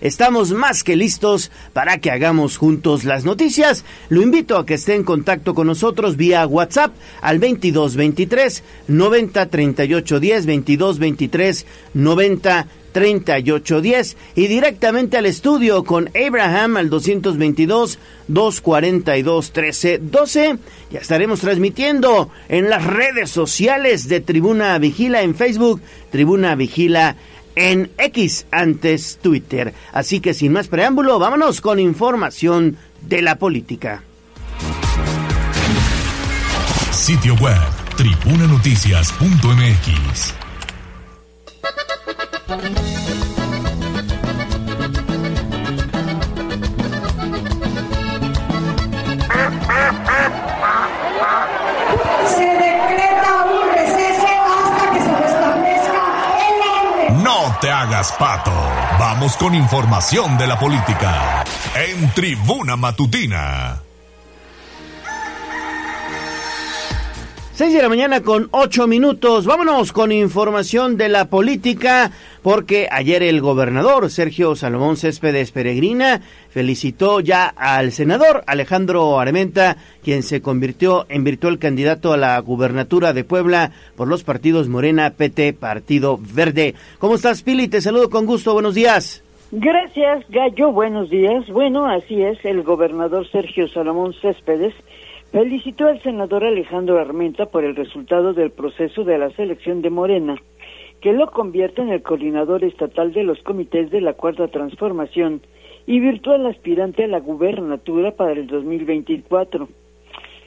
estamos más que listos para que hagamos juntos las noticias. Lo invito a que esté en contacto con nosotros vía WhatsApp al 2223 90 38 10 2223 90 3810 y directamente al estudio con Abraham al 222 242 1312. Ya estaremos transmitiendo en las redes sociales de Tribuna Vigila en Facebook, Tribuna Vigila en X, antes Twitter. Así que sin más preámbulo, vámonos con información de la política. Sitio web, tribunanoticias.mx. hagas pato. Vamos con información de la política. En Tribuna Matutina. 6 de la mañana con 8 minutos. Vámonos con información de la política, porque ayer el gobernador Sergio Salomón Céspedes Peregrina felicitó ya al senador Alejandro Armenta, quien se convirtió en virtual candidato a la gubernatura de Puebla por los partidos Morena, PT, Partido Verde. ¿Cómo estás, Pili? Te saludo con gusto. Buenos días. Gracias, Gallo. Buenos días. Bueno, así es, el gobernador Sergio Salomón Céspedes felicitó al senador Alejandro Armenta por el resultado del proceso de la selección de Morena, que lo convierte en el coordinador estatal de los comités de la Cuarta Transformación y virtual aspirante a la gubernatura para el 2024.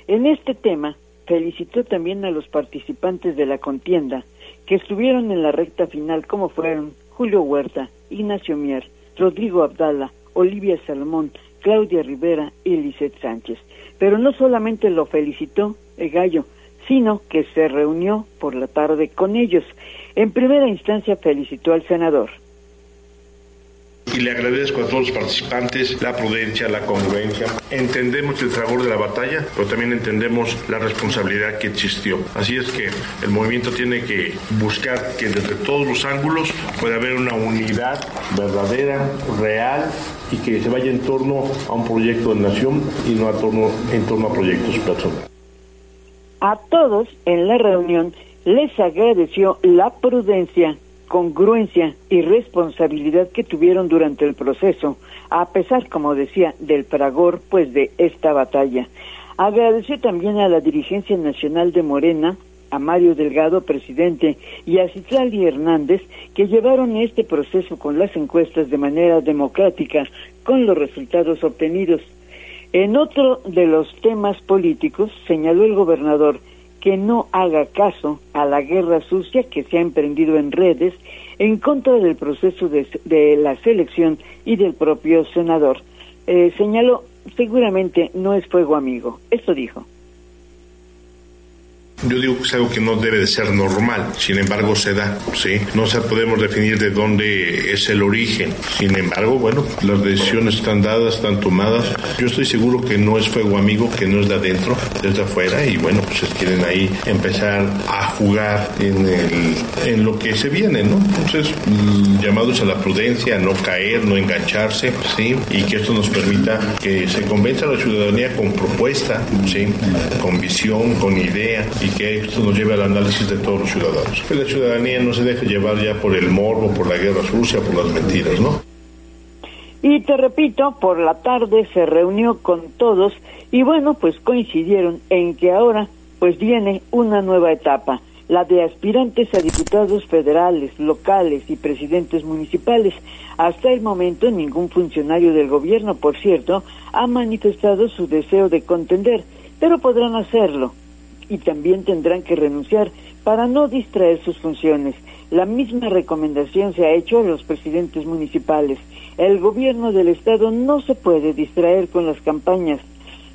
En este tema, felicitó también a los participantes de la contienda, que estuvieron en la recta final como fueron Julio Huerta, Ignacio Mier, Rodrigo Abdala, Olivia Salomón, Claudia Rivera y Lisette Sánchez. Pero no solamente lo felicitó el gallo, sino que se reunió por la tarde con ellos. En primera instancia felicitó al senador. Y le agradezco a todos los participantes la prudencia, la congruencia. Entendemos el fragor de la batalla, pero también entendemos la responsabilidad que existió. Así es que el movimiento tiene que buscar que desde todos los ángulos pueda haber una unidad verdadera, real y que se vaya en torno a un proyecto de nación y no a torno, en torno a proyectos personales. A todos en la reunión les agradeció la prudencia, congruencia y responsabilidad que tuvieron durante el proceso, a pesar, como decía, del fragor pues de esta batalla. Agradeció también a la dirigencia nacional de Morena, a Mario Delgado, presidente, y a Citlali Hernández, que llevaron este proceso con las encuestas de manera democrática, con los resultados obtenidos. En otro de los temas políticos, señaló el gobernador que no haga caso a la guerra sucia que se ha emprendido en redes en contra del proceso de, de la selección y del propio senador. Eh, señaló, seguramente no es fuego amigo. Esto dijo. Yo digo que es algo que no debe de ser normal, sin embargo se da, ¿sí? No se podemos definir de dónde es el origen. Sin embargo, bueno, las decisiones están dadas, están tomadas. Yo estoy seguro que no es fuego amigo, que no es de adentro, desde afuera, y bueno, pues quieren ahí empezar a jugar en, el, en lo que se viene, ¿no? Entonces, llamados a la prudencia, a no caer, no engancharse, ¿sí? Y que esto nos permita que se convenza a la ciudadanía con propuesta, ¿sí? Con visión, con idea, que esto nos lleve al análisis de todos los ciudadanos. Que la ciudadanía no se deje llevar ya por el morbo, por la guerra sucia, por las mentiras, ¿no? Y te repito, por la tarde se reunió con todos y bueno, pues coincidieron en que ahora pues viene una nueva etapa, la de aspirantes a diputados federales, locales y presidentes municipales. Hasta el momento ningún funcionario del gobierno, por cierto, ha manifestado su deseo de contender, pero podrán hacerlo y también tendrán que renunciar para no distraer sus funciones. La misma recomendación se ha hecho a los presidentes municipales. El gobierno del estado no se puede distraer con las campañas,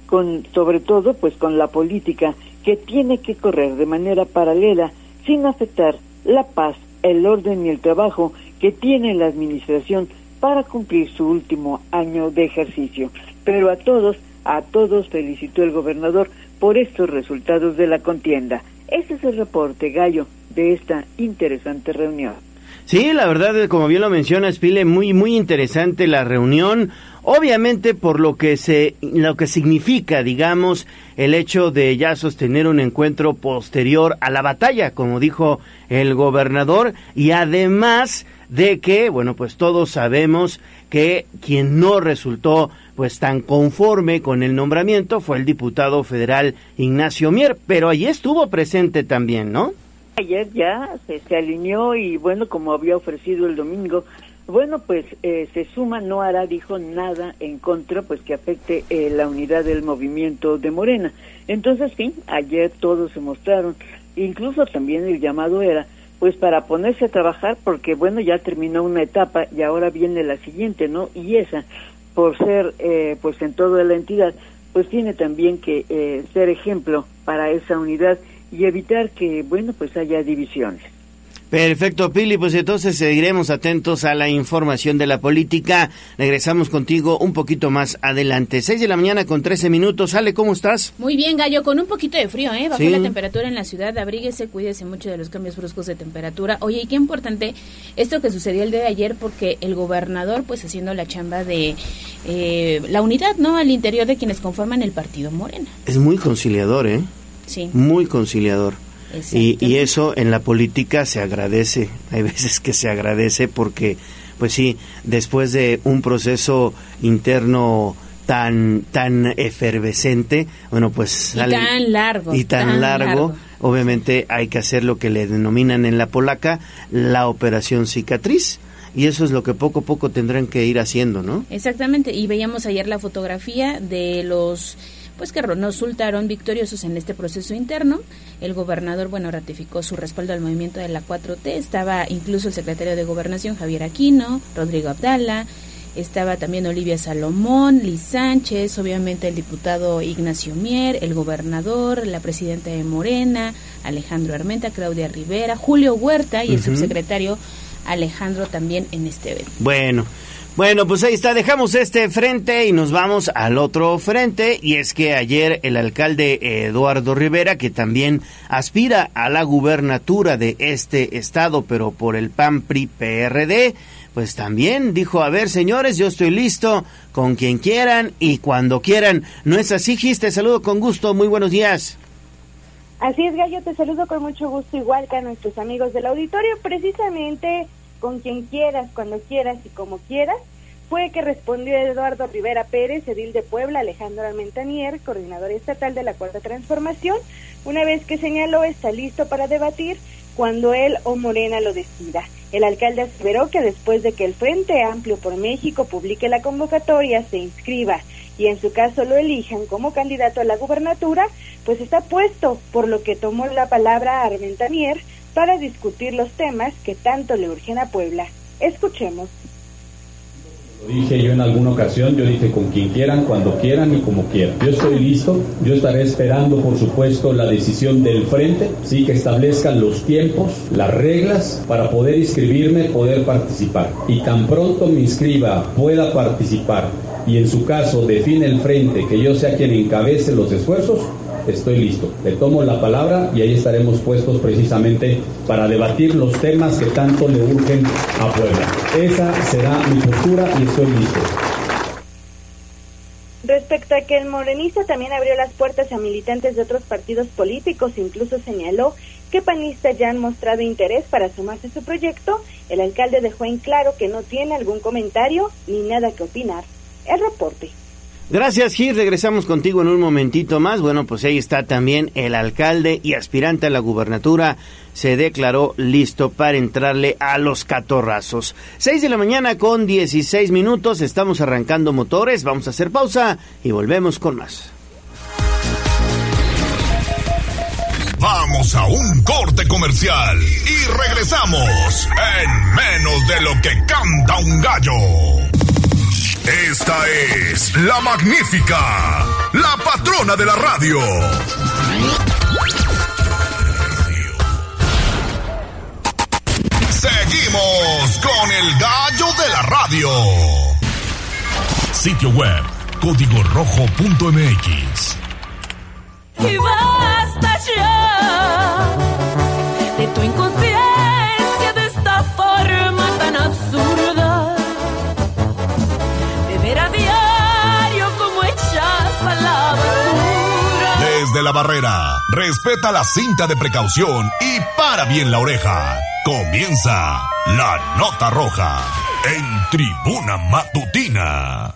con sobre todo pues con la política que tiene que correr de manera paralela sin afectar la paz, el orden y el trabajo que tiene la administración para cumplir su último año de ejercicio. Pero a todos, a todos felicitó el gobernador por estos resultados de la contienda. Ese es el reporte, Gallo, de esta interesante reunión. Sí, la verdad, como bien lo mencionas, Pile, muy, muy interesante la reunión. Obviamente por lo que se, lo que significa, digamos, el hecho de ya sostener un encuentro posterior a la batalla, como dijo el gobernador, y además de que, bueno, pues todos sabemos que quien no resultó pues tan conforme con el nombramiento fue el diputado federal Ignacio Mier, pero allí estuvo presente también, ¿no? Ayer ya se, se alineó y bueno, como había ofrecido el domingo, bueno, pues eh, se suma, no hará, dijo, nada en contra, pues que afecte eh, la unidad del movimiento de Morena. Entonces, sí, ayer todos se mostraron, incluso también el llamado era, pues para ponerse a trabajar, porque bueno, ya terminó una etapa y ahora viene la siguiente, ¿no? Y esa, por ser, eh, pues en toda la entidad, pues tiene también que ser ejemplo para esa unidad y evitar que, bueno, pues haya divisiones. Perfecto, Pili, pues entonces seguiremos atentos a la información de la política. Regresamos contigo un poquito más adelante. Seis de la mañana con 13 minutos. Ale, ¿cómo estás? Muy bien, Gallo, con un poquito de frío, ¿eh? Bajó la temperatura en la ciudad. Abríguese, cuídese mucho de los cambios bruscos de temperatura. Oye, y qué importante esto que sucedió el día de ayer, porque el gobernador, pues haciendo la chamba de eh, la unidad, ¿no? Al interior de quienes conforman el partido Morena. Es muy conciliador, ¿eh? Sí. Muy conciliador. Y, eso en la política se agradece, hay veces que se agradece porque, pues sí, después de un proceso interno tan tan efervescente, bueno, pues... Y tan largo. Y tan, largo, obviamente hay que hacer lo que le denominan en la polaca la operación cicatriz y eso es lo que poco a poco tendrán que ir haciendo, ¿no? Exactamente, y veíamos ayer la fotografía de los pues que resultaron victoriosos en este proceso interno. El gobernador, bueno, ratificó su respaldo al movimiento de la 4T. Estaba incluso el secretario de Gobernación, Javier Aquino, Rodrigo Abdala, estaba también Olivia Salomón, Liz Sánchez, obviamente el diputado Ignacio Mier, el gobernador, la presidenta de Morena, Alejandro Armenta, Claudia Rivera, Julio Huerta y el subsecretario Alejandro también en este evento. Bueno, bueno, pues ahí está, dejamos este frente y nos vamos al otro frente y es que ayer el alcalde Eduardo Rivera, que también aspira a la gubernatura de este estado, pero por el PAN PRI PRD, pues también dijo, a ver señores, yo estoy listo con quien quieran y cuando quieran. ¿No es así, Gis? Te saludo con gusto, muy buenos días. Así es, Gallo, te saludo con mucho gusto, igual que a nuestros amigos del auditorio, precisamente con quien quieras, cuando quieras y como quieras, fue que respondió Eduardo Rivera Pérez, edil de Puebla, Alejandro Almentanier, coordinador estatal de la Cuarta Transformación, una vez que señaló está listo para debatir cuando él o Morena lo decida. El alcalde aseveró que después de que el Frente Amplio por México publique la convocatoria, se inscriba y en su caso lo elijan como candidato a la gubernatura, pues está puesto, por lo que tomó la palabra Armentanier para discutir los temas que tanto le urgen a Puebla. Escuchemos. Lo dije yo en alguna ocasión, yo dije con quien quieran, cuando quieran y como quieran. Yo estoy listo, yo estaré esperando por supuesto la decisión del frente, sí que establezcan los tiempos, las reglas para poder inscribirme, poder participar. Y tan pronto me inscriba, pueda participar y en su caso define el frente que yo sea quien encabece los esfuerzos, estoy listo. Le tomo la palabra y ahí estaremos puestos precisamente para debatir los temas que tanto le urgen a Puebla. Esa será mi postura y estoy listo. Respecto a que el morenista también abrió las puertas a militantes de otros partidos políticos, incluso señaló que panistas ya han mostrado interés para sumarse a su proyecto, el alcalde dejó en claro que no tiene algún comentario ni nada que opinar. El reporte. Gracias, Gil. Regresamos contigo en un momentito más. Bueno, pues ahí está también el alcalde y aspirante a la gubernatura. Se declaró listo para entrarle a los catorrazos. Seis de la mañana con 16 minutos. Estamos arrancando motores. Vamos a hacer pausa y volvemos con más. Vamos a un corte comercial y regresamos en menos de lo que canta un gallo. Esta es la magnífica, la patrona de la radio. Seguimos con el gallo de la radio. Sitio web, código rojo.mx. Y basta ya de tu inconsciencia la barrera, respeta la cinta de precaución y para bien la oreja. Comienza la nota roja en tribuna matutina.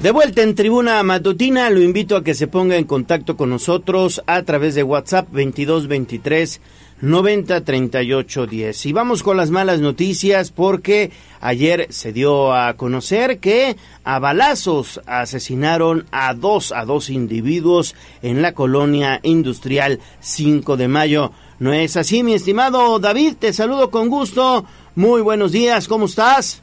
De vuelta en Tribuna Matutina, lo invito a que se ponga en contacto con nosotros a través de WhatsApp 2223 90 38 10. Y vamos con las malas noticias porque ayer se dio a conocer que a balazos asesinaron a dos, a dos individuos en la colonia industrial 5 de mayo. ¿No es así, mi estimado David? Te saludo con gusto. Muy buenos días, ¿cómo estás?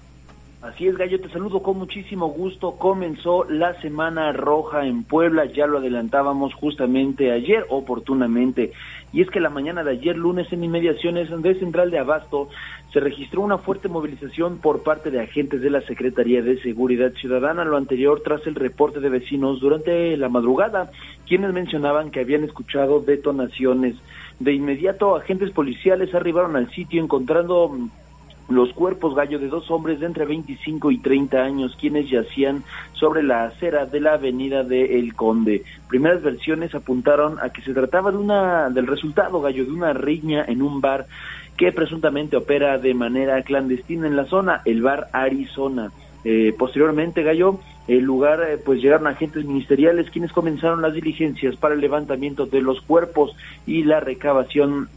Así es, Gallo, te saludo con muchísimo gusto. Comenzó la Semana Roja en Puebla, ya lo adelantábamos justamente ayer, oportunamente. Y es que la mañana de ayer, lunes, en inmediaciones de Central de Abasto, se registró una fuerte movilización por parte de agentes de la Secretaría de Seguridad Ciudadana, lo anterior tras el reporte de vecinos durante la madrugada, quienes mencionaban que habían escuchado detonaciones. De inmediato, agentes policiales arribaron al sitio encontrando los cuerpos gallo de dos hombres de entre 25 y 30 años quienes yacían sobre la acera de la avenida de El Conde. Primeras versiones apuntaron a que se trataba de una del resultado gallo de una riña en un bar que presuntamente opera de manera clandestina en la zona, el bar Arizona. Eh, posteriormente, Gallo, el lugar, eh, pues llegaron agentes ministeriales quienes comenzaron las diligencias para el levantamiento de los cuerpos y la recabación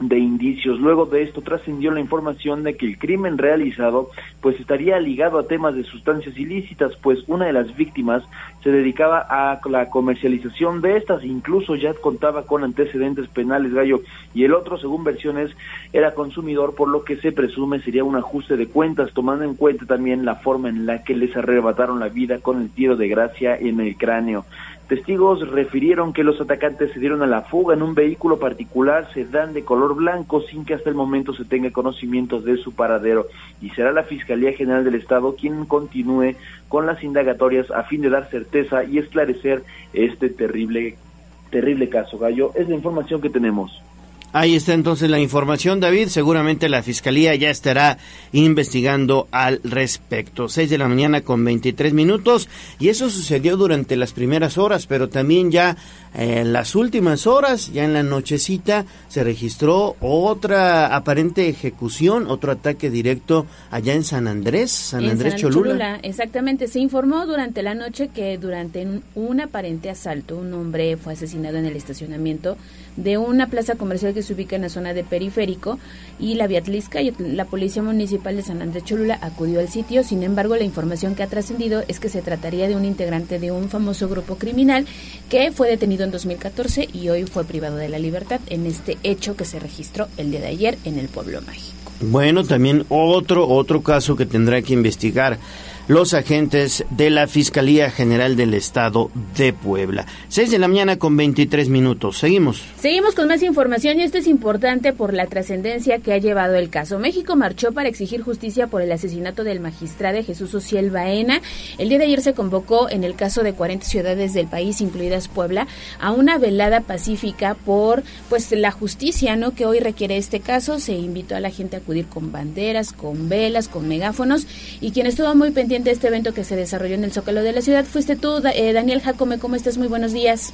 de indicios. Luego de esto trascendió la información de que el crimen realizado pues estaría ligado a temas de sustancias ilícitas, pues una de las víctimas se dedicaba a la comercialización de estas, incluso ya contaba con antecedentes penales, gallo, y el otro, según versiones, era consumidor, por lo que se presume sería un ajuste de cuentas, tomando en cuenta también la forma en la que les arrebataron la vida con el tiro de gracia en el cráneo. Testigos refirieron que los atacantes se dieron a la fuga en un vehículo particular sedán de color blanco sin que hasta el momento se tenga conocimiento de su paradero y será la Fiscalía General del Estado quien continúe con las indagatorias a fin de dar certeza y esclarecer este terrible terrible caso. Gallo, es la información que tenemos. Ahí está entonces la información, David. Seguramente la Fiscalía ya estará investigando al respecto. 6 de la mañana con 23 minutos. Y eso sucedió durante las primeras horas, pero también ya en las últimas horas, ya en la nochecita, se registró otra aparente ejecución, otro ataque directo allá en San Andrés, San Andrés Cholula. Exactamente, se informó durante la noche que durante un aparente asalto un hombre fue asesinado en el estacionamiento de una plaza comercial que se ubica en la zona de Periférico y la Viatlisca y la Policía Municipal de San Andrés Cholula acudió al sitio. Sin embargo, la información que ha trascendido es que se trataría de un integrante de un famoso grupo criminal que fue detenido en 2014 y hoy fue privado de la libertad en este hecho que se registró el día de ayer en el Pueblo Mágico. Bueno, también otro otro caso que tendrá que investigar los agentes de la Fiscalía General del Estado de Puebla. 6 de la mañana con 23 minutos. Seguimos. Seguimos con más información y esto es importante por la trascendencia que ha llevado el caso. México marchó para exigir justicia por el asesinato del magistrado Jesús Ociel Baena. El día de ayer se convocó en el caso de 40 ciudades del país, incluidas Puebla, a una velada pacífica por pues la justicia, ¿no? Que hoy requiere este caso. Se invitó a la gente a acudir con banderas, con velas, con megáfonos y quien estuvo muy pendiente de este evento que se desarrolló en el Zócalo de la ciudad fuiste tú, eh, Daniel Jacome. ¿Cómo estás? Muy buenos días.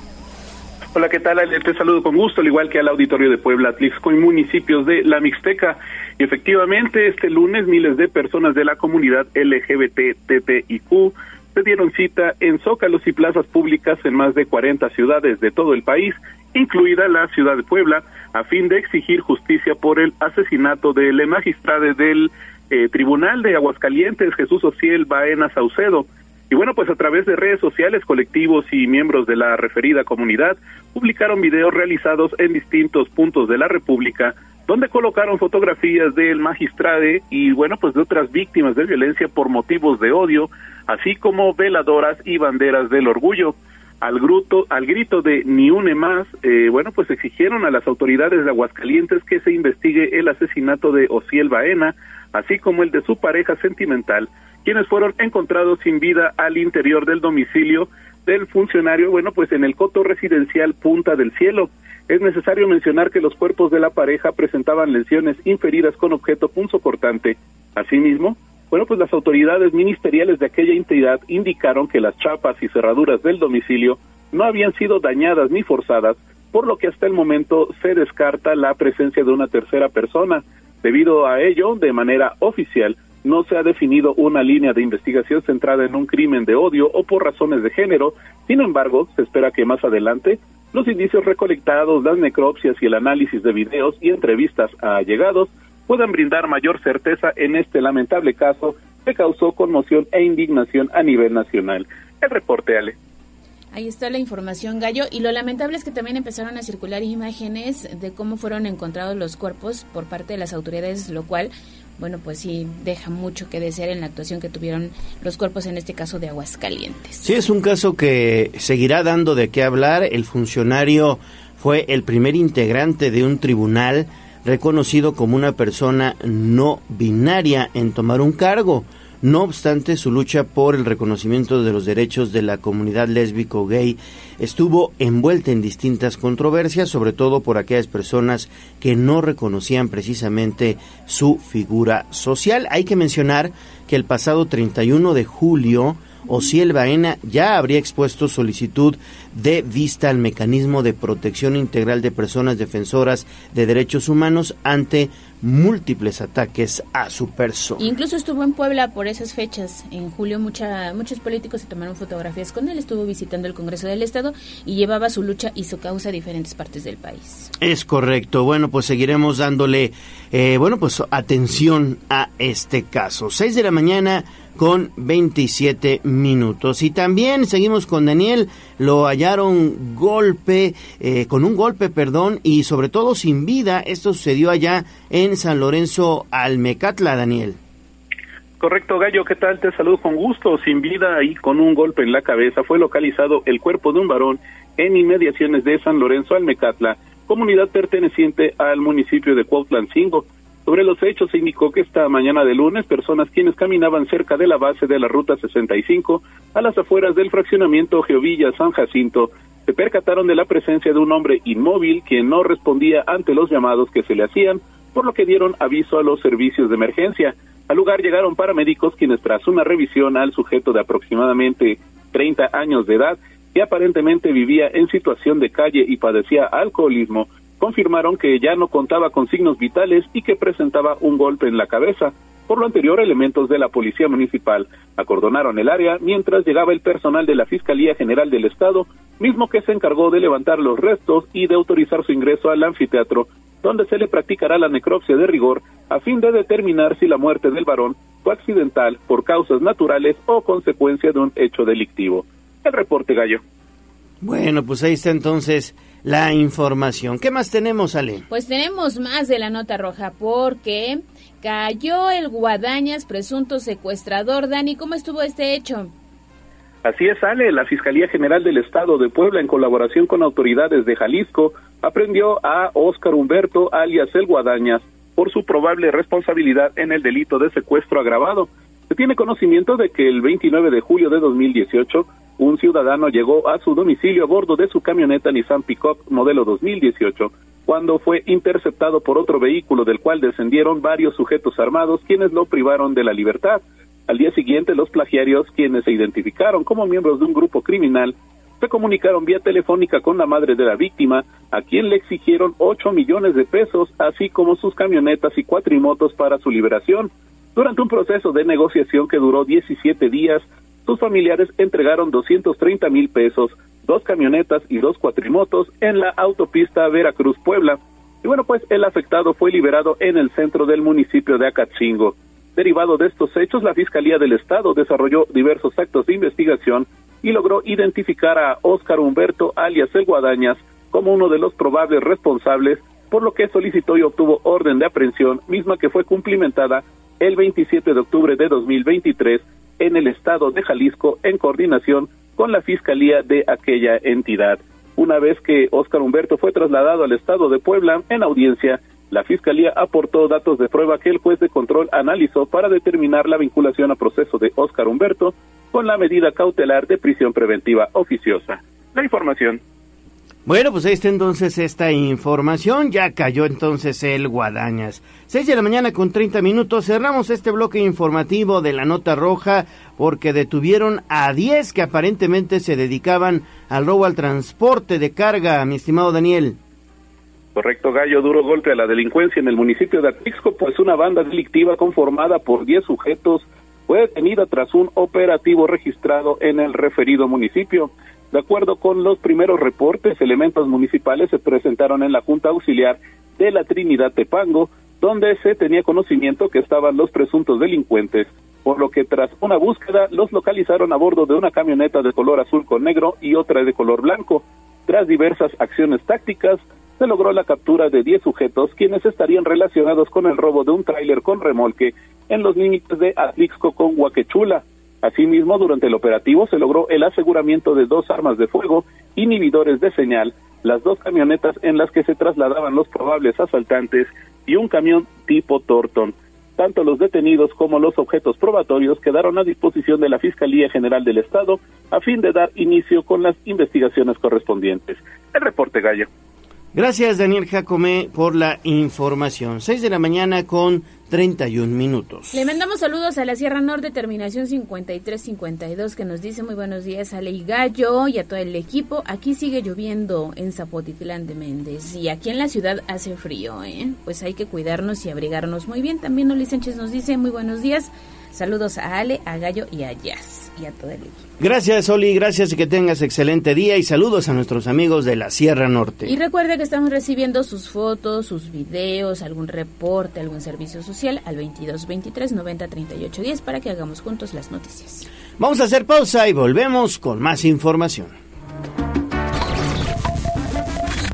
Hola, ¿qué tal? Te saludo con gusto, al igual que al auditorio de Puebla, Atlixco y municipios de la Mixteca. Y efectivamente, este lunes miles de personas de la comunidad LGBTTIQ se dieron cita en zócalos y plazas públicas en más de 40 ciudades de todo el país, incluida la ciudad de Puebla, a fin de exigir justicia por el asesinato del magistrado del eh, Tribunal de Aguascalientes, Jesús Ociel Baena Saucedo. Y bueno, pues a través de redes sociales, colectivos y miembros de la referida comunidad publicaron videos realizados en distintos puntos de la República, donde colocaron fotografías del magistrado y bueno, pues de otras víctimas de violencia por motivos de odio, así como veladoras y banderas del orgullo. Al, gruto, al grito de ni une más, eh, bueno, pues exigieron a las autoridades de Aguascalientes que se investigue el asesinato de Ociel Baena, así como el de su pareja sentimental, quienes fueron encontrados sin vida al interior del domicilio del funcionario, bueno, pues en el coto residencial Punta del Cielo. Es necesario mencionar que los cuerpos de la pareja presentaban lesiones inferidas con objeto punzocortante Asimismo, bueno, pues las autoridades ministeriales de aquella entidad indicaron que las chapas y cerraduras del domicilio no habían sido dañadas ni forzadas, por lo que hasta el momento se descarta la presencia de una tercera persona. Debido a ello, de manera oficial, no se ha definido una línea de investigación centrada en un crimen de odio o por razones de género. Sin embargo, se espera que más adelante los indicios recolectados, las necropsias y el análisis de videos y entrevistas a allegados puedan brindar mayor certeza en este lamentable caso que causó conmoción e indignación a nivel nacional. El reporte, Ale. Ahí está la información, Gallo. Y lo lamentable es que también empezaron a circular imágenes de cómo fueron encontrados los cuerpos por parte de las autoridades, lo cual, bueno, pues sí deja mucho que desear en la actuación que tuvieron los cuerpos en este caso de Aguascalientes. Sí, es un caso que seguirá dando de qué hablar. El funcionario fue el primer integrante de un tribunal reconocido como una persona no binaria en tomar un cargo. No obstante, su lucha por el reconocimiento de los derechos de la comunidad lésbico gay estuvo envuelta en distintas controversias, sobre todo por aquellas personas que no reconocían precisamente su figura social. Hay que mencionar que el pasado 31 de julio, Ociel Baena ya habría expuesto solicitud de vista al mecanismo de protección integral de personas defensoras de derechos humanos ante múltiples ataques a su persona. Incluso estuvo en Puebla por esas fechas. En julio mucha, muchos políticos se tomaron fotografías con él. Estuvo visitando el Congreso del Estado y llevaba su lucha y su causa a diferentes partes del país. Es correcto. Bueno, pues seguiremos dándole, eh, bueno, pues atención a este caso. 6 de la mañana con 27 minutos. Y también seguimos con Daniel, lo hallaron golpe, eh, con un golpe, perdón, y sobre todo sin vida. Esto sucedió allá en San Lorenzo Almecatla, Daniel. Correcto, Gallo, ¿qué tal? Te saludo con gusto. Sin vida y con un golpe en la cabeza fue localizado el cuerpo de un varón en inmediaciones de San Lorenzo Almecatla, comunidad perteneciente al municipio de Cuautlancingo. Sobre los hechos se indicó que esta mañana de lunes personas quienes caminaban cerca de la base de la ruta 65 a las afueras del fraccionamiento Geovilla San Jacinto se percataron de la presencia de un hombre inmóvil quien no respondía ante los llamados que se le hacían, por lo que dieron aviso a los servicios de emergencia. Al lugar llegaron paramédicos quienes tras una revisión al sujeto de aproximadamente 30 años de edad que aparentemente vivía en situación de calle y padecía alcoholismo, confirmaron que ya no contaba con signos vitales y que presentaba un golpe en la cabeza. Por lo anterior, elementos de la Policía Municipal acordonaron el área mientras llegaba el personal de la Fiscalía General del Estado, mismo que se encargó de levantar los restos y de autorizar su ingreso al anfiteatro, donde se le practicará la necropsia de rigor a fin de determinar si la muerte del varón fue accidental por causas naturales o consecuencia de un hecho delictivo. El reporte gallo. Bueno, pues ahí está entonces la información. ¿Qué más tenemos, Ale? Pues tenemos más de la nota roja porque cayó el Guadañas, presunto secuestrador. Dani, ¿cómo estuvo este hecho? Así es, Ale. La Fiscalía General del Estado de Puebla, en colaboración con autoridades de Jalisco, aprendió a Óscar Humberto, alias el Guadañas, por su probable responsabilidad en el delito de secuestro agravado. Se tiene conocimiento de que el 29 de julio de 2018 un ciudadano llegó a su domicilio a bordo de su camioneta Nissan Pickup modelo 2018 cuando fue interceptado por otro vehículo del cual descendieron varios sujetos armados quienes lo privaron de la libertad. Al día siguiente los plagiarios, quienes se identificaron como miembros de un grupo criminal, se comunicaron vía telefónica con la madre de la víctima, a quien le exigieron 8 millones de pesos, así como sus camionetas y cuatrimotos para su liberación. Durante un proceso de negociación que duró 17 días, sus familiares entregaron 230 mil pesos, dos camionetas y dos cuatrimotos en la autopista Veracruz-Puebla. Y bueno, pues el afectado fue liberado en el centro del municipio de Acatzingo. Derivado de estos hechos, la Fiscalía del Estado desarrolló diversos actos de investigación y logró identificar a Óscar Humberto alias El Guadañas como uno de los probables responsables, por lo que solicitó y obtuvo orden de aprehensión, misma que fue cumplimentada el 27 de octubre de 2023 en el estado de Jalisco en coordinación con la fiscalía de aquella entidad. Una vez que Óscar Humberto fue trasladado al estado de Puebla en audiencia, la fiscalía aportó datos de prueba que el juez de control analizó para determinar la vinculación a proceso de Óscar Humberto con la medida cautelar de prisión preventiva oficiosa. La información. Bueno, pues ahí está entonces esta información. Ya cayó entonces el Guadañas. 6 de la mañana con 30 minutos. Cerramos este bloque informativo de la nota roja porque detuvieron a 10 que aparentemente se dedicaban al robo al transporte de carga, mi estimado Daniel. Correcto, Gallo, duro golpe a la delincuencia en el municipio de Atlixco, pues una banda delictiva conformada por 10 sujetos fue detenida tras un operativo registrado en el referido municipio. De acuerdo con los primeros reportes, elementos municipales se presentaron en la Junta Auxiliar de la Trinidad Tepango, donde se tenía conocimiento que estaban los presuntos delincuentes, por lo que tras una búsqueda los localizaron a bordo de una camioneta de color azul con negro y otra de color blanco. Tras diversas acciones tácticas, se logró la captura de 10 sujetos quienes estarían relacionados con el robo de un tráiler con remolque en los límites de Atlixco con Huaquechula. Asimismo, durante el operativo se logró el aseguramiento de dos armas de fuego, inhibidores de señal, las dos camionetas en las que se trasladaban los probables asaltantes y un camión tipo Torton. Tanto los detenidos como los objetos probatorios quedaron a disposición de la Fiscalía General del Estado a fin de dar inicio con las investigaciones correspondientes. El reporte Gallo. Gracias Daniel Jacome por la información. 6 de la mañana con 31 minutos. Le mandamos saludos a la Sierra Norte, terminación 5352, que nos dice muy buenos días a Ley Gallo y a todo el equipo. Aquí sigue lloviendo en Zapotitlán de Méndez y aquí en la ciudad hace frío, ¿eh? Pues hay que cuidarnos y abrigarnos muy bien. También Oli Sánchez nos dice muy buenos días. Saludos a Ale, a Gallo y a Jazz y a todo el equipo. Gracias, Oli, gracias y que tengas excelente día y saludos a nuestros amigos de la Sierra Norte. Y recuerde que estamos recibiendo sus fotos, sus videos, algún reporte, algún servicio social al 22 23 90 38 10 para que hagamos juntos las noticias. Vamos a hacer pausa y volvemos con más información.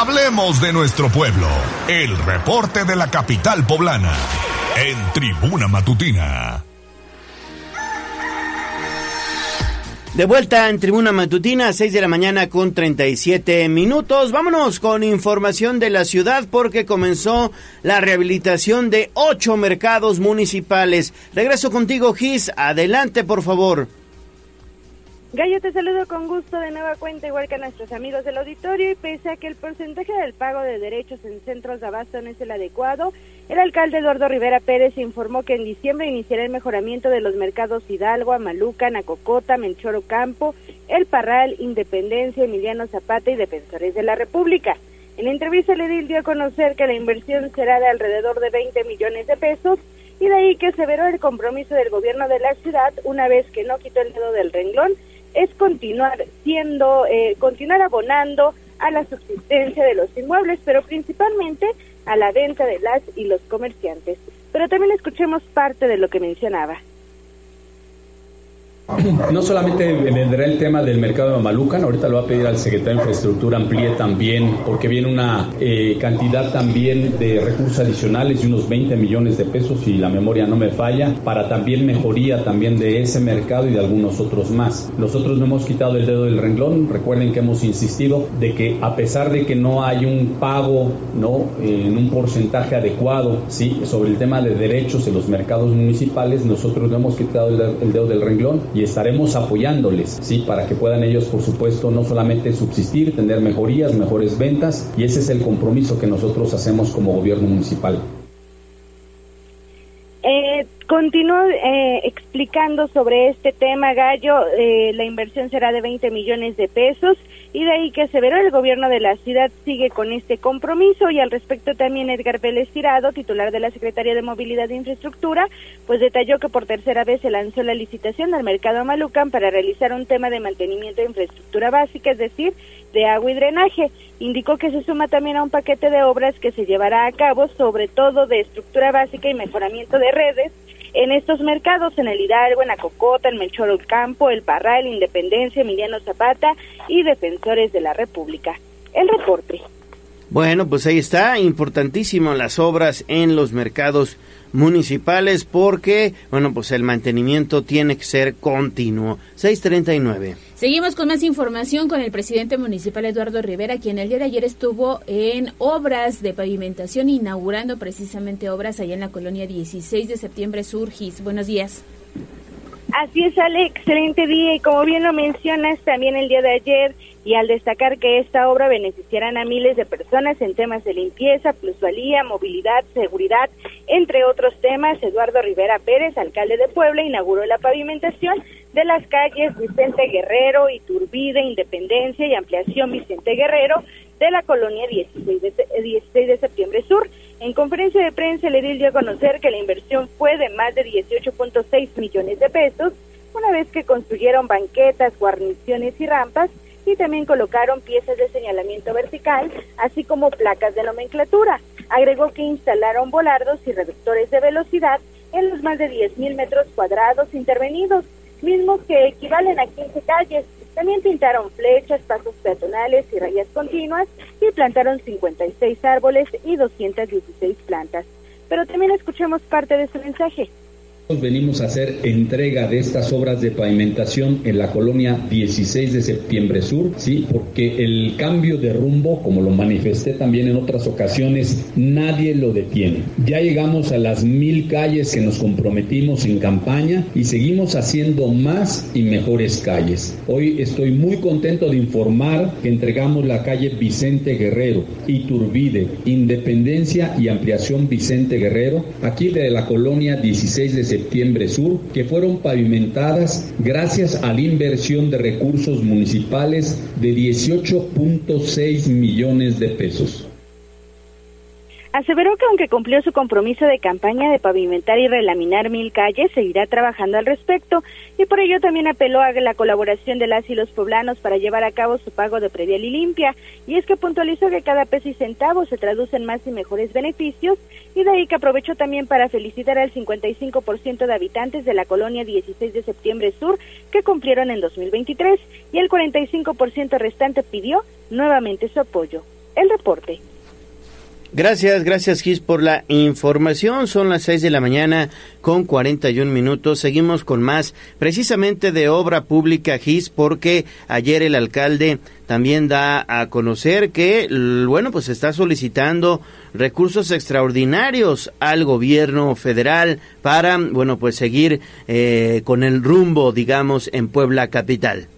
Hablemos de nuestro pueblo. El reporte de la capital poblana. En Tribuna Matutina. De vuelta en Tribuna Matutina, 6 de la mañana con 37 minutos. Vámonos con información de la ciudad porque comenzó la rehabilitación de ocho mercados municipales. Regreso contigo, Gis. Adelante, por favor. Gallo, te saludo con gusto de nueva cuenta, igual que a nuestros amigos del auditorio, y pese a que el porcentaje del pago de derechos en centros de abasto no es el adecuado, el alcalde Eduardo Rivera Pérez informó que en diciembre iniciará el mejoramiento de los mercados Hidalgo, Amaluca, Nacocota, Menchoro Campo, El Parral, Independencia, Emiliano Zapata y Defensores de la República. En la entrevista, el dio a conocer que la inversión será de alrededor de 20 millones de pesos y de ahí que se veró el compromiso del gobierno de la ciudad una vez que no quitó el dedo del renglón es continuar siendo, eh, continuar abonando a la subsistencia de los inmuebles, pero principalmente a la venta de las y los comerciantes. Pero también escuchemos parte de lo que mencionaba. No solamente vendrá el tema del mercado de Malucan, ahorita lo va a pedir al secretario de Infraestructura amplíe también, porque viene una eh, cantidad también de recursos adicionales y unos 20 millones de pesos, si la memoria no me falla, para también mejoría también de ese mercado y de algunos otros más. Nosotros no hemos quitado el dedo del renglón, recuerden que hemos insistido de que a pesar de que no hay un pago no en un porcentaje adecuado sí sobre el tema de derechos en los mercados municipales, nosotros no hemos quitado el dedo del renglón y estaremos apoyándoles, ¿sí? Para que puedan ellos, por supuesto, no solamente subsistir, tener mejorías, mejores ventas, y ese es el compromiso que nosotros hacemos como gobierno municipal. Eh, continúo eh, explicando sobre este tema, Gallo. Eh, la inversión será de 20 millones de pesos y de ahí que Severo, el gobierno de la ciudad, sigue con este compromiso y al respecto también Edgar Vélez Tirado, titular de la Secretaría de Movilidad e Infraestructura, pues detalló que por tercera vez se lanzó la licitación al mercado Malucan para realizar un tema de mantenimiento de infraestructura básica, es decir, de agua y drenaje. Indicó que se suma también a un paquete de obras que se llevará a cabo, sobre todo de estructura básica y mejoramiento de redes, en estos mercados, en el Hidalgo, en Acocota, en Melchor Ocampo, El Parral, Independencia, Emiliano Zapata y Defensores de la República. El reporte. Bueno, pues ahí está, importantísimo las obras en los mercados municipales porque, bueno, pues el mantenimiento tiene que ser continuo. 639. Seguimos con más información con el presidente municipal Eduardo Rivera, quien el día de ayer estuvo en obras de pavimentación, inaugurando precisamente obras allá en la colonia 16 de septiembre Surgis. Buenos días. Así es, Ale, excelente día y como bien lo mencionas, también el día de ayer y al destacar que esta obra beneficiará a miles de personas en temas de limpieza, plusvalía, movilidad, seguridad, entre otros temas, Eduardo Rivera Pérez, alcalde de Puebla, inauguró la pavimentación de las calles Vicente Guerrero, Iturbide, Independencia y Ampliación Vicente Guerrero de la colonia 16 de, 16 de septiembre sur. En conferencia de prensa, el edil dio a conocer que la inversión fue de más de 18.6 millones de pesos, una vez que construyeron banquetas, guarniciones y rampas, y también colocaron piezas de señalamiento vertical, así como placas de nomenclatura. Agregó que instalaron volardos y reductores de velocidad en los más de 10.000 metros cuadrados intervenidos, mismos que equivalen a 15 calles. También pintaron flechas, pasos peatonales y rayas continuas y plantaron 56 árboles y 216 plantas. Pero también escuchemos parte de su mensaje. Venimos a hacer entrega de estas obras de pavimentación en la colonia 16 de septiembre sur, sí, porque el cambio de rumbo, como lo manifesté también en otras ocasiones, nadie lo detiene. Ya llegamos a las mil calles que nos comprometimos en campaña y seguimos haciendo más y mejores calles. Hoy estoy muy contento de informar que entregamos la calle Vicente Guerrero, Iturbide, Independencia y Ampliación Vicente Guerrero, aquí de la colonia 16 de septiembre Septiembre Sur, que fueron pavimentadas gracias a la inversión de recursos municipales de 18.6 millones de pesos. Aseveró que aunque cumplió su compromiso de campaña de pavimentar y relaminar mil calles, seguirá trabajando al respecto y por ello también apeló a la colaboración de las y los poblanos para llevar a cabo su pago de predial y limpia. Y es que puntualizó que cada peso y centavo se traduce en más y mejores beneficios y de ahí que aprovechó también para felicitar al 55% de habitantes de la colonia 16 de septiembre sur que cumplieron en 2023 y el 45% restante pidió nuevamente su apoyo. El reporte. Gracias, gracias Gis por la información. Son las 6 de la mañana con 41 minutos. Seguimos con más precisamente de obra pública Gis porque ayer el alcalde también da a conocer que, bueno, pues está solicitando recursos extraordinarios al gobierno federal para, bueno, pues seguir eh, con el rumbo, digamos, en Puebla Capital.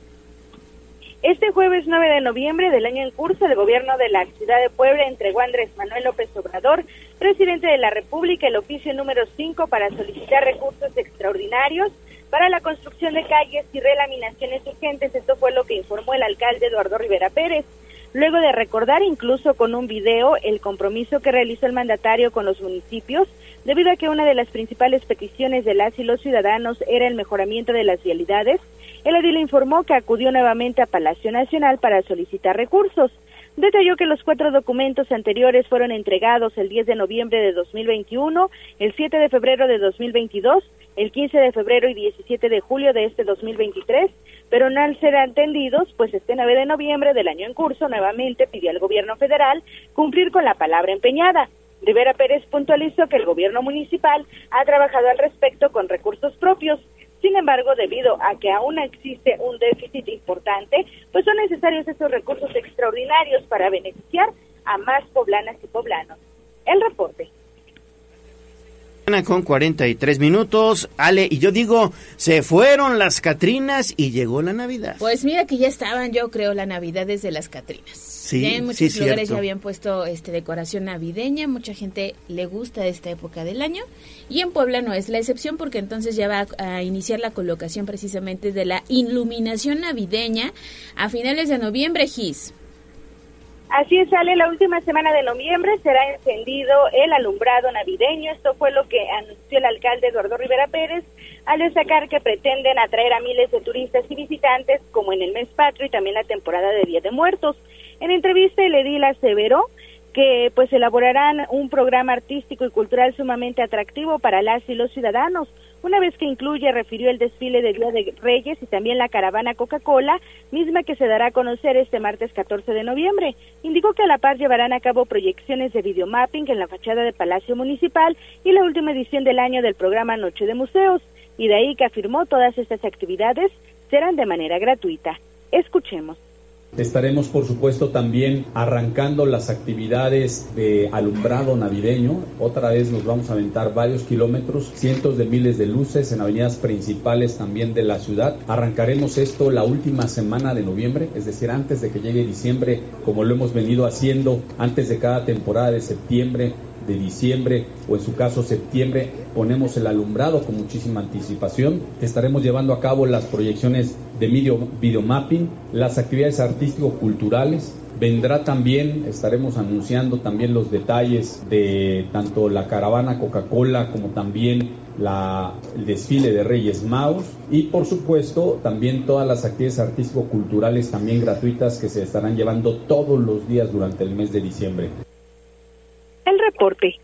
Este jueves 9 de noviembre del año en curso, el gobierno de la ciudad de Puebla entregó a Andrés Manuel López Obrador, presidente de la República, el oficio número 5 para solicitar recursos extraordinarios para la construcción de calles y relaminaciones urgentes. Esto fue lo que informó el alcalde Eduardo Rivera Pérez. Luego de recordar incluso con un video el compromiso que realizó el mandatario con los municipios, debido a que una de las principales peticiones de las y los ciudadanos era el mejoramiento de las vialidades, el edil informó que acudió nuevamente a Palacio Nacional para solicitar recursos. Detalló que los cuatro documentos anteriores fueron entregados el 10 de noviembre de 2021, el 7 de febrero de 2022, el 15 de febrero y 17 de julio de este 2023, pero no al ser atendidos, pues este 9 de noviembre del año en curso nuevamente pidió al gobierno federal cumplir con la palabra empeñada. Rivera Pérez puntualizó que el gobierno municipal ha trabajado al respecto con recursos propios sin embargo, debido a que aún existe un déficit importante, pues son necesarios estos recursos extraordinarios para beneficiar a más poblanas y poblanos. El reporte con 43 minutos. Ale, y yo digo, se fueron las Catrinas y llegó la Navidad. Pues mira que ya estaban, yo creo, la Navidad desde las Catrinas. Sí, en muchos lugares ya habían puesto este decoración navideña, mucha gente le gusta esta época del año y en Puebla no es la excepción porque entonces ya va a iniciar la colocación precisamente de la iluminación navideña a finales de noviembre, Gis. Así sale la última semana de noviembre, será encendido el alumbrado navideño. Esto fue lo que anunció el alcalde Eduardo Rivera Pérez al destacar que pretenden atraer a miles de turistas y visitantes como en el mes patrio y también la temporada de Día de Muertos. En entrevista el edil aseveró que pues elaborarán un programa artístico y cultural sumamente atractivo para las y los ciudadanos. Una vez que incluye, refirió el desfile de Día de Reyes y también la caravana Coca-Cola, misma que se dará a conocer este martes 14 de noviembre. Indicó que a la par llevarán a cabo proyecciones de videomapping en la fachada de Palacio Municipal y la última edición del año del programa Noche de Museos. Y de ahí que afirmó todas estas actividades serán de manera gratuita. Escuchemos. Estaremos, por supuesto, también arrancando las actividades de alumbrado navideño. Otra vez nos vamos a aventar varios kilómetros, cientos de miles de luces en avenidas principales también de la ciudad. Arrancaremos esto la última semana de noviembre, es decir, antes de que llegue diciembre, como lo hemos venido haciendo antes de cada temporada de septiembre de diciembre o en su caso septiembre ponemos el alumbrado con muchísima anticipación. Estaremos llevando a cabo las proyecciones de video, videomapping, las actividades artístico-culturales. Vendrá también, estaremos anunciando también los detalles de tanto la caravana Coca-Cola como también la, el desfile de Reyes Magos y por supuesto también todas las actividades artístico-culturales también gratuitas que se estarán llevando todos los días durante el mes de diciembre reporte.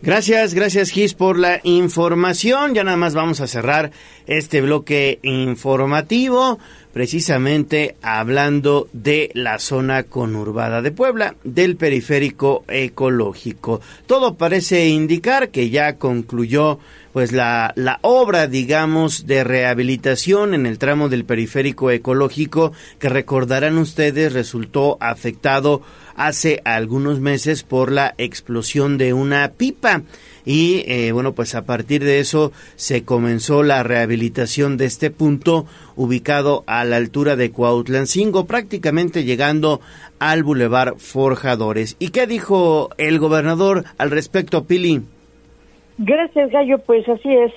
Gracias, gracias Gis por la información. Ya nada más vamos a cerrar este bloque informativo, precisamente hablando de la zona conurbada de Puebla, del periférico ecológico. Todo parece indicar que ya concluyó pues la, la obra, digamos, de rehabilitación en el tramo del periférico ecológico que recordarán ustedes resultó afectado hace algunos meses por la explosión de una pipa. Y eh, bueno pues a partir de eso se comenzó la rehabilitación de este punto ubicado a la altura de Cuautlancingo prácticamente llegando al bulevar Forjadores. Y qué dijo el gobernador al respecto Pili Gracias Gallo. Pues así es.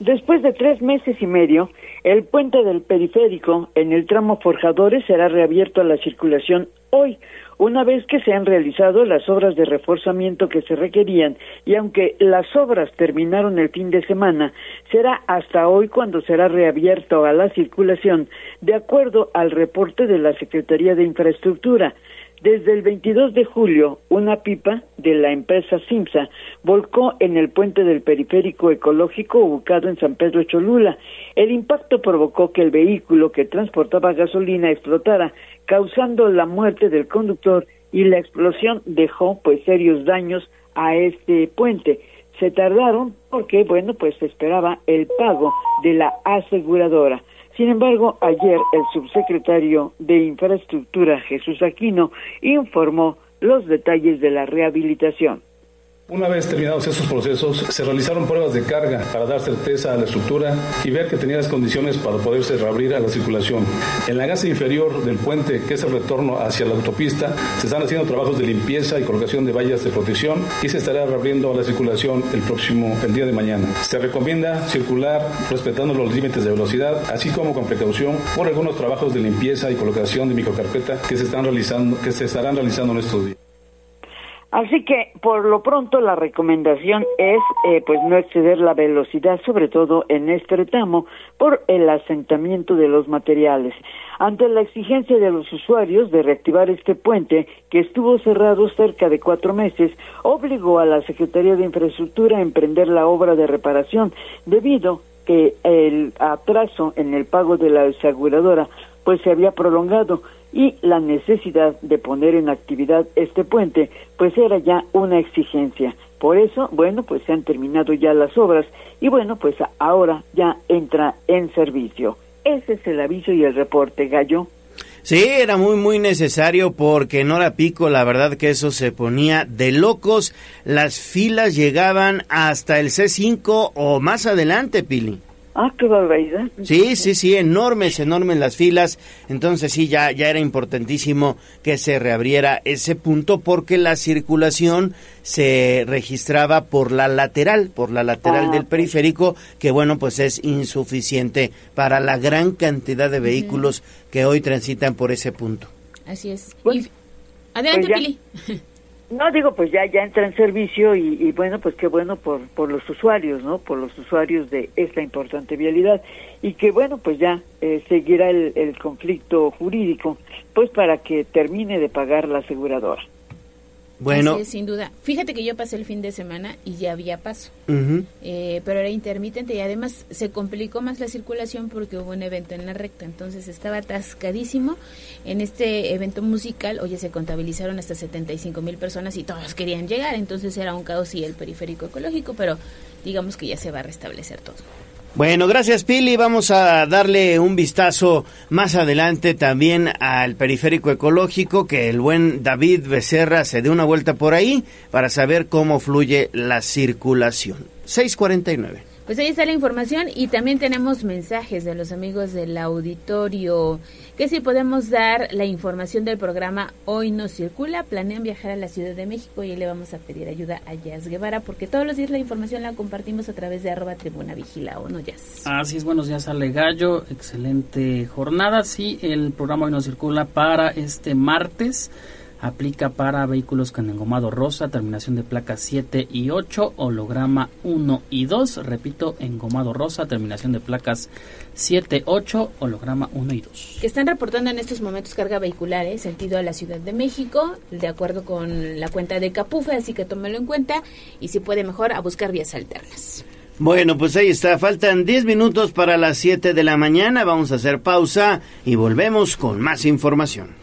Después de tres meses y medio el puente del periférico en el tramo Forjadores será reabierto a la circulación hoy una vez que se han realizado las obras de reforzamiento que se requerían y aunque las obras terminaron el fin de semana, será hasta hoy cuando será reabierto a la circulación, de acuerdo al reporte de la Secretaría de Infraestructura. Desde el 22 de julio, una pipa de la empresa Simsa volcó en el puente del periférico ecológico ubicado en San Pedro Cholula. El impacto provocó que el vehículo que transportaba gasolina explotara, causando la muerte del conductor y la explosión dejó pues serios daños a este puente. Se tardaron porque, bueno, pues se esperaba el pago de la aseguradora. Sin embargo, ayer el subsecretario de Infraestructura, Jesús Aquino, informó los detalles de la rehabilitación. Una vez terminados estos procesos, se realizaron pruebas de carga para dar certeza a la estructura y ver que tenía las condiciones para poderse reabrir a la circulación. En la gasa inferior del puente, que es el retorno hacia la autopista, se están haciendo trabajos de limpieza y colocación de vallas de protección y se estará reabriendo a la circulación el próximo, el día de mañana. Se recomienda circular respetando los límites de velocidad, así como con precaución por algunos trabajos de limpieza y colocación de microcarpeta que se están realizando, que se estarán realizando en estos días. Así que por lo pronto la recomendación es eh, pues no exceder la velocidad, sobre todo en este tramo, por el asentamiento de los materiales. Ante la exigencia de los usuarios de reactivar este puente, que estuvo cerrado cerca de cuatro meses, obligó a la Secretaría de Infraestructura a emprender la obra de reparación, debido que el atraso en el pago de la aseguradora pues se había prolongado y la necesidad de poner en actividad este puente, pues era ya una exigencia. Por eso, bueno, pues se han terminado ya las obras y bueno, pues ahora ya entra en servicio. Ese es el aviso y el reporte, Gallo. Sí, era muy, muy necesario porque en hora pico la verdad que eso se ponía de locos. Las filas llegaban hasta el C5 o más adelante, Pili. Ah, qué barbaridad. Sí, sí, sí, enormes, enormes las filas. Entonces sí, ya, ya era importantísimo que se reabriera ese punto porque la circulación se registraba por la lateral, por la lateral del ah, periférico, que bueno, pues es insuficiente para la gran cantidad de vehículos que hoy transitan por ese punto. Así es. Adelante, pues Pili. No, digo, pues ya, ya entra en servicio y, bueno, pues qué bueno por, por los usuarios, ¿no? Por los usuarios de esta importante vialidad y que bueno, pues ya eh, seguirá el, el conflicto jurídico, pues para que termine de pagar la aseguradora. Bueno. sin duda. Fíjate que yo pasé el fin de semana y ya había paso, eh, pero era intermitente y además se complicó más la circulación porque hubo un evento en la recta, entonces estaba atascadísimo. En este evento musical, oye, se contabilizaron hasta 75 mil personas y todos querían llegar, entonces era un caos y el periférico ecológico, pero digamos que ya se va a restablecer todo. Bueno, gracias Pili. Vamos a darle un vistazo más adelante también al periférico ecológico, que el buen David Becerra se dé una vuelta por ahí para saber cómo fluye la circulación. 649. Pues ahí está la información y también tenemos mensajes de los amigos del auditorio que si podemos dar la información del programa Hoy no circula, planean viajar a la Ciudad de México y le vamos a pedir ayuda a Jazz Guevara porque todos los días la información la compartimos a través de arroba tribuna vigila o no Jazz. Así es, buenos días Ale Gallo, excelente jornada. Sí, el programa hoy nos circula para este martes. Aplica para vehículos con engomado rosa, terminación de placas 7 y 8, holograma 1 y 2. Repito, engomado rosa, terminación de placas 7, 8, holograma 1 y 2. Que están reportando en estos momentos carga vehicular, ¿eh? sentido a la Ciudad de México, de acuerdo con la cuenta de Capufe, así que tómelo en cuenta y si puede mejor a buscar vías alternas. Bueno, pues ahí está. Faltan 10 minutos para las 7 de la mañana. Vamos a hacer pausa y volvemos con más información.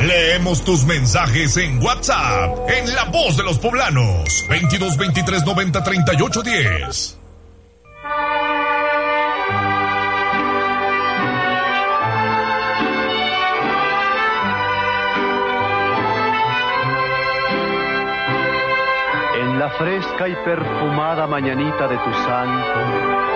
Leemos tus mensajes en WhatsApp, en La Voz de los Poblanos, 22 23 90 38 10. En la fresca y perfumada mañanita de tu santo,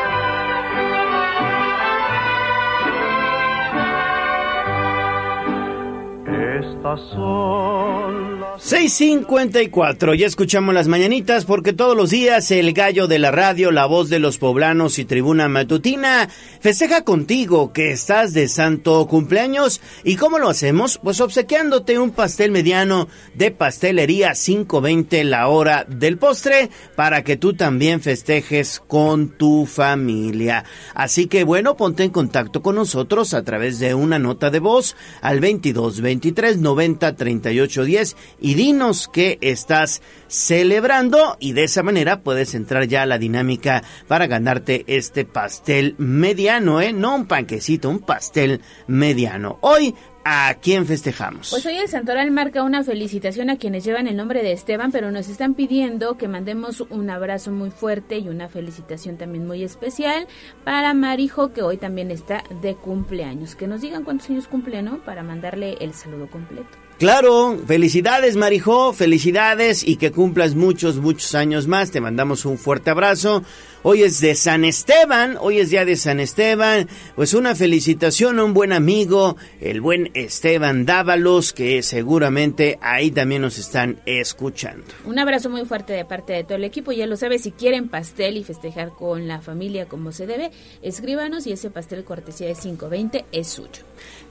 Estas son las 654, ya escuchamos las mañanitas porque todos los días el gallo de la radio, la voz de los poblanos y tribuna matutina festeja contigo que estás de santo cumpleaños. ¿Y cómo lo hacemos? Pues obsequiándote un pastel mediano de pastelería 520 la hora del postre para que tú también festejes con tu familia. Así que bueno, ponte en contacto con nosotros a través de una nota de voz al 22 23 90 38 10 y dinos qué estás celebrando y de esa manera puedes entrar ya a la dinámica para ganarte este pastel mediano, ¿eh? No un panquecito, un pastel mediano. Hoy ¿A quién festejamos? Pues hoy el Santoral marca una felicitación a quienes llevan el nombre de Esteban, pero nos están pidiendo que mandemos un abrazo muy fuerte y una felicitación también muy especial para Marijo, que hoy también está de cumpleaños. Que nos digan cuántos años cumple, ¿no? Para mandarle el saludo completo. Claro, felicidades Marijo, felicidades y que cumplas muchos, muchos años más. Te mandamos un fuerte abrazo. Hoy es de San Esteban, hoy es día de San Esteban. Pues una felicitación a un buen amigo, el buen Esteban Dávalos, que seguramente ahí también nos están escuchando. Un abrazo muy fuerte de parte de todo el equipo. Ya lo sabes, si quieren pastel y festejar con la familia como se debe, escríbanos y ese pastel cortesía de 520 es suyo.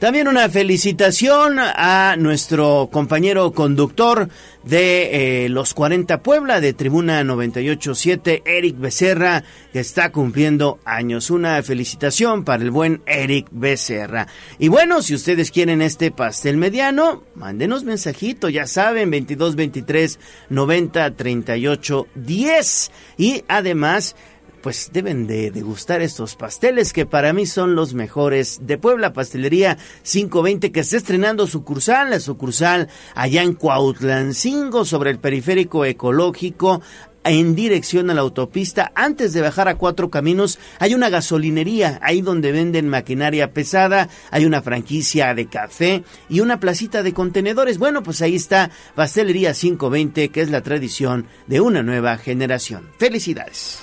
También una felicitación a nuestro compañero conductor de eh, los 40 Puebla de Tribuna 987, Eric Becerra, que está cumpliendo años. Una felicitación para el buen Eric Becerra. Y bueno, si ustedes quieren este pastel mediano, mándenos mensajito, ya saben, 22 23 90 38 10. Y además, pues deben de degustar estos pasteles que para mí son los mejores de Puebla Pastelería 520 que está estrenando sucursal, la sucursal allá en Cuautlancingo sobre el periférico ecológico en dirección a la autopista, antes de bajar a Cuatro Caminos, hay una gasolinería, ahí donde venden maquinaria pesada, hay una franquicia de café y una placita de contenedores. Bueno, pues ahí está Pastelería 520, que es la tradición de una nueva generación. Felicidades.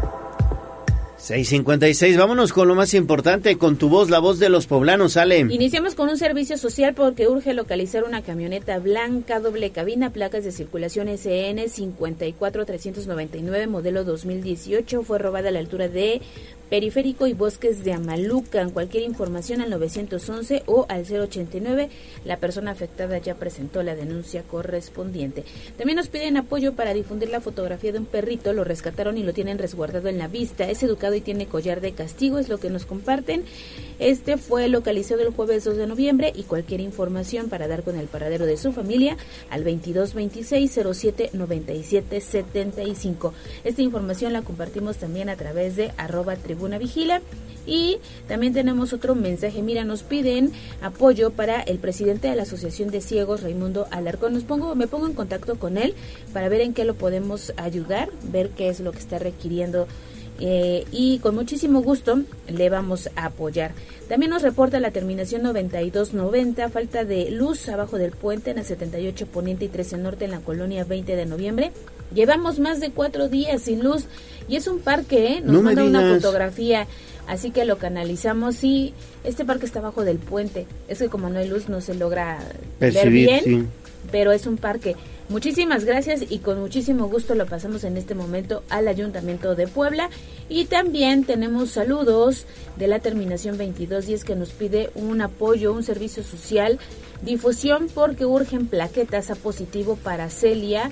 656, vámonos con lo más importante, con tu voz, la voz de los poblanos, sale. Iniciamos con un servicio social porque urge localizar una camioneta blanca doble cabina, placas de circulación SN 54399, modelo 2018, fue robada a la altura de Periférico y Bosques de Amalucan. Cualquier información al 911 o al 089. La persona afectada ya presentó la denuncia correspondiente. También nos piden apoyo para difundir la fotografía de un perrito. Lo rescataron y lo tienen resguardado en la vista. Es educado y tiene collar de castigo, es lo que nos comparten. Este fue localizado el jueves 2 de noviembre y cualquier información para dar con el paradero de su familia al 2226 07 97 75. Esta información la compartimos también a través de arroba tribuna vigila. Y también tenemos otro mensaje. Mira, nos piden apoyo para el presidente de la Asociación de Ciegos, Raimundo Alarcón. Nos pongo, me pongo en contacto con él para ver en qué lo podemos ayudar, ver qué es lo que está requiriendo eh, y con muchísimo gusto le vamos a apoyar. También nos reporta la terminación 9290, falta de luz abajo del puente en la 78 Poniente y 13 Norte en la colonia 20 de noviembre. Llevamos más de cuatro días sin luz y es un parque, ¿eh? Nos No manda una fotografía, así que lo canalizamos y este parque está abajo del puente. Es que como no hay luz no se logra ver bien, sí. pero es un parque. Muchísimas gracias y con muchísimo gusto lo pasamos en este momento al Ayuntamiento de Puebla. Y también tenemos saludos de la terminación 2210 que nos pide un apoyo, un servicio social, difusión porque urgen plaquetas a positivo para Celia.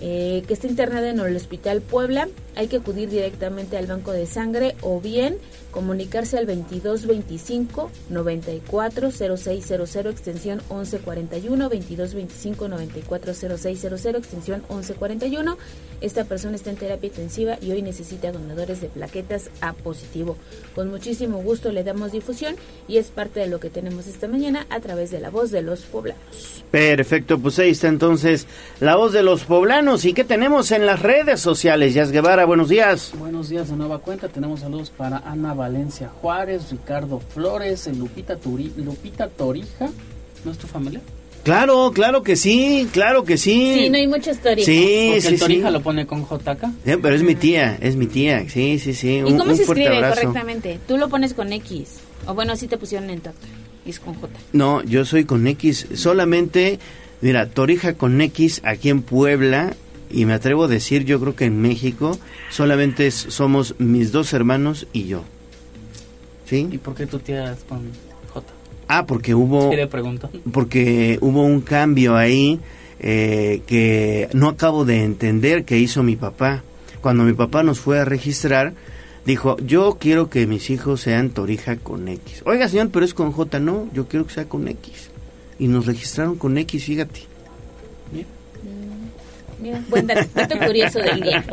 eh, que está internada en el Hospital Puebla, hay que acudir directamente al banco de sangre o bien comunicarse al 2225 940600 extensión 1141 2225 940600 extensión 1141. Esta persona está en terapia intensiva y hoy necesita donadores de plaquetas A positivo. Con muchísimo gusto le damos difusión y es parte de lo que tenemos esta mañana a través de la voz de los poblanos. Perfecto, pues ahí está entonces la voz de los poblanos. ¿Y qué tenemos en las redes sociales? Yas Guevara, buenos días. Buenos días de nueva cuenta. Tenemos saludos para Ana Valencia Juárez, Ricardo Flores, Lupita, Turi- Lupita Torija. ¿No es tu familia? Claro, claro que sí, claro que sí. Sí, no hay mucha historia. Sí, Porque sí, el Torija sí. lo pone con JK. Pero es mi tía, es mi tía, sí, sí, sí. ¿Y Un- cómo un se escribe abrazo. correctamente? Tú lo pones con X. O bueno, así te pusieron en Twitter. Y es con J. No, yo soy con X. Solamente, mira, Torija con X aquí en Puebla. Y me atrevo a decir, yo creo que en México solamente somos mis dos hermanos y yo. ¿Sí? ¿Y por qué tía es con J? Ah, porque hubo... Sí, le pregunto. Porque hubo un cambio ahí eh, que no acabo de entender que hizo mi papá. Cuando mi papá nos fue a registrar, dijo, yo quiero que mis hijos sean Torija con X. Oiga, señor, pero es con J, no, yo quiero que sea con X. Y nos registraron con X, fíjate. Mira, buen dato, curioso del día.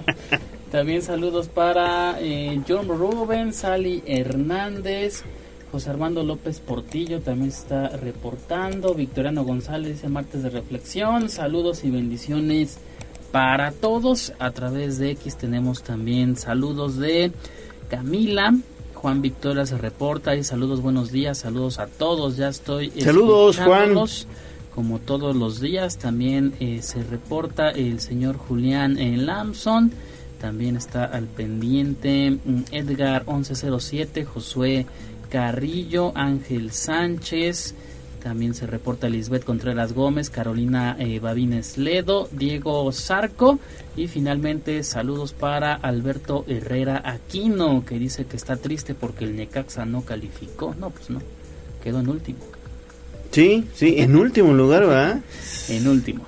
También saludos para eh, John Rubén, Sally Hernández, José Armando López Portillo también está reportando, Victoriano González dice martes de reflexión, saludos y bendiciones para todos. A través de X tenemos también saludos de Camila. Juan Victoria se reporta y saludos, buenos días, saludos a todos, ya estoy Saludos, Juan. Como todos los días, también eh, se reporta el señor Julián eh, Lamson, también está al pendiente mm, Edgar 1107, Josué Carrillo, Ángel Sánchez, también se reporta Lisbeth Contreras Gómez, Carolina eh, Babines Ledo, Diego Zarco y finalmente saludos para Alberto Herrera Aquino que dice que está triste porque el Necaxa no calificó. No, pues no, quedó en último. Sí, sí, en último lugar, ¿verdad? En último.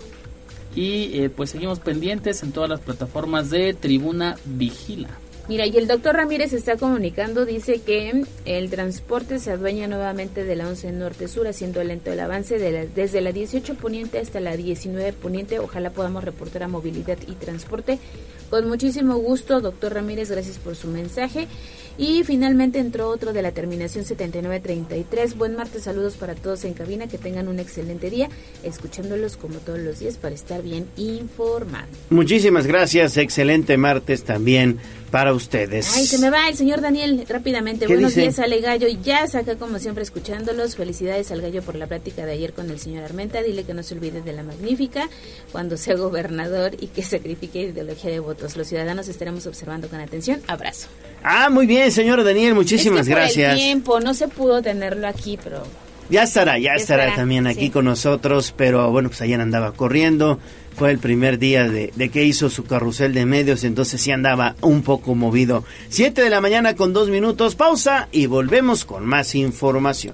Y eh, pues seguimos pendientes en todas las plataformas de Tribuna Vigila. Mira, y el doctor Ramírez está comunicando, dice que el transporte se adueña nuevamente de la 11 Norte-Sur, haciendo lento el avance de la- desde la 18 Poniente hasta la 19 Poniente. Ojalá podamos reportar a movilidad y transporte. Con muchísimo gusto, doctor Ramírez, gracias por su mensaje. Y finalmente entró otro de la terminación 7933. Buen martes, saludos para todos en cabina, que tengan un excelente día, escuchándolos como todos los días para estar bien informados. Muchísimas gracias, excelente martes también para ustedes. Ay, se me va el señor Daniel rápidamente. ¿Qué Buenos dice? días, Ale Gallo. Y ya acá como siempre escuchándolos. Felicidades al Gallo por la plática de ayer con el señor Armenta. Dile que no se olvide de la magnífica cuando sea gobernador y que sacrifique ideología de votos. Los ciudadanos estaremos observando con atención. Abrazo. Ah, muy bien, señor Daniel, muchísimas Es que por gracias. el tiempo no se pudo tenerlo aquí, pero Ya estará, ya, Ya estará, estará, también aquí sí. con nosotros, pero bueno, pues ayer andaba corriendo, fue el primer día de, de que hizo su carrusel de medios, entonces sí andaba un poco movido. Siete de la mañana con dos minutos, pausa y volvemos con más información.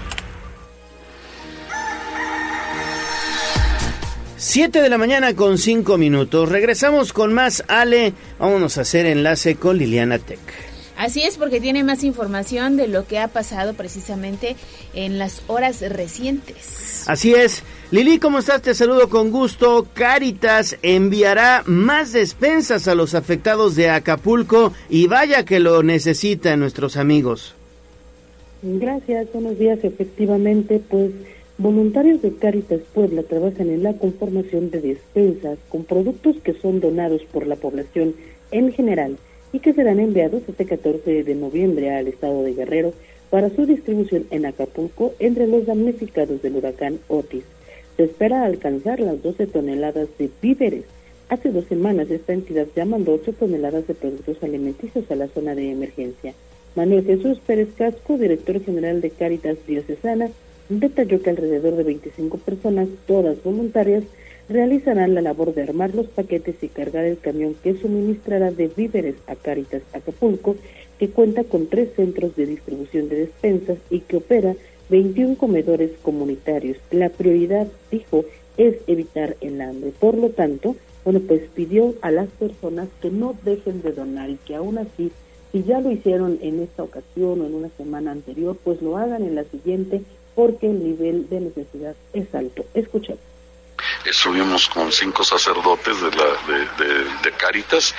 Siete de la mañana con cinco minutos, regresamos con más Ale, vámonos a hacer enlace con Liliana Tech. Así es, porque tiene más información de lo que ha pasado precisamente en las horas recientes. Así es. Lili, ¿cómo estás? Te saludo con gusto. Caritas enviará más despensas a los afectados de Acapulco y vaya que lo necesitan nuestros amigos. Gracias, buenos días. Efectivamente, pues voluntarios de Caritas Puebla trabajan en la conformación de despensas con productos que son donados por la población en general y que serán enviados este 14 de noviembre al estado de Guerrero para su distribución en Acapulco entre los damnificados del huracán Otis. Se espera alcanzar las 12 toneladas de víveres. Hace dos semanas esta entidad ya mandó 8 toneladas de productos alimenticios a la zona de emergencia. Manuel Jesús Pérez Casco, director general de Cáritas Diocesana, detalló que alrededor de 25 personas, todas voluntarias, realizarán la labor de armar los paquetes y cargar el camión que suministrará de víveres a Cáritas Acapulco, que cuenta con tres centros de distribución de despensas y que opera 21 comedores comunitarios. La prioridad, dijo, es evitar el hambre. Por lo tanto, bueno, pues pidió a las personas que no dejen de donar y que aún así, si ya lo hicieron en esta ocasión o en una semana anterior, pues lo hagan en la siguiente porque el nivel de necesidad es alto. Escuchemos. Estuvimos con cinco sacerdotes de, la, de, de, Cáritas,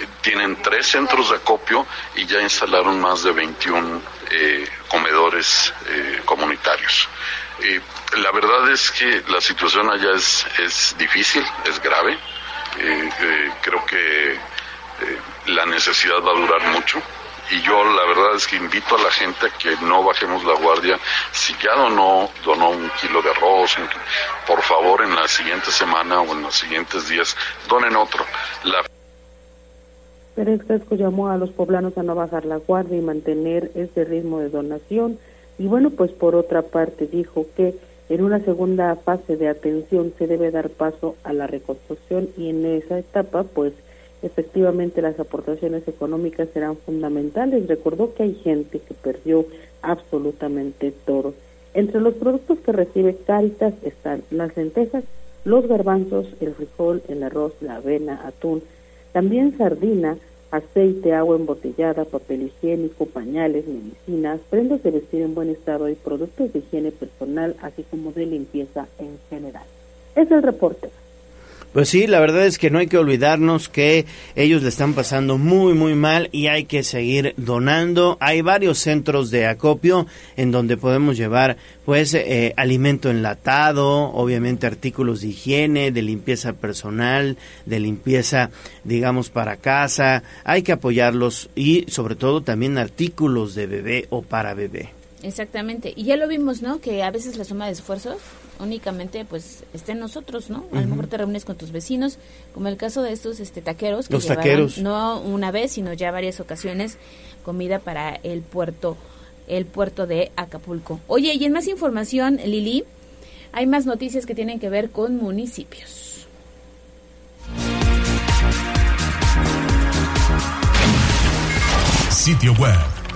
Eh, tienen tres centros de acopio y ya instalaron más de 21 eh, comedores eh, comunitarios. La verdad es que la situación allá es, es difícil, es grave. Eh, eh, creo que la necesidad va a durar mucho y yo la verdad es que invito a la gente a que no bajemos la guardia. Si ya donó, donó un kilo de arroz, por favor en la siguiente semana o en los siguientes días donen otro. La Pérez llamó a los poblanos a no bajar la guardia y mantener este ritmo de donación. Y bueno, pues por otra parte dijo que en una segunda fase de atención se debe dar paso a la reconstrucción y en esa etapa pues efectivamente las aportaciones económicas serán fundamentales. Recordó que hay gente que perdió absolutamente todo. Entre los productos que recibe Cáritas están las lentejas, los garbanzos, el frijol, el arroz, la avena, atún, también sardina, aceite, agua embotellada, papel higiénico, pañales, medicinas, prendas de vestir en buen estado y productos de higiene personal, así como de limpieza en general. Es el reporte. Pues sí, la verdad es que no hay que olvidarnos que ellos le están pasando muy muy mal y hay que seguir donando. Hay varios centros de acopio en donde podemos llevar pues eh, alimento enlatado, obviamente artículos de higiene, de limpieza personal, de limpieza digamos para casa. Hay que apoyarlos y sobre todo también artículos de bebé o para bebé. Exactamente. Y ya lo vimos, ¿no? Que a veces la suma de esfuerzos únicamente pues estén nosotros, ¿no? A lo mejor te reúnes con tus vecinos, como el caso de estos este taqueros que Los taqueros. no una vez, sino ya varias ocasiones comida para el puerto el puerto de Acapulco. Oye, y en más información, Lili, hay más noticias que tienen que ver con municipios. Sitio web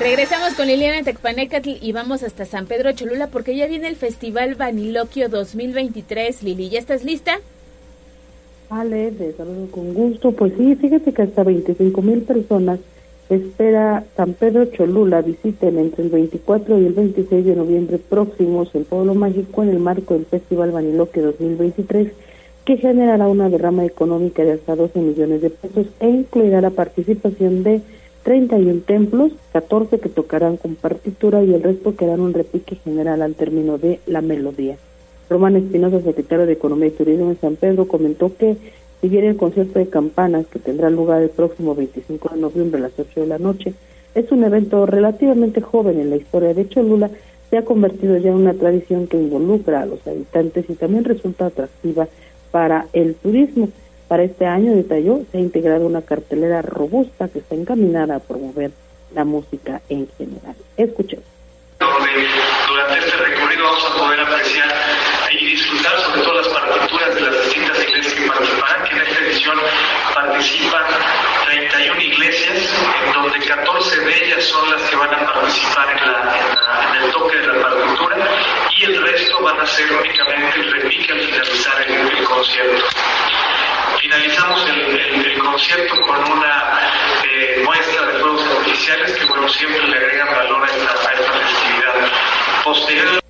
Regresamos con Liliana Tecpanecatl y vamos hasta San Pedro Cholula porque ya viene el Festival Vaniloquio 2023. Lili, ¿ya estás lista? Ale, de saludo con gusto. Pues sí, fíjate que hasta 25 mil personas espera San Pedro Cholula visiten entre el 24 y el 26 de noviembre próximos el Pueblo Mágico en el marco del Festival Baniloque 2023 que generará una derrama económica de hasta 12 millones de pesos e incluirá la participación de 31 templos, 14 que tocarán con partitura y el resto que harán un repique general al término de la melodía. Román Espinosa, secretario de Economía y Turismo en San Pedro, comentó que si bien el concierto de campanas que tendrá lugar el próximo 25 de noviembre a las 8 de la noche es un evento relativamente joven en la historia de Cholula, se ha convertido ya en una tradición que involucra a los habitantes y también resulta atractiva para el turismo. Para este año, detalló, se ha integrado una cartelera robusta que está encaminada a promover la música en general. Escuchemos. durante este recorrido vamos a poder apreciar y disfrutar sobre todo las partituras de las distintas iglesias que participarán, que en esta edición participan 31 iglesias, donde 14 de ellas son las que van a participar en el toque de la partitura y el resto van a ser únicamente el repique al finalizar el, el concierto. Finalizamos el, concierto con una eh, muestra de fuegos artificiales que bueno siempre le agregan valor a esta, festividad. Posterior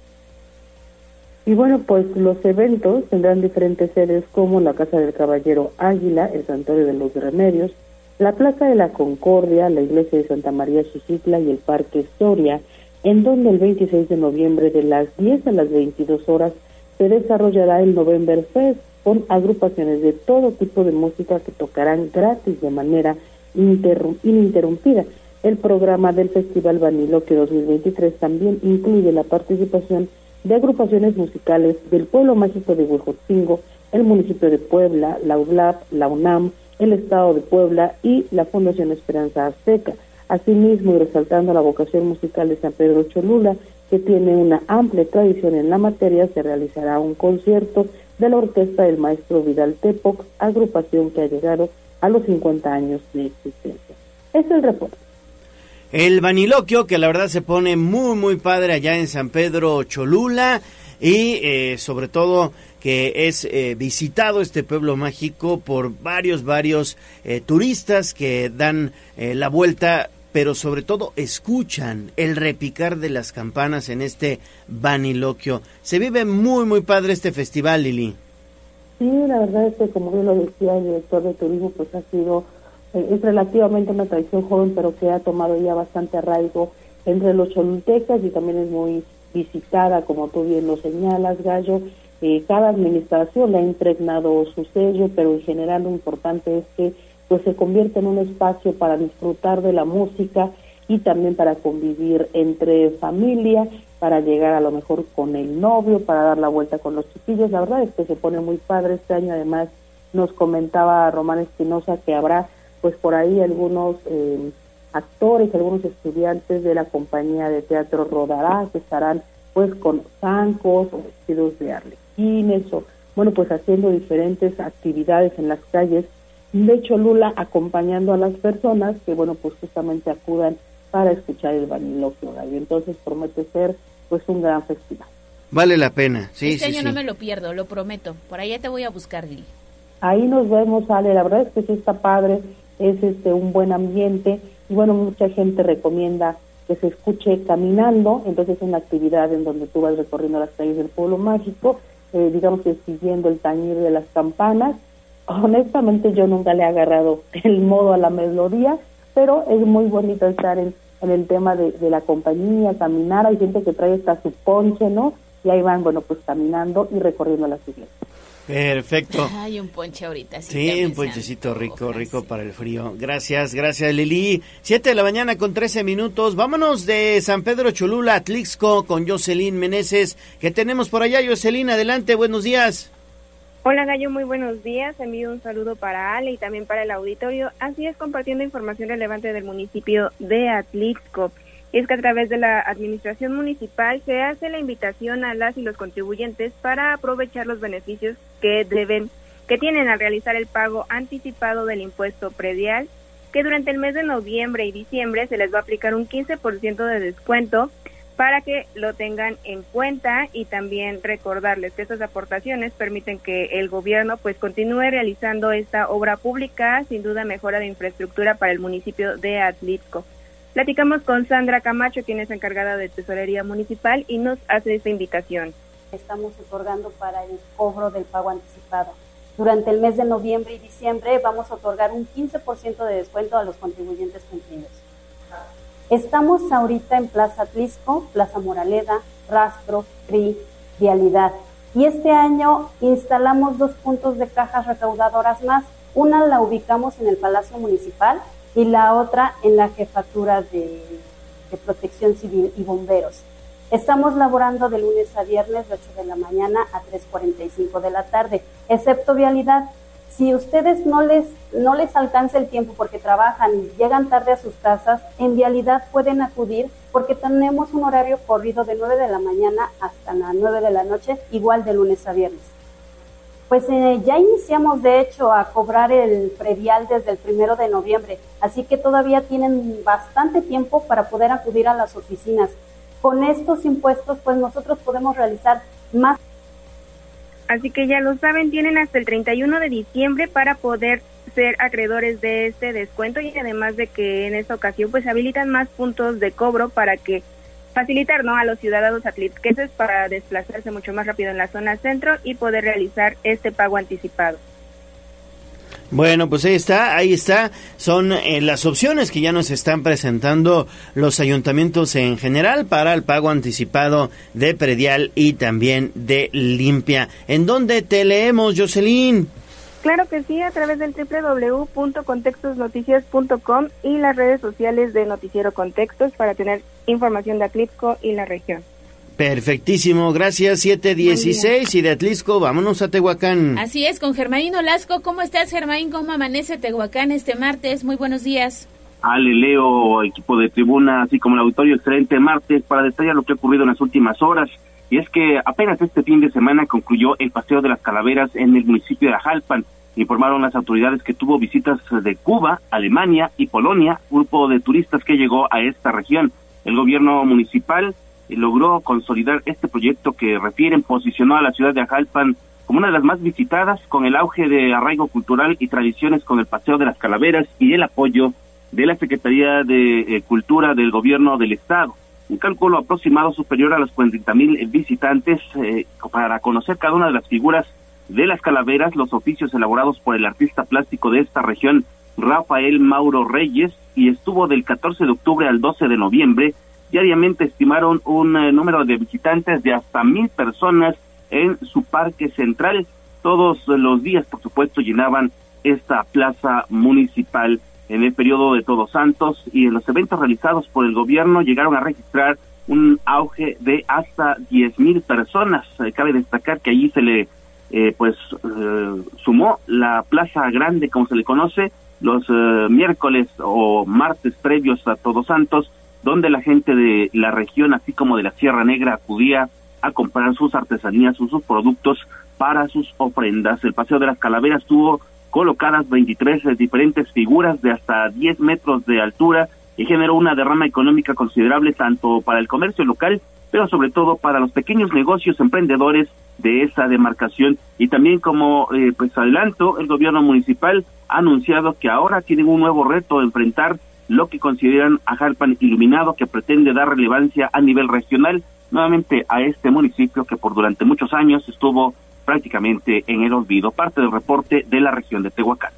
Y bueno, pues los eventos tendrán diferentes sedes como la Casa del Caballero Águila, el Santuario de los Remedios, la Plaza de la Concordia, la Iglesia de Santa María Xixitla y el Parque Soria, en donde el 26 de noviembre de las 10 a las 22 horas se desarrollará el November Fest con agrupaciones de todo tipo de música que tocarán gratis de manera interrum- ininterrumpida. El programa del Festival Baniloque 2023 también incluye la participación de agrupaciones musicales del pueblo mágico de Huejotzingo, el municipio de Puebla, la ULAP, la UNAM, el Estado de Puebla y la Fundación Esperanza Azteca. Asimismo, y resaltando la vocación musical de San Pedro Cholula, que tiene una amplia tradición en la materia, se realizará un concierto de la orquesta del maestro Vidal Tepox, agrupación que ha llegado a los 50 años de existencia. Es el reporte. El vaniloquio, que la verdad se pone muy, muy padre allá en San Pedro Cholula y eh, sobre todo que es eh, visitado este pueblo mágico por varios, varios eh, turistas que dan la vuelta, pero sobre todo escuchan el repicar de las campanas en este vaniloquio. Se vive muy, muy padre este festival, Lili. Sí, la verdad es que como bien lo decía el director de turismo, pues ha sido, eh, es relativamente una tradición joven, pero que ha tomado ya bastante arraigo entre los cholultecas y también es muy visitada, como tú bien lo señalas, Gallo. Eh, cada administración le ha impregnado su sello, pero en general lo importante es que pues se convierte en un espacio para disfrutar de la música y también para convivir entre familia, para llegar a lo mejor con el novio, para dar la vuelta con los chiquillos. La verdad es que se pone muy padre este año. Además, nos comentaba Román Espinosa que habrá pues por ahí algunos eh, actores, algunos estudiantes de la compañía de teatro Rodará que estarán pues con zancos o vestidos de arlequines o bueno pues haciendo diferentes actividades en las calles de Cholula acompañando a las personas que bueno pues justamente acudan para escuchar el vaniloquio gallo. Entonces promete ser pues un gran festival. Vale la pena, sí, este sí, año sí. no me lo pierdo, lo prometo. Por allá te voy a buscar, Lili. Ahí nos vemos, Ale. La verdad es que sí está padre, es este un buen ambiente y bueno, mucha gente recomienda que se escuche caminando, entonces es una actividad en donde tú vas recorriendo las calles del pueblo mágico, eh, digamos que siguiendo el tañir de las campanas honestamente yo nunca le he agarrado el modo a la melodía, pero es muy bonito estar en, en el tema de, de, la compañía, caminar, hay gente que trae hasta su ponche, ¿no? Y ahí van, bueno, pues caminando y recorriendo las iglesias. Perfecto. Hay un ponche ahorita. Sí, un ponchecito rico, rico para el frío. Gracias, gracias Lili. Siete de la mañana con trece minutos. Vámonos de San Pedro Cholula a Tlixco con Jocelyn Meneses. ¿Qué tenemos por allá, Jocelyn? Adelante, buenos días. Hola Gallo, muy buenos días. Envío un saludo para Ale y también para el auditorio. Así es, compartiendo información relevante del municipio de Atlixco. Es que a través de la administración municipal se hace la invitación a las y los contribuyentes para aprovechar los beneficios que deben, que tienen al realizar el pago anticipado del impuesto predial, que durante el mes de noviembre y diciembre se les va a aplicar un 15% de descuento para que lo tengan en cuenta y también recordarles que estas aportaciones permiten que el gobierno pues continúe realizando esta obra pública, sin duda mejora de infraestructura para el municipio de Atlixco. Platicamos con Sandra Camacho, quien es encargada de Tesorería Municipal y nos hace esta invitación. Estamos otorgando para el cobro del pago anticipado. Durante el mes de noviembre y diciembre vamos a otorgar un 15% de descuento a los contribuyentes cumplidos. Estamos ahorita en Plaza Tlisco, Plaza Moraleda, Rastro, CRI, Vialidad. Y este año instalamos dos puntos de cajas recaudadoras más. Una la ubicamos en el Palacio Municipal y la otra en la Jefatura de, de Protección Civil y Bomberos. Estamos laborando de lunes a viernes de 8 de la mañana a 3.45 de la tarde, excepto vialidad si ustedes no les, no les alcanza el tiempo porque trabajan y llegan tarde a sus casas, en vialidad pueden acudir porque tenemos un horario corrido de 9 de la mañana hasta las 9 de la noche, igual de lunes a viernes. Pues eh, ya iniciamos de hecho a cobrar el predial desde el primero de noviembre, así que todavía tienen bastante tiempo para poder acudir a las oficinas. Con estos impuestos, pues nosotros podemos realizar más Así que ya lo saben, tienen hasta el 31 de diciembre para poder ser acreedores de este descuento y además de que en esta ocasión pues habilitan más puntos de cobro para que facilitar ¿no? a los ciudadanos atlisquenses para desplazarse mucho más rápido en la zona centro y poder realizar este pago anticipado. Bueno, pues ahí está, ahí está. Son eh, las opciones que ya nos están presentando los ayuntamientos en general para el pago anticipado de predial y también de limpia. ¿En dónde te leemos, Jocelyn? Claro que sí, a través del www.contextosnoticias.com y las redes sociales de Noticiero Contextos para tener información de Atlixco y la región. Perfectísimo, gracias, 716 y de Atlisco, vámonos a Tehuacán. Así es, con Germaín Olasco, ¿cómo estás Germain? ¿Cómo amanece Tehuacán este martes? Muy buenos días. Ale, Leo, equipo de tribuna, así como el auditorio, excelente martes para detallar lo que ha ocurrido en las últimas horas. Y es que apenas este fin de semana concluyó el Paseo de las Calaveras en el municipio de Ajalpan. Informaron las autoridades que tuvo visitas de Cuba, Alemania y Polonia, grupo de turistas que llegó a esta región. El gobierno municipal logró consolidar este proyecto que refieren, posicionó a la ciudad de Ajalpan como una de las más visitadas, con el auge de arraigo cultural y tradiciones con el Paseo de las Calaveras y el apoyo de la Secretaría de eh, Cultura del Gobierno del Estado. Un cálculo aproximado superior a los 40 mil visitantes eh, para conocer cada una de las figuras de las calaveras, los oficios elaborados por el artista plástico de esta región, Rafael Mauro Reyes, y estuvo del 14 de octubre al 12 de noviembre Diariamente estimaron un eh, número de visitantes de hasta mil personas en su parque central. Todos los días, por supuesto, llenaban esta plaza municipal en el periodo de Todos Santos y en los eventos realizados por el gobierno llegaron a registrar un auge de hasta diez mil personas. Eh, cabe destacar que allí se le eh, pues sumó la Plaza Grande, como se le conoce, los miércoles o martes previos a Todos Santos, donde la gente de la región, así como de la Sierra Negra, acudía a comprar sus artesanías, sus, productos para sus ofrendas. El Paseo de las Calaveras tuvo colocadas 23 diferentes figuras de hasta 10 metros de altura y generó una derrama económica considerable tanto para el comercio local, pero sobre todo para los pequeños negocios emprendedores de esa demarcación. Y también como eh, pues adelanto, el gobierno municipal ha anunciado que ahora tienen un nuevo reto, enfrentar lo que consideran a Jalpan Iluminado, que pretende dar relevancia a nivel regional nuevamente a este municipio que por durante muchos años estuvo prácticamente en el olvido. Parte del reporte de la región de Tehuacán.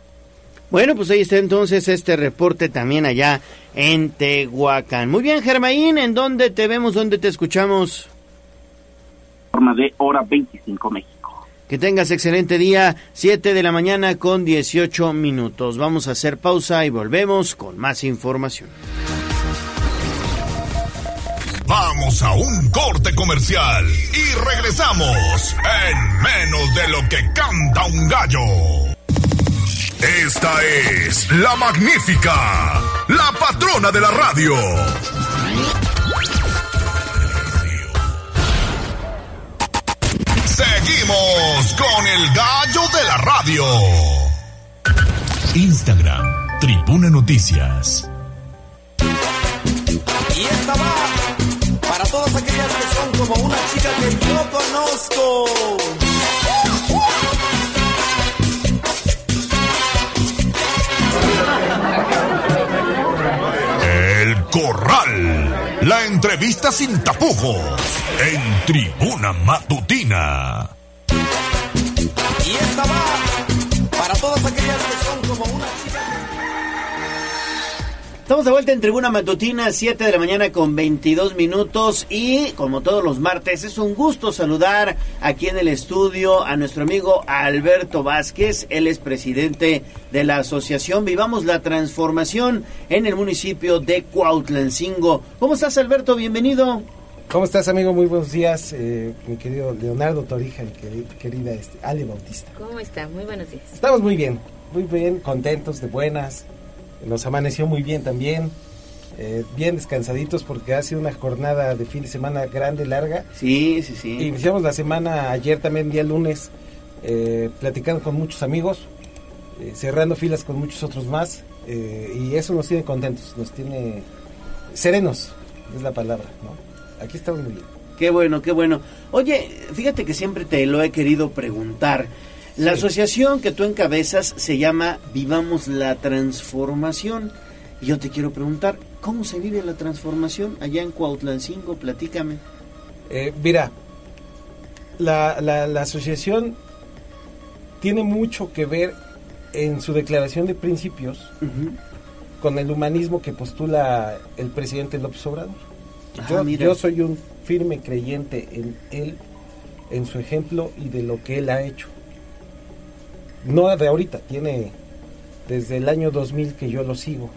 Bueno, pues ahí está entonces este reporte también allá en Tehuacán. Muy bien, Germaín, ¿en dónde te vemos, dónde te escuchamos? Forma de hora 25 México. Que tengas excelente día, 7 de la mañana con 18 minutos. Vamos a hacer pausa y volvemos con más información. Vamos a un corte comercial y regresamos en menos de lo que canta un gallo. Esta es la magnífica, la patrona de la radio. Seguimos con el gallo de la radio. Instagram, Tribuna Noticias. Y esta va para todas aquellas que son como una chica que yo conozco. El Corral. La entrevista sin tapujos. En Tribuna Matutina. Y esta va para todas aquellas que son como una chica Estamos de vuelta en Tribuna Matutina, 7 de la mañana con 22 minutos y como todos los martes es un gusto saludar aquí en el estudio a nuestro amigo Alberto Vázquez, él es presidente de la asociación Vivamos la Transformación en el municipio de Cuautlancingo. ¿Cómo estás Alberto? Bienvenido. ¿Cómo estás, amigo? Muy buenos días, eh, mi querido Leonardo Torija y queri- querida este, Ale Bautista. ¿Cómo está? Muy buenos días. Estamos muy bien, muy bien, contentos, de buenas. Nos amaneció muy bien también. eh, bien descansaditos porque ha sido una jornada de fin de semana grande, larga. Sí, sí, sí. Iniciamos la semana ayer también, día lunes, eh, platicando con muchos amigos, eh, cerrando filas con muchos otros más. y eso nos tiene contentos, nos tiene serenos, es la palabra. ¿no? Aquí estamos muy bien. Qué bueno, qué bueno. Oye, fíjate que siempre te lo he querido preguntar. La asociación que tú encabezas se llama Vivamos la Transformación. Y yo te quiero preguntar, ¿cómo se vive la transformación allá en Cuautlancingo? Platícame. Eh, mira, la, la, la asociación tiene mucho que ver en su declaración de principios con el humanismo que postula el presidente López Obrador. Ah, yo, soy un firme creyente en él, en su ejemplo y de lo que él ha hecho. No de ahorita, tiene desde el año 2000 que yo lo sigo.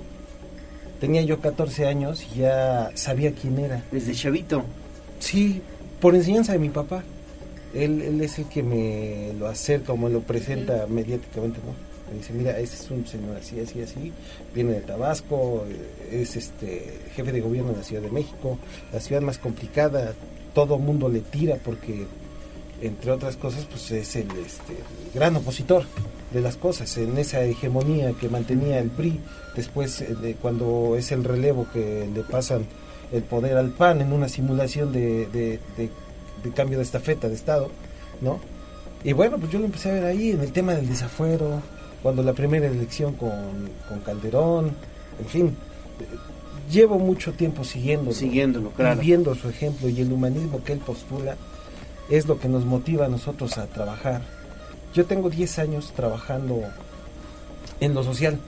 Tenía yo 14 años y ya sabía quién era. Desde chavito. Sí, por enseñanza de mi papá. Él, él es el que me lo acerca o me lo presenta mediáticamente, ¿no? Me dice, mira, ese es un señor así, así, así, viene de Tabasco, eh, es este jefe de gobierno de la Ciudad de México, la ciudad más complicada, todo mundo le tira porque, entre otras cosas, pues es el, este, el gran opositor de las cosas, en esa hegemonía que mantenía el PRI, después eh, de cuando es el relevo que le pasan el poder al PAN en una simulación de, de- de- de cambio de estafeta de Estado, ¿no? Y bueno, pues yo lo empecé a ver ahí en el tema del desafuero, cuando la primera elección con, con Calderón, en fin, llevo mucho tiempo siguiéndolo, Siguiéndolo, claro. viendo su ejemplo y el humanismo que él postula es lo que nos motiva a nosotros a trabajar. Yo tengo 10 años trabajando en lo social,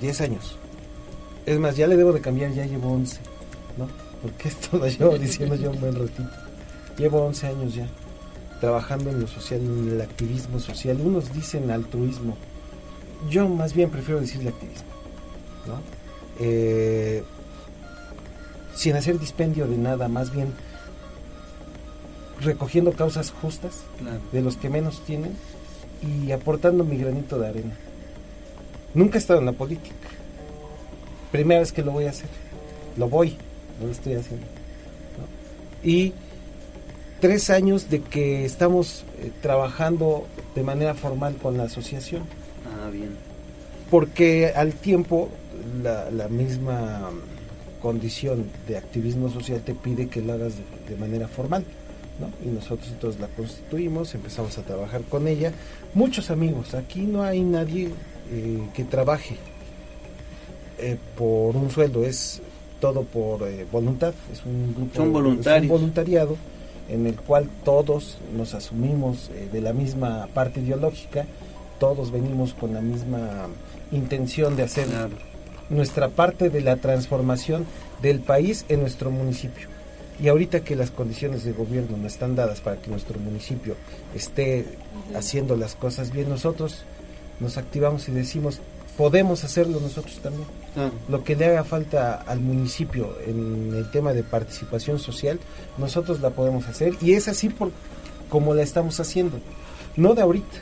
10 años. Es más, ya le debo de cambiar, ya llevo 11, ¿no? Porque esto lo llevo diciendo yo un buen ratito. Llevo 11 años ya trabajando en lo social, en el activismo social. Unos dicen altruismo. Yo más bien prefiero decirle activismo, ¿no? Eh, sin hacer dispendio de nada, más bien recogiendo causas justas Claro. de los que menos tienen y aportando mi granito de arena. Nunca he estado en la política. Primera vez que lo voy a hacer. Lo voy, no lo estoy haciendo. ¿no? Y tres años de que estamos eh, trabajando de manera formal con la asociación. Ah, bien. Porque al tiempo la, la misma condición de activismo social te pide que lo hagas de, de manera formal. ¿No? Y nosotros entonces la constituimos, empezamos a trabajar con ella. Muchos amigos, aquí no hay nadie eh, que trabaje eh, por un sueldo, es todo por eh, voluntad, es un grupo, Son es un voluntarios. voluntariado en el cual todos nos asumimos de la misma parte ideológica, todos venimos con la misma intención de hacer nuestra parte de la transformación del país en nuestro municipio. Y ahorita que las condiciones de gobierno no están dadas para que nuestro municipio esté haciendo las cosas bien, nosotros nos activamos y decimos, podemos hacerlo nosotros también. Lo que le haga falta al municipio en el tema de participación social, nosotros la podemos hacer y es así por como la estamos haciendo. No de ahorita,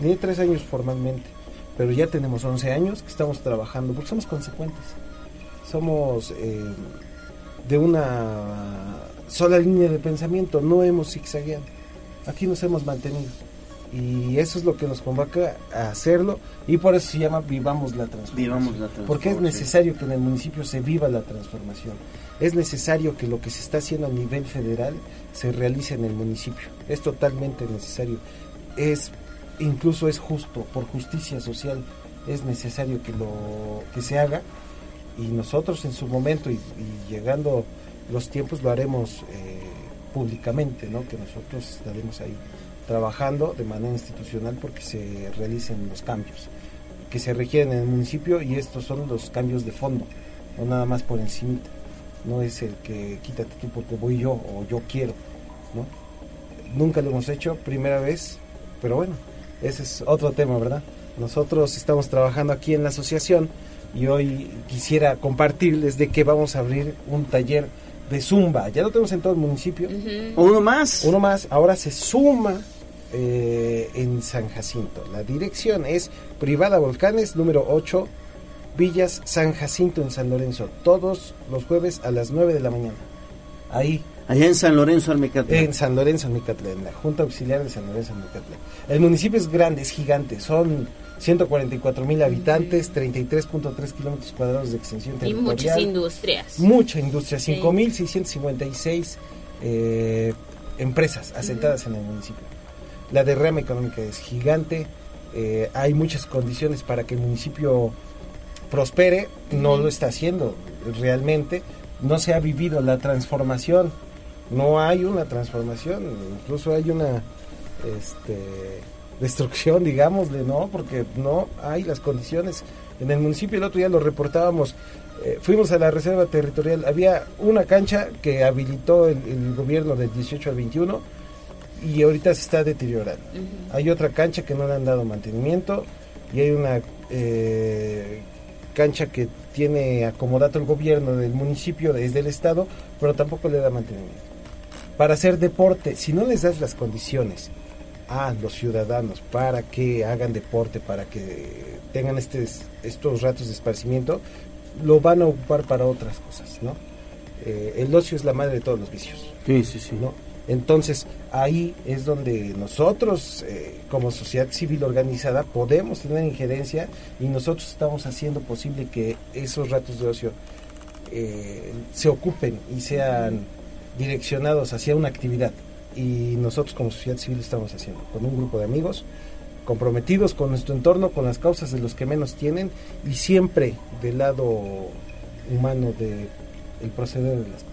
ni de tres años formalmente, pero ya tenemos 11 años que estamos trabajando porque somos consecuentes. Somos eh, de una sola línea de pensamiento, no hemos zigzagueado. Aquí nos hemos mantenido y eso es lo que nos convoca a hacerlo y por eso se llama Vivamos la Transformación. Vivamos la transformación. Porque es necesario que en el municipio se viva la transformación. Es necesario que lo que se está haciendo a nivel federal se realice en el municipio. Es totalmente necesario. Es incluso es justo por justicia social es necesario que lo que se haga y nosotros en su momento y, y llegando los tiempos lo haremos eh, públicamente, ¿no? Que nosotros estaremos ahí trabajando de manera institucional porque se realicen los cambios que se requieren en el municipio y estos son los cambios de fondo, no nada más por encima. No es el que quítate tú porque voy yo o yo quiero, ¿no? Nunca lo hemos hecho, primera vez, pero bueno, ese es otro tema, ¿verdad? Nosotros estamos trabajando aquí en la asociación y hoy quisiera compartirles de que vamos a abrir un taller de Zumba. Ya lo tenemos en todo el municipio. Uno más. Uno más. Ahora se suma eh, en San Jacinto. La dirección es Privada Volcanes, número 8, Villas San Jacinto en San Lorenzo. Todos los jueves a las 9 de la mañana. Ahí. Allá en San Lorenzo, Almecatlán. En San Lorenzo, Almecatlán, la Junta Auxiliar de San Lorenzo, Almecatlán. El municipio es grande, es gigante. Son 144 mil habitantes, 33.3 kilómetros cuadrados de extensión Y territorial. muchas industrias. Mucha industria, Sí. 5.656 eh, empresas asentadas en el municipio. La derrama económica es gigante, eh, hay muchas condiciones para que el municipio prospere, no lo está haciendo realmente, no se ha vivido la transformación, no hay una transformación, incluso hay una este, destrucción, digámosle, ¿no? Porque no hay las condiciones. En el municipio el otro día lo reportábamos, eh, fuimos a la reserva territorial, había una cancha que habilitó el, el gobierno del 18 al 21 y ahorita se está deteriorando. Hay otra cancha que no le han dado mantenimiento y hay una eh, cancha que tiene acomodado el gobierno del municipio desde el estado, pero tampoco le da mantenimiento. Para hacer deporte, si no les das las condiciones a los ciudadanos para que hagan deporte, para que tengan estes- estos ratos de esparcimiento, lo van a ocupar para otras cosas, ¿no? Eh, el ocio es la madre de todos los vicios. Sí, sí, sí. ¿no? Entonces, ahí es donde nosotros, eh, como sociedad civil organizada, podemos tener injerencia y nosotros estamos haciendo posible que esos ratos de ocio eh, se ocupen y sean direccionados hacia una actividad. Y nosotros como sociedad civil estamos haciendo, con un grupo de amigos comprometidos con nuestro entorno, con las causas de los que menos tienen y siempre del lado humano de el proceder de las.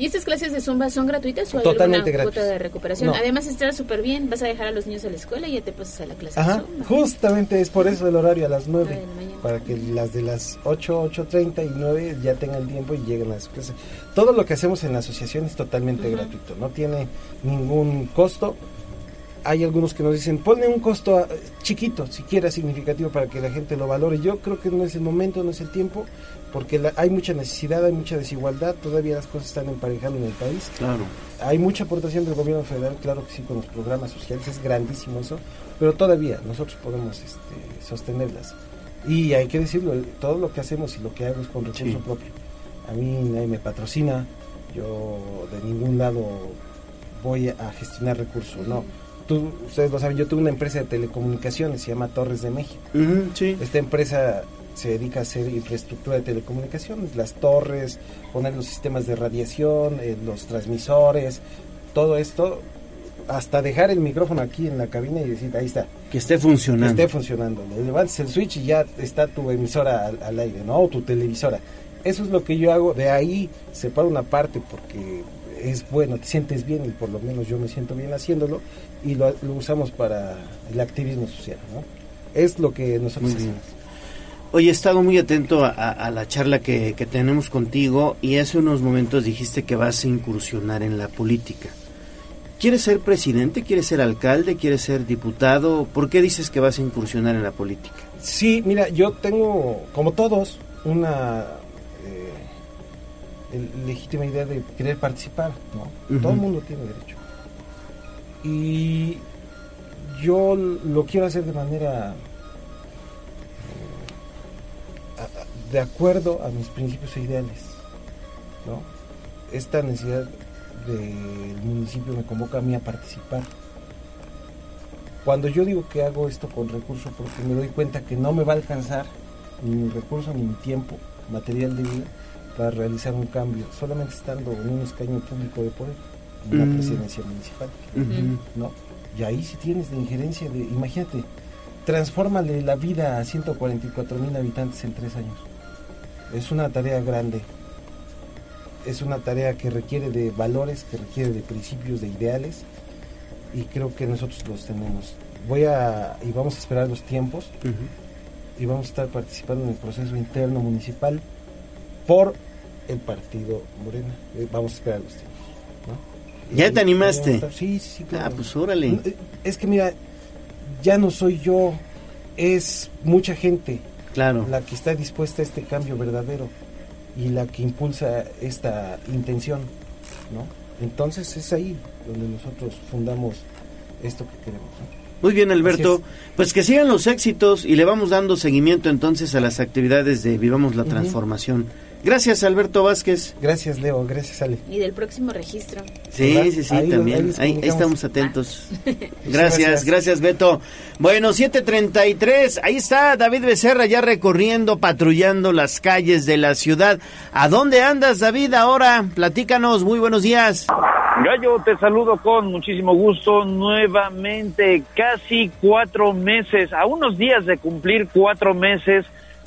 ¿Y estas clases de Zumba son gratuitas o hay Totalmente alguna cuota de recuperación? No. Además está súper bien, vas a dejar a los niños a la escuela y ya te pasas a la clase Ajá, de Zumba. justamente es por eso el horario a las 9, Nueve de la mañana. para que las de las 8, 8.30 y 9 ya tengan tiempo y lleguen a su clase. Todo lo que hacemos en la asociación es totalmente gratuito, no tiene ningún costo. Hay algunos que nos dicen, ponle un costo ah, chiquito, siquiera significativo para que la gente lo valore. Yo creo que no es el momento, no es el tiempo, porque la- hay mucha necesidad, hay mucha desigualdad, todavía las cosas están emparejando en el país. Claro. Hay mucha aportación del gobierno federal, claro que sí, con los programas sociales, es grandísimo eso, pero todavía nosotros podemos este, sostenerlas. Y hay que decirlo, todo lo que hacemos y lo que hago es con recurso Sí. propio. A mí nadie me patrocina, yo de ningún lado voy a gestionar recursos, no. Tú, ustedes lo saben, yo tuve una empresa de telecomunicaciones, se llama Torres de México. Esta empresa se dedica a hacer infraestructura de telecomunicaciones, las torres, poner los sistemas de radiación, eh, los transmisores, todo esto, hasta dejar el micrófono aquí en la cabina y decir, ahí está. Que esté funcionando. Que esté funcionando. Le levantes el switch y ya está tu emisora al, al aire, ¿no? O tu televisora. Eso es lo que yo hago. De ahí separo una parte porque es bueno, te sientes bien y por lo menos yo me siento bien haciéndolo y lo, lo usamos para el activismo social, ¿no? Es lo que nosotros hacemos. Oye, he estado muy atento a, a- a la charla que, que tenemos contigo y hace unos momentos dijiste que vas a incursionar en la política. ¿Quieres ser presidente? ¿Quieres ser alcalde? ¿Quieres ser diputado? ¿Por qué dices que vas a incursionar en la política? Sí, mira, yo tengo, como todos, una legítima idea de querer participar, ¿no? Todo el mundo tiene derecho. Y yo lo quiero hacer de manera eh, de acuerdo a mis principios e ideales, ¿no? Esta necesidad del municipio me convoca a mí a participar. Cuando yo digo que hago esto con recursos, porque me doy cuenta que no me va a alcanzar ni mi recurso ni mi tiempo material de vida para realizar un cambio, solamente estando en un escaño público de poder, en una Mm. presidencia municipal. ¿no? Y ahí sí tienes de injerencia de, imagínate, transfórmale la vida a 144 mil habitantes en tres años. Es una tarea grande, es una tarea que requiere de valores, que requiere de principios, de ideales, y creo que nosotros los tenemos. Voy a, y vamos a esperar los tiempos, y vamos a estar participando en el proceso interno municipal por el partido Morena. Eh, Vamos a esperar los tiempos. ¿no? ¿Ya te animaste? Sí, sí, claro. Ah, pues órale. Eh, Es que mira, ya no soy yo, es mucha gente claro. la que está dispuesta a este cambio verdadero y la que impulsa esta intención, ¿no? Entonces es ahí donde nosotros fundamos esto que queremos. ¿no? Muy bien, Alberto. Pues que sigan los éxitos y le vamos dando seguimiento entonces a las actividades de Vivamos la. Transformación. Gracias, Alberto Vázquez. Gracias, Leo. Gracias, Ale. Y del próximo registro. Sí, ¿Verdad? sí, sí, Ahí también. Ahí, estamos atentos. Muchas Gracias, gracias. gracias, Beto. Bueno, 7:33. Ahí está David Becerra ya recorriendo, patrullando las calles de la ciudad. ¿A dónde andas, David? Ahora, platícanos. Muy buenos días. Gallo, te saludo con muchísimo gusto nuevamente, casi cuatro meses, a unos días de cumplir cuatro meses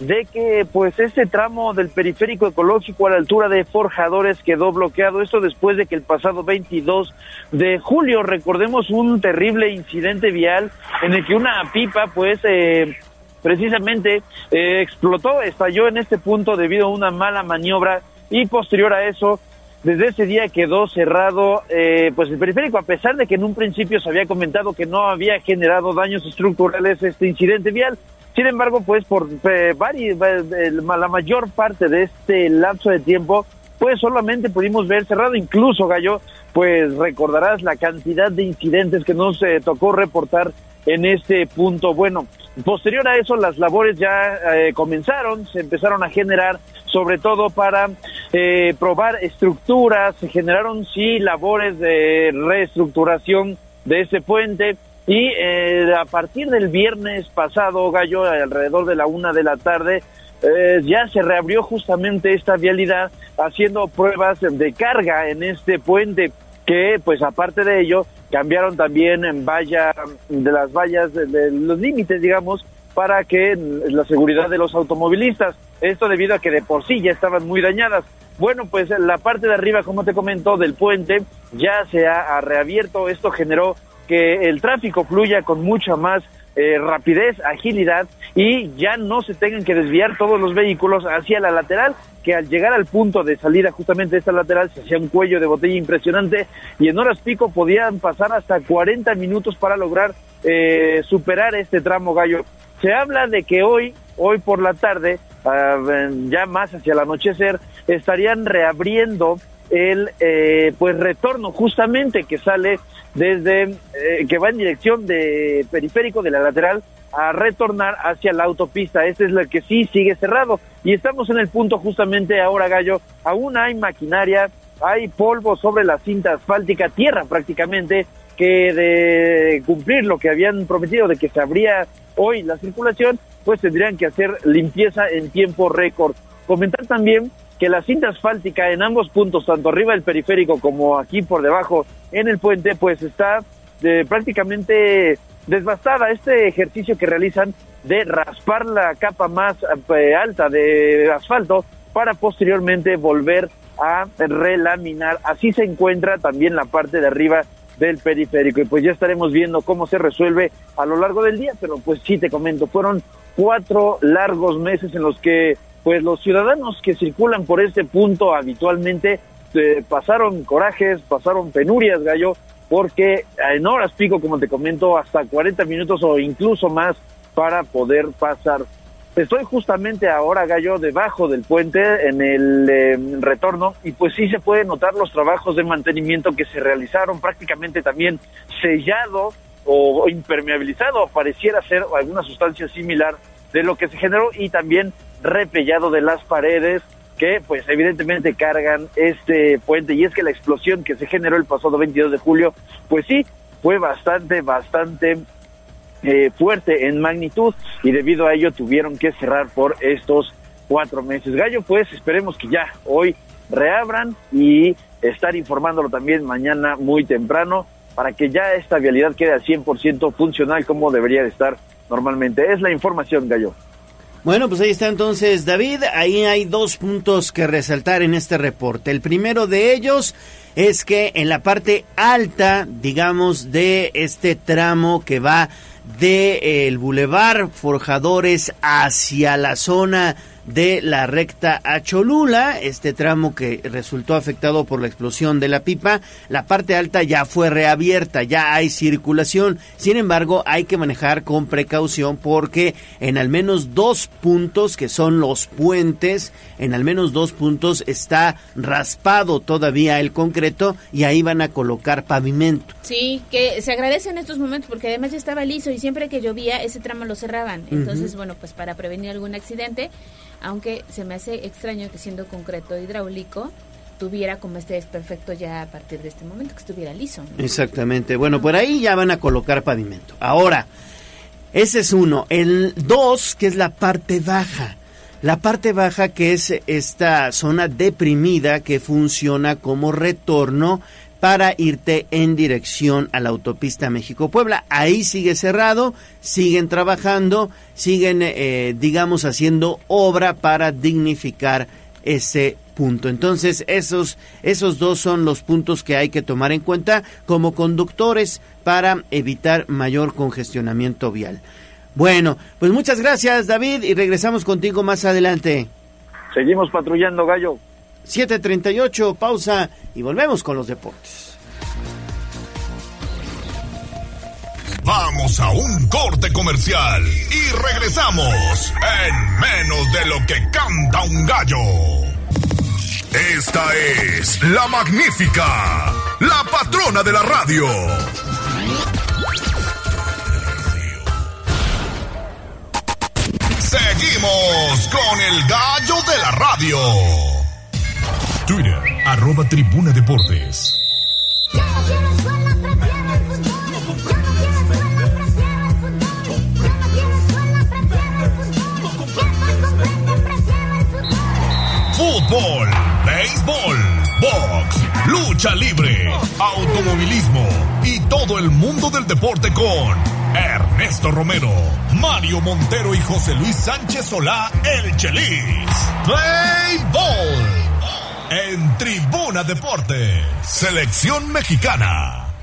de que pues este tramo del periférico ecológico a la altura de Forjadores quedó bloqueado, esto después de que el pasado 22 de julio, recordemos un terrible incidente vial en el que una pipa pues eh, precisamente eh, explotó, estalló en este punto debido a una mala maniobra y posterior a eso desde ese día quedó cerrado eh, pues el periférico, a pesar de que en un principio se había comentado que no había generado daños estructurales este incidente vial. Sin embargo, pues por eh, vari- eh, la mayor parte de este lapso de tiempo, pues solamente pudimos ver cerrado. Incluso, Gallo, pues recordarás la cantidad de incidentes que nos eh, tocó reportar en este punto. Bueno, posterior a eso, las labores ya eh, comenzaron, se empezaron a generar, sobre todo para eh, probar estructuras, se generaron sí labores de reestructuración de ese puente y eh, a partir del viernes pasado, Gallo, alrededor de la una de la tarde, eh, ya se reabrió justamente esta vialidad haciendo pruebas de carga en este puente que pues aparte de ello cambiaron también en valla de las vallas de, los límites digamos para que la seguridad de los automovilistas. Esto debido a que de por sí ya estaban muy dañadas. Bueno pues la parte de arriba como te comento del puente ya se ha reabierto. Esto generó que el tráfico fluya con mucha más eh, rapidez, agilidad y ya no se tengan que desviar todos los vehículos hacia la lateral, que al llegar al punto de salida justamente de esta lateral se hacía un cuello de botella impresionante y en horas pico podían pasar hasta 40 minutos para lograr eh, superar este tramo gallo. Se habla de que hoy, hoy por la tarde, ah, ya más hacia el anochecer, estarían reabriendo el eh, pues retorno justamente que sale desde eh, que va en dirección de periférico de la lateral a retornar hacia la autopista. Este es el que sí sigue cerrado y estamos en el punto justamente ahora, Gallo. Aún hay maquinaria, hay polvo sobre la cinta asfáltica, tierra prácticamente, que de cumplir lo que habían prometido de que se abría hoy la circulación, pues tendrían que hacer limpieza en tiempo récord. Comentar también que la cinta asfáltica en ambos puntos, tanto arriba del periférico como aquí por debajo en el puente, pues está eh, prácticamente desbastada. Este ejercicio que realizan de raspar la capa más eh, alta de asfalto para posteriormente volver a relaminar. Así se encuentra también la parte de arriba del periférico y pues ya estaremos viendo cómo se resuelve a lo largo del día, pero pues sí te comento, fueron cuatro largos meses en los que pues los ciudadanos que circulan por este punto habitualmente eh, pasaron corajes, pasaron penurias, gallo, porque en horas pico, como te comento, hasta 40 minutos o incluso más para poder pasar. Estoy justamente ahora, Gallo, debajo del puente en el em, retorno y pues sí se pueden notar los trabajos de mantenimiento que se realizaron prácticamente también sellado o impermeabilizado, pareciera ser alguna sustancia similar de lo que se generó y también repellado de las paredes que pues evidentemente cargan este puente y es que la explosión que se generó el pasado 22 de julio pues sí fue bastante bastante eh, fuerte en magnitud y debido a ello tuvieron que cerrar por estos cuatro meses. Gallo, pues esperemos que ya hoy reabran y estar informándolo también mañana muy temprano para que ya esta vialidad quede al 100% funcional como debería de estar normalmente. Es la información, Gallo. Bueno, pues ahí está entonces David. Ahí hay dos puntos que resaltar en este reporte. El primero de ellos es que en la parte alta, digamos, de este tramo que va del el Boulevard Forjadores hacia la zona de la recta a Cholula, este tramo que resultó afectado por la explosión de la pipa, la parte alta ya fue reabierta, ya hay circulación, sin embargo hay que manejar con precaución porque en al menos dos puntos que son los puentes, en al menos dos puntos está raspado todavía el concreto y ahí van a colocar pavimento. Sí, que se agradece en estos momentos porque además ya estaba liso y siempre que llovía ese tramo lo cerraban, entonces bueno pues para prevenir algún accidente aunque se me hace extraño que siendo concreto hidráulico tuviera como este desperfecto ya a partir de este momento, que estuviera liso. Exactamente. Bueno, por ahí ya van a colocar pavimento. Ahora, ese es uno. El dos, que es la parte baja. La parte baja que es esta zona deprimida que funciona como retorno para irte en dirección a la autopista México-Puebla. Ahí sigue cerrado, siguen trabajando, siguen, eh, digamos, haciendo obra para dignificar ese punto. Entonces, esos, esos dos son los puntos que hay que tomar en cuenta como conductores para evitar mayor congestionamiento vial. Bueno, pues muchas gracias David y regresamos contigo más adelante. Seguimos patrullando, Gallo. 7.38, pausa y volvemos con los deportes. Vamos a un corte comercial y regresamos en menos de lo que canta un gallo. Esta es la magnífica, la patrona de la radio. Seguimos con el gallo de la radio. Twitter, arroba Tribuna Deportes. Fútbol, béisbol, box, lucha libre, automovilismo y todo el mundo del deporte con Ernesto Romero, Mario Montero y José Luis Sánchez Solá, el Chelis. Play Ball. En Tribuna Deportes, Selección Mexicana.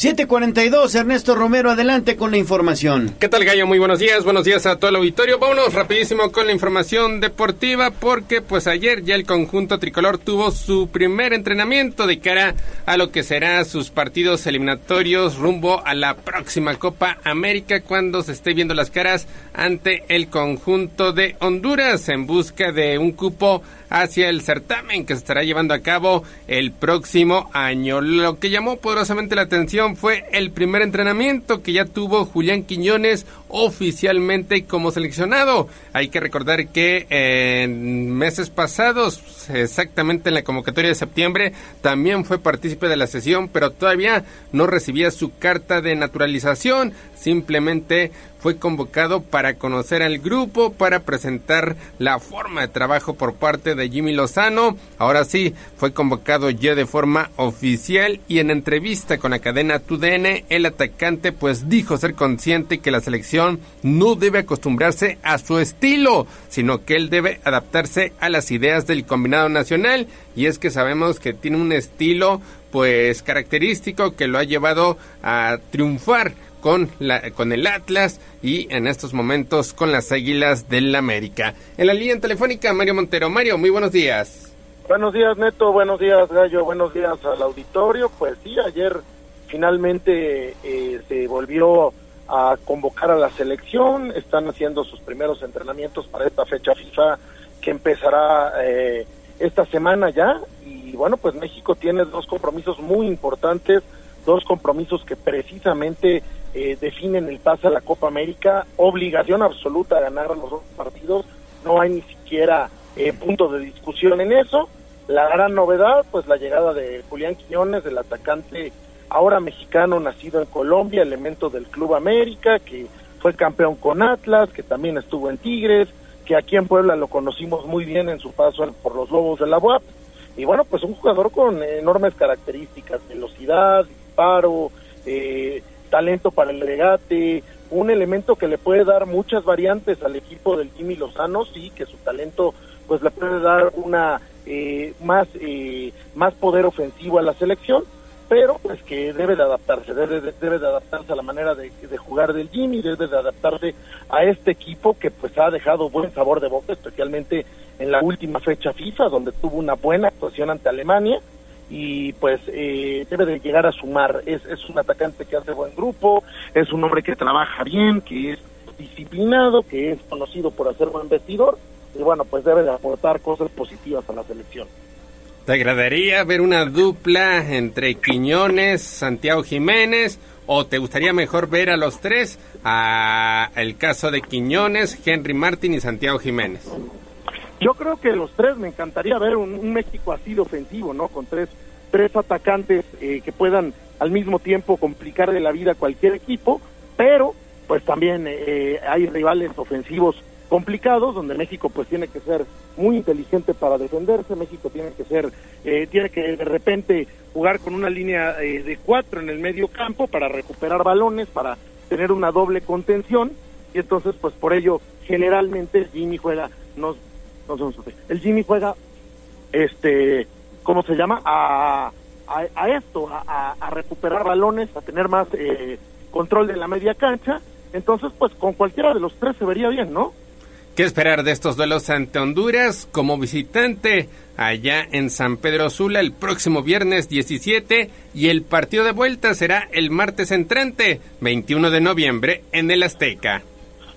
742, Ernesto Romero, adelante con la información. ¿Qué tal, Gallo? Muy buenos días, buenos días a todo el auditorio. Vámonos rapidísimo con la información deportiva porque pues ayer ya el conjunto tricolor tuvo su primer entrenamiento de cara a lo que será sus partidos eliminatorios rumbo a la próxima Copa América cuando se esté viendo las caras ante el conjunto de Honduras en busca de un cupo hacia el certamen que se estará llevando a cabo el próximo año. Lo que llamó poderosamente la atención fue el primer entrenamiento que ya tuvo Julián Quiñones oficialmente como seleccionado. Hay que recordar que en meses pasados, exactamente en la convocatoria de septiembre, también fue partícipe de la sesión, pero todavía no recibía su carta de naturalización. Simplemente fue convocado para conocer al grupo, para presentar la forma de trabajo por parte de Jimmy Lozano. Ahora sí, fue convocado ya de forma oficial y en entrevista con la cadena TUDN, el atacante pues dijo ser consciente que la selección no debe acostumbrarse a su estilo, sino que él debe adaptarse a las ideas del combinado nacional y es que sabemos que tiene un estilo pues característico que lo ha llevado a triunfar con, la, con el Atlas y en estos momentos con las Águilas del América. En la línea telefónica, Mario Montero. Mario, muy buenos días. Buenos días, Neto. Buenos días, Gallo. Buenos días al auditorio. Pues sí, ayer finalmente eh, se volvió a convocar a la selección. Están haciendo sus primeros entrenamientos para esta fecha FIFA que empezará eh, esta semana ya. Y bueno, pues México tiene dos compromisos muy importantes, dos compromisos que precisamente eh, definen el pase a la Copa América, obligación absoluta a ganar los dos partidos, no hay ni siquiera eh, punto de discusión en eso. La gran novedad, pues la llegada de Julián Quiñones, del atacante ahora mexicano nacido en Colombia, elemento del Club América, que fue campeón con Atlas, que también estuvo en Tigres, que aquí en Puebla lo conocimos muy bien en su paso por los Lobos de la UAP. Y bueno, pues un jugador con enormes características, velocidad, disparo, eh, talento para el regate, un elemento que le puede dar muchas variantes al equipo del Jimmy Lozano, sí, que su talento pues le puede dar una eh, más eh, más poder ofensivo a la selección, pero pues que debe de adaptarse, debe de, debe de adaptarse a la manera de, jugar del Jimmy, debe de adaptarse a este equipo que pues ha dejado buen sabor de boca, especialmente en la última fecha FIFA, donde tuvo una buena actuación ante Alemania, y pues eh, debe de llegar a sumar. Es, es un atacante que hace buen grupo, es un hombre que trabaja bien, que es disciplinado, que es conocido por hacer buen vestidor y bueno, pues debe de aportar cosas positivas a la selección. ¿Te agradaría ver una dupla entre Quiñones, Santiago Jiménez o te gustaría mejor ver a los tres, a el caso de Quiñones, Henry Martin y Santiago Jiménez? Yo creo que los tres me encantaría ver un, México así de ofensivo, ¿no? Con tres, tres atacantes eh, que puedan al mismo tiempo complicarle la vida a cualquier equipo, pero pues también eh, hay rivales ofensivos complicados donde México pues tiene que ser muy inteligente para defenderse, México tiene que ser, eh, tiene que de repente jugar con una línea eh, de cuatro en el medio campo para recuperar balones, para tener una doble contención y entonces pues por ello generalmente Jimmy juega, nos el Jimmy juega, este, ¿cómo se llama? A, a, esto, a, a, recuperar balones, a tener más eh, control de la media cancha. Entonces, pues con cualquiera de los tres se vería bien, ¿no? ¿Qué esperar de estos duelos ante Honduras como visitante allá en San Pedro Sula el próximo viernes 17 y el partido de vuelta será el martes entrante 21 de noviembre en el Azteca?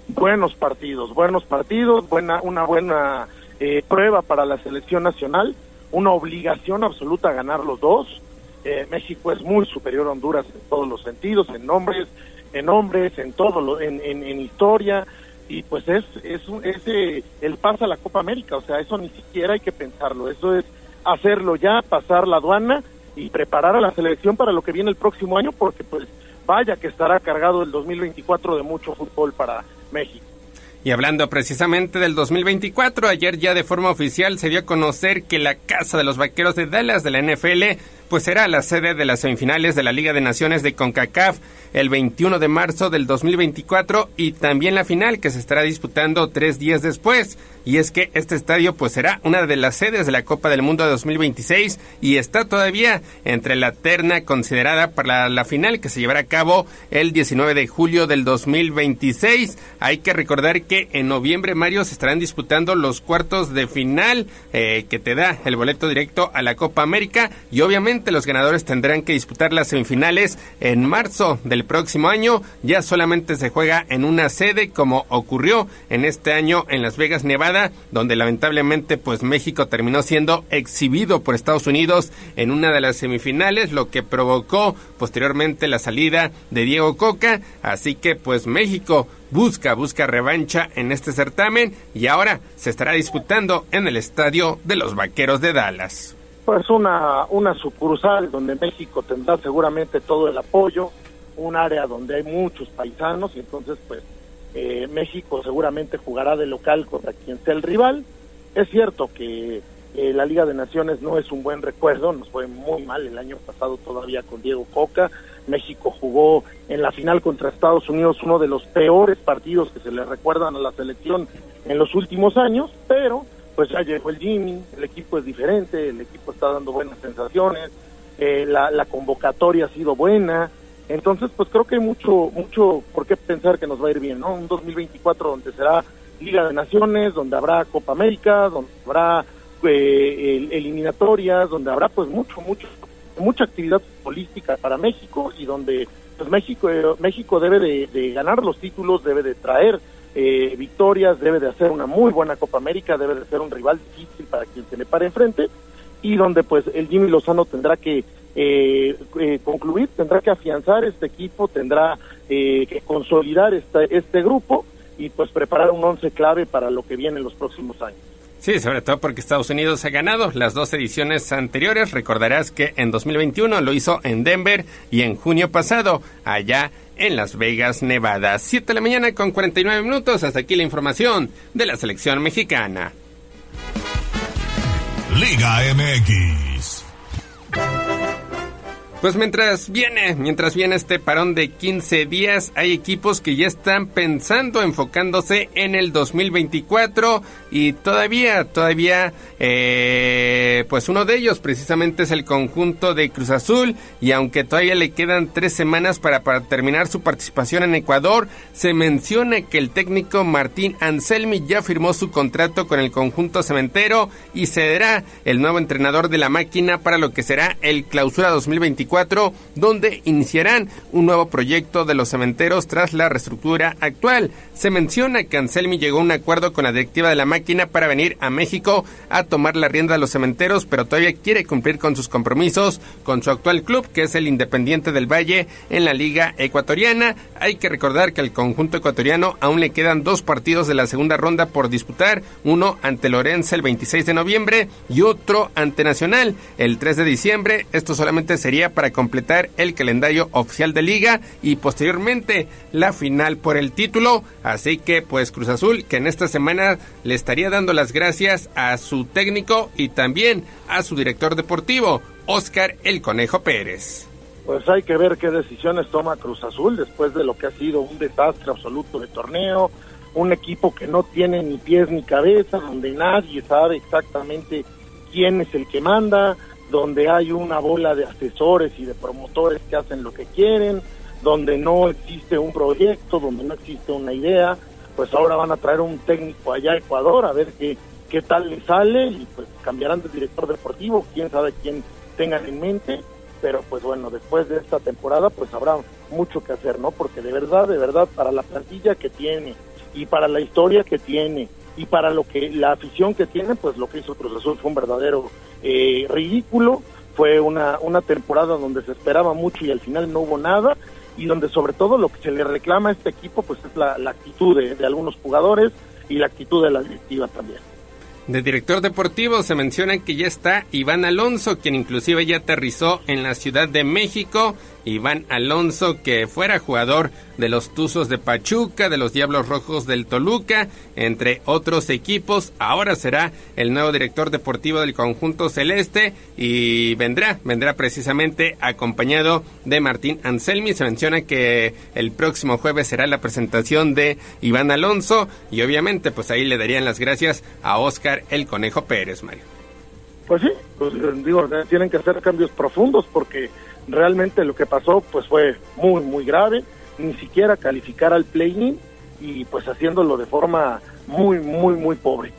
Buenos partidos, buenos partidos, buena una buena eh, prueba para la selección nacional, una obligación absoluta a ganar los dos. Eh, México es muy superior a Honduras en todos los sentidos, en nombres, en hombres, en todo, lo, en, en, en, historia, y pues es, es, es eh, el paso a la Copa América, o sea, eso ni siquiera hay que pensarlo, eso es hacerlo ya, pasar la aduana y preparar a la selección para lo que viene el próximo año, porque pues vaya que estará cargado el 2024 de mucho fútbol para México. Y hablando precisamente del 2024, ayer ya de forma oficial se dio a conocer que la Casa de los Vaqueros de Dallas de la NFL pues será la sede de las semifinales de la Liga de Naciones de CONCACAF el 21 de marzo del 2024 y también la final que se estará disputando tres días después. Y es que este estadio pues será una de las sedes de la Copa del Mundo de 2026 y está todavía entre la terna considerada para la final que se llevará a cabo el 19 de julio del 2026. Hay que recordar que en noviembre, Mario, se estarán disputando los cuartos de final eh, que te da el boleto directo a la Copa América y obviamente los ganadores tendrán que disputar las semifinales en marzo del próximo año. Ya solamente se juega en una sede como ocurrió en este año en Las Vegas, Nevada, donde lamentablemente pues México terminó siendo exhibido por Estados Unidos en una de las semifinales, lo que provocó posteriormente la salida de Diego Coca. Así que pues México busca, busca revancha en este certamen y ahora se estará disputando en el estadio de los Vaqueros de Dallas pues una, una sucursal donde México tendrá seguramente todo el apoyo, un área donde hay muchos paisanos y entonces pues Eh, México seguramente jugará de local contra quien sea el rival. Es cierto que eh, la Liga de Naciones no es un buen recuerdo, nos fue muy mal el año pasado todavía con Diego Coca. México jugó en la final contra Estados Unidos uno de los peores partidos que se le recuerdan a la selección en los últimos años, pero pues ya llegó el Jimmy, el equipo es diferente, el equipo está dando buenas sensaciones, eh, la, convocatoria ha sido buena, entonces pues creo que hay mucho, mucho por qué pensar que nos va a ir bien, ¿no? Un 2024 donde será Liga de Naciones, donde habrá Copa América, donde habrá eh, el- eliminatorias, donde habrá pues mucho, mucho, mucha actividad política para México y donde pues México, eh, México debe de, de ganar los títulos, debe de traer eh, victorias, debe de hacer una muy buena Copa América, debe de ser un rival difícil para quien se le pare enfrente y donde pues el Jimmy Lozano tendrá que eh, eh, concluir, tendrá que afianzar este equipo, tendrá que consolidar este grupo y pues preparar un once clave para lo que viene en los próximos años. Sí, sobre todo porque Estados Unidos ha ganado las dos ediciones anteriores. Recordarás que en 2021 lo hizo en Denver y en junio pasado allá en Las Vegas, Nevada. 7 de la mañana con 49 minutos. Hasta aquí la información de la selección mexicana. Liga MX. Pues mientras viene, mientras viene este parón de 15 días, hay equipos que ya están pensando, enfocándose en el 2024 y todavía, todavía, eh, pues uno de ellos precisamente es el conjunto de Cruz Azul y aunque todavía le quedan tres semanas para, para terminar su participación en Ecuador, se menciona que el técnico Martín Anselmi ya firmó su contrato con el conjunto cementero y será el nuevo entrenador de la máquina para lo que será el clausura 2024 donde iniciarán un nuevo proyecto de los cementeros tras la reestructura actual. Se menciona que Anselmi llegó a un acuerdo con la directiva de la máquina para venir a México a tomar la rienda de los cementeros, pero todavía quiere cumplir con sus compromisos con su actual club, que es el Independiente del Valle en la Liga Ecuatoriana. Hay que recordar que al conjunto ecuatoriano aún le quedan dos partidos de la segunda ronda por disputar, uno ante Lorenzo el 26 de noviembre y otro ante Nacional el 3 de diciembre. Esto solamente sería para completar el calendario oficial de liga y posteriormente la final por el título. Así que pues Cruz Azul que en esta semana le estaría dando las gracias a su técnico y también a su director deportivo, Oscar El Conejo Pérez. Pues hay que ver qué decisiones toma Cruz Azul después de lo que ha sido un desastre absoluto de torneo, un equipo que no tiene ni pies ni cabeza, donde nadie sabe exactamente quién es el que manda, donde hay una bola de asesores y de promotores que hacen lo que quieren, donde no existe un proyecto, donde no existe una idea, pues ahora van a traer un técnico allá a Ecuador a ver qué, qué tal le sale y pues cambiarán de director deportivo, quién sabe quién tengan en mente, pero pues bueno, después de esta temporada pues habrá mucho que hacer, ¿no? Porque de verdad, de verdad, para la plantilla que tiene y para la historia que tiene y para lo que la afición que tiene, pues lo que hizo Cruz Azul fue un verdadero eh, ridículo, fue una, una temporada donde se esperaba mucho y al final no hubo nada y donde sobre todo lo que se le reclama a este equipo pues es la, actitud de, de algunos jugadores y la actitud de la directiva también. De director deportivo se menciona que ya está Iván Alonso, quien inclusive ya aterrizó en la Ciudad de México. Iván Alonso, que fuera jugador de los Tuzos de Pachuca, de los Diablos Rojos del Toluca, entre otros equipos, ahora será el nuevo director deportivo del conjunto celeste y vendrá, vendrá precisamente acompañado de Martín Anselmi. Se menciona que el próximo jueves será la presentación de Iván Alonso y obviamente pues ahí le darían las gracias a Oscar el Conejo Pérez, Mario. Pues sí, pues, digo, tienen que hacer cambios profundos porque realmente lo que pasó pues fue muy, muy grave, ni siquiera calificar al play-in y pues haciéndolo de forma muy, muy, muy pobre.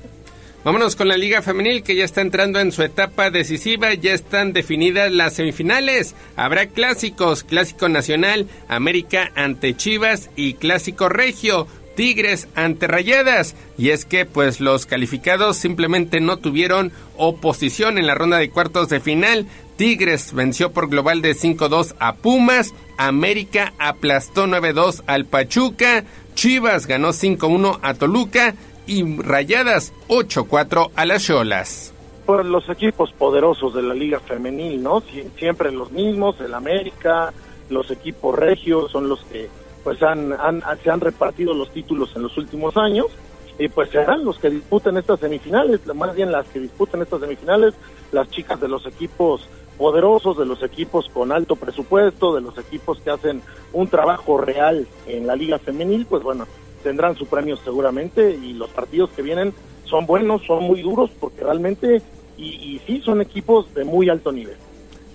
Vámonos con la Liga Femenil que ya está entrando en su etapa decisiva, ya están definidas las semifinales. Habrá clásicos, Clásico Nacional, América ante Chivas y Clásico Regio. Tigres ante Rayadas. Y es que pues los calificados simplemente no tuvieron oposición en la ronda de cuartos de final. Tigres venció por global de 5-2 a Pumas. América aplastó 9-2 al Pachuca. Chivas ganó 5-1 a Toluca. Y Rayadas 8-4 a las Cholas. Pues los equipos poderosos de la liga femenil, ¿no? Sie- siempre los mismos, el América, los equipos regios son los que pues han, han, se han repartido los títulos en los últimos años y pues serán los que disputen estas semifinales, más bien las que disputen estas semifinales, las chicas de los equipos poderosos, de los equipos con alto presupuesto, de los equipos que hacen un trabajo real en la liga femenil, pues bueno, tendrán su premio seguramente y los partidos que vienen son buenos, son muy duros porque realmente y, y sí son equipos de muy alto nivel.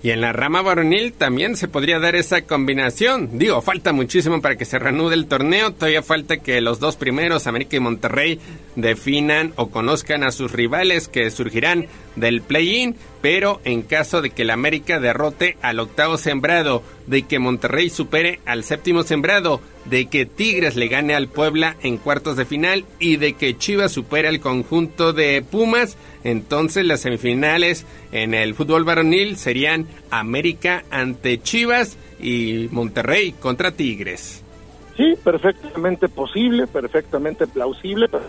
Y en la rama varonil también se podría dar esa combinación. Digo, falta muchísimo para que se reanude el torneo. Todavía falta que los dos primeros, América y Monterrey, definan o conozcan a sus rivales que surgirán del play-in. Pero en caso de que el América derrote al octavo sembrado, de que Monterrey supere al séptimo sembrado, de que Tigres le gane al Puebla en cuartos de final y de que Chivas supere al conjunto de Pumas, entonces las semifinales en el fútbol varonil serían América ante Chivas y Monterrey contra Tigres. Sí, perfectamente posible, perfectamente plausible, pero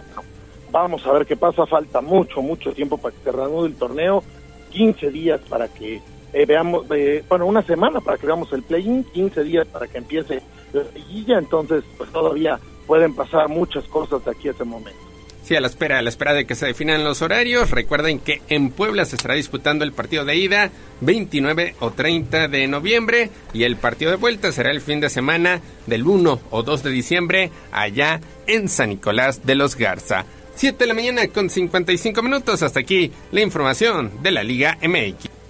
vamos a ver qué pasa. Falta mucho, mucho tiempo para que se reanude el torneo, 15 días para que eh, veamos, eh, bueno, una semana para que veamos el play-in, 15 días para que empiece la liguilla, entonces pues todavía pueden pasar muchas cosas de aquí a ese momento. Sí, a la espera, a la espera de que se definan los horarios. Recuerden que en Puebla se estará disputando el partido de ida 29 o 30 de noviembre y el partido de vuelta será el fin de semana del 1 o 2 de diciembre allá en San Nicolás de los Garza. 7 de la mañana con 55 minutos. Hasta aquí la información de la Liga MX.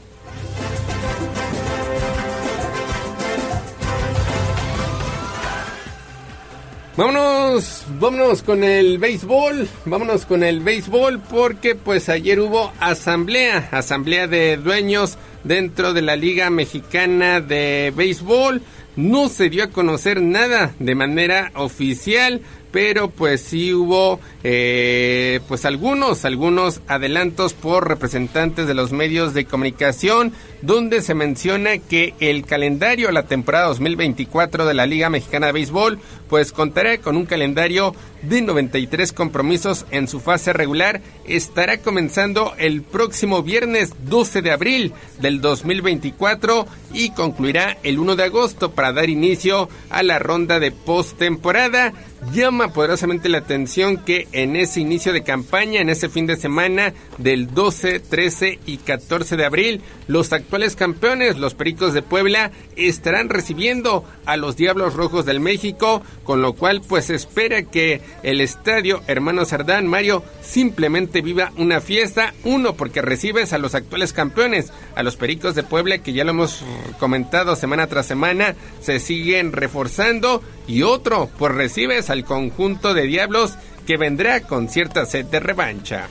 Vámonos, vámonos con el béisbol, vámonos con el béisbol porque pues ayer hubo asamblea, asamblea de dueños dentro de la Liga Mexicana de Béisbol. No se dio a conocer nada de manera oficial, pero pues sí hubo eh, pues algunos, algunos adelantos por representantes de los medios de comunicación, donde se menciona que el calendario a la temporada 2024 de la Liga Mexicana de Béisbol pues contará con un calendario de 93 compromisos en su fase regular. Estará comenzando el próximo viernes 12 de abril del 2024 y concluirá el 1 de agosto para dar inicio a la ronda de postemporada. Llama poderosamente la atención que en ese inicio de campaña, en ese fin de semana del 12, 13 y 14 de abril, los actuales campeones, los Pericos de Puebla, estarán recibiendo a los Diablos Rojos del México, con lo cual pues espera que el estadio Hermano Cerdán Mario simplemente viva una fiesta, uno porque recibes a los actuales campeones, a los Pericos de Puebla que ya lo hemos comentado semana tras semana, se siguen reforzando y otro pues recibes al conjunto de Diablos que vendrá con cierta sed de revancha.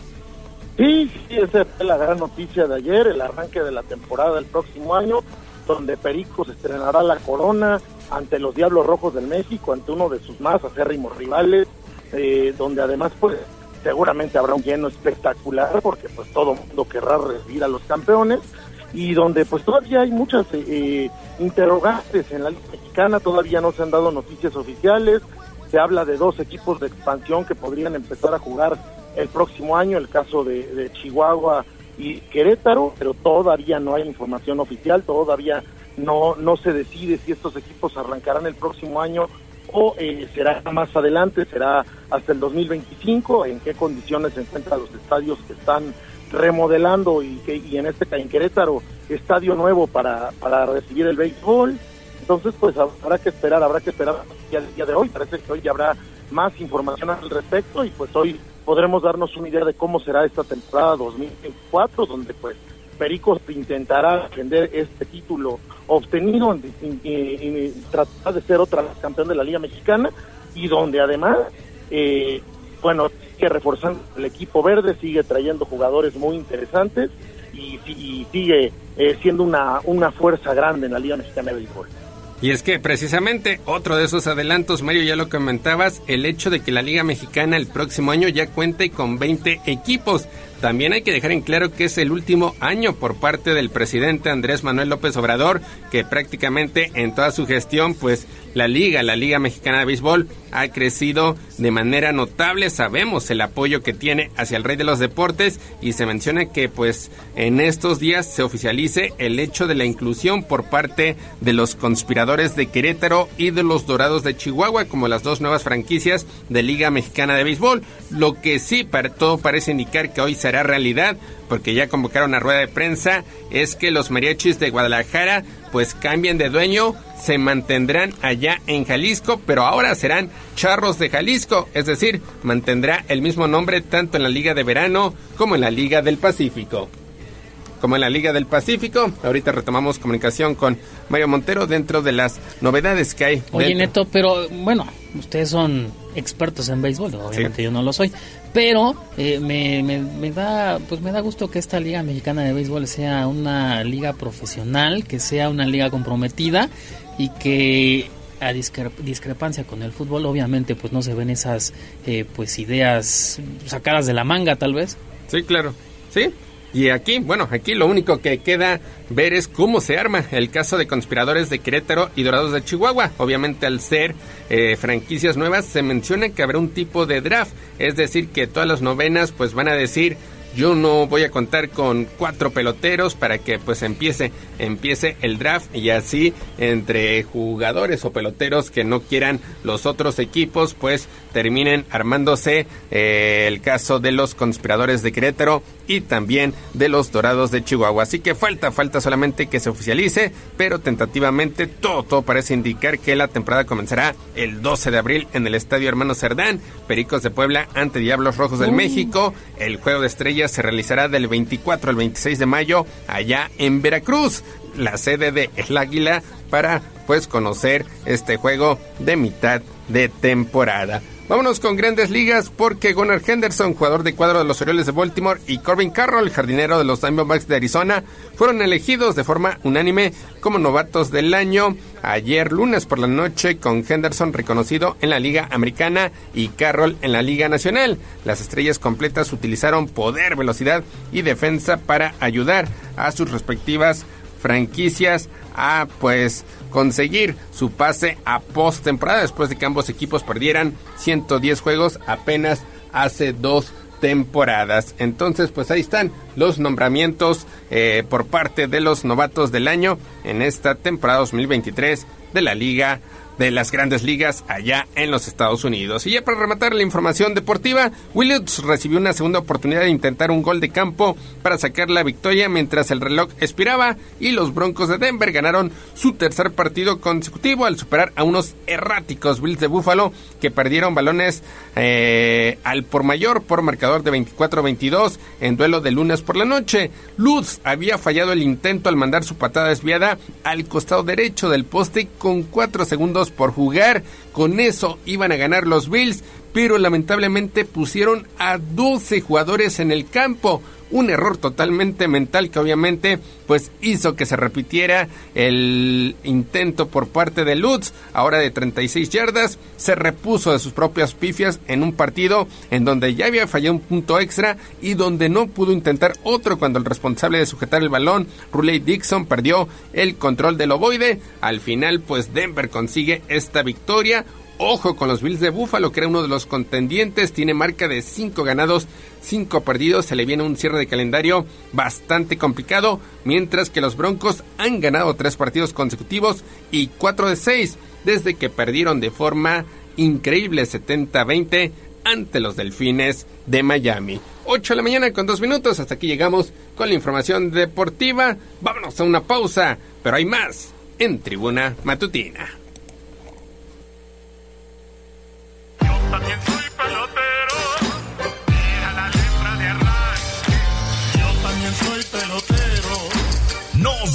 Sí, sí, esa fue la gran noticia de ayer, el arranque de la temporada del próximo año, donde Pericos estrenará la corona ante los Diablos Rojos del México, ante uno de sus más acérrimos rivales, eh, donde además pues seguramente habrá un lleno espectacular porque pues todo mundo querrá recibir a los campeones y donde pues todavía hay muchas eh, eh, interrogantes en la Liga Mexicana, todavía no se han dado noticias oficiales, se habla de dos equipos de expansión que podrían empezar a jugar el próximo año, el caso de, Chihuahua y Querétaro, pero todavía no hay información oficial, todavía no, no se decide si estos equipos arrancarán el próximo año o eh, será más adelante, será hasta el 2025, en qué condiciones se encuentran los estadios que están remodelando y, que, y en este en estadio nuevo para, para recibir el béisbol. Entonces, pues habrá que esperar, habrá que esperar ya el día de hoy. Parece que hoy ya habrá más información al respecto y pues hoy podremos darnos una idea de cómo será esta temporada 2024, donde pues Pericos intentará defender este título obtenido y, tratar de ser otra campeón de la Liga Mexicana y donde además, eh, bueno, sigue reforzando el equipo verde, sigue trayendo jugadores muy interesantes y, sigue eh, siendo una, una fuerza grande en la Liga Mexicana de Béisbol. Y es que precisamente otro de esos adelantos, Mario, ya lo comentabas, el hecho de que la Liga Mexicana el próximo año ya cuente con 20 equipos. También hay que dejar en claro que es el último año por parte del presidente Andrés Manuel López Obrador, que prácticamente en toda su gestión, pues la liga, la Liga Mexicana de Béisbol, ha crecido de manera notable. Sabemos el apoyo que tiene hacia el rey de los deportes y se menciona que pues en estos días se oficialice el hecho de la inclusión por parte de los conspiradores de Querétaro y de los Dorados de Chihuahua como las dos nuevas franquicias de Liga Mexicana de Béisbol. Lo que sí, para, todo parece indicar que hoy será realidad porque ya convocaron a rueda de prensa, es que los mariachis de Guadalajara pues cambien de dueño, se mantendrán allá en Jalisco, pero ahora serán Charros de Jalisco, es decir, mantendrá el mismo nombre tanto en la Liga de Verano como en la Liga del Pacífico como en la Liga del Pacífico. Ahorita retomamos comunicación con Mario Montero dentro de las novedades que hay. Oye, Neto, pero bueno, ustedes son expertos en béisbol, obviamente yo no lo soy, pero eh, me, me, da pues me da gusto que esta Liga Mexicana de Béisbol sea una liga profesional, que sea una liga comprometida y que a discrepancia con el fútbol obviamente pues no se ven esas eh, pues ideas sacadas de la manga tal vez. Sí, claro. Sí, y aquí, bueno, aquí lo único que queda ver es cómo se arma el caso de conspiradores de Querétaro y Dorados de Chihuahua. Obviamente al ser eh, franquicias nuevas se menciona que habrá un tipo de draft, es decir, que todas las novenas pues van a decir yo no voy a contar con cuatro peloteros para que pues empiece empiece el draft y así entre jugadores o peloteros que no quieran los otros equipos pues terminen armándose eh, el caso de los conspiradores de Querétaro y también de los Dorados de Chihuahua. Así que falta, falta solamente que se oficialice, pero tentativamente todo, todo parece indicar que la temporada comenzará el 12 de abril en el Estadio Hermano Cerdán, Pericos de Puebla ante Diablos Rojos del México. El juego de estrellas se realizará del 24 al 26 de mayo allá en Veracruz, la sede de El Águila, para pues conocer este juego de mitad de temporada. Vámonos con grandes ligas porque Gunnar Henderson, jugador de cuadro de los Orioles de Baltimore, y Corbin Carroll, jardinero de los Diamondbacks de Arizona, fueron elegidos de forma unánime como novatos del año ayer lunes por la noche con Henderson reconocido en la Liga Americana y Carroll en la Liga Nacional. Las estrellas completas utilizaron poder, velocidad y defensa para ayudar a sus respectivas franquicias a pues conseguir su pase a postemporada después de que ambos equipos perdieran 110 juegos apenas hace dos temporadas. Entonces, pues ahí están los nombramientos eh, por parte de los novatos del año en esta temporada 2023 de la Liga de las grandes ligas allá en los Estados Unidos. Y ya para rematar la información deportiva, Williams recibió una segunda oportunidad de intentar un gol de campo para sacar la victoria mientras el reloj expiraba y los Broncos de Denver ganaron su tercer partido consecutivo al superar a unos erráticos Bills de Buffalo que perdieron balones eh, al por mayor por marcador de 24-22 en duelo de lunes por la noche. Lutz había fallado el intento al mandar su patada desviada al costado derecho del poste con 4 segundos por jugar. Con eso iban a ganar los Bills, pero lamentablemente pusieron a 12 jugadores en el campo. Un error totalmente mental que obviamente pues hizo que se repitiera el intento por parte de Lutz, ahora de 36 yardas, se repuso de sus propias pifias en un partido en donde ya había fallado un punto extra y donde no pudo intentar otro cuando el responsable de sujetar el balón, Ruley Dixon, perdió el control del ovoide. Al final pues Denver consigue esta victoria, Ojo con los Bills de Buffalo, que era uno de los contendientes. Tiene marca de 5 ganados, 5 perdidos. Se le viene un cierre de calendario bastante complicado. Mientras que los Broncos han ganado 3 partidos consecutivos y 4 de 6 desde que perdieron de forma increíble 70-20 ante los Delfines de Miami. 8 de la mañana con 2 minutos. Hasta aquí llegamos con la información deportiva. Vámonos a una pausa, pero hay más en Tribuna Matutina. también soy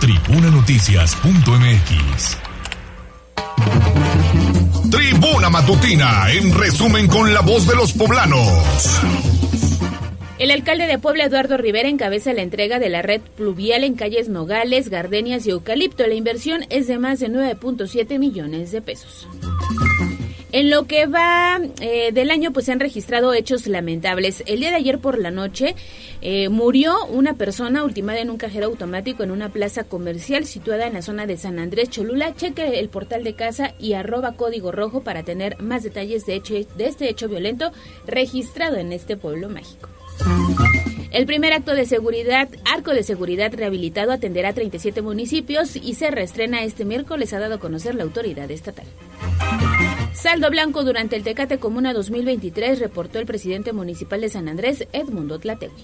tribunanoticias.mx. Tribuna Matutina, en resumen con la voz de los poblanos. El alcalde de Puebla, Eduardo Rivera, encabeza la entrega de la red pluvial en calles Nogales, Gardenias y Eucalipto. La inversión es de más de 9.7 millones de pesos. En lo que va eh, del año, pues se han registrado hechos lamentables. El día de ayer por la noche eh, murió una persona ultimada en un cajero automático en una plaza comercial situada en la zona de San Andrés Cholula. Cheque el portal de casa y arroba código rojo para tener más detalles de, de este hecho violento registrado en este pueblo mágico. El primer acto de seguridad, arco de seguridad rehabilitado atenderá a 37 municipios y se reestrena este miércoles, ha dado a conocer la autoridad estatal. Saldo blanco durante el Tecate Comuna 2023, reportó el presidente municipal de San Andrés, Edmundo Tlategui.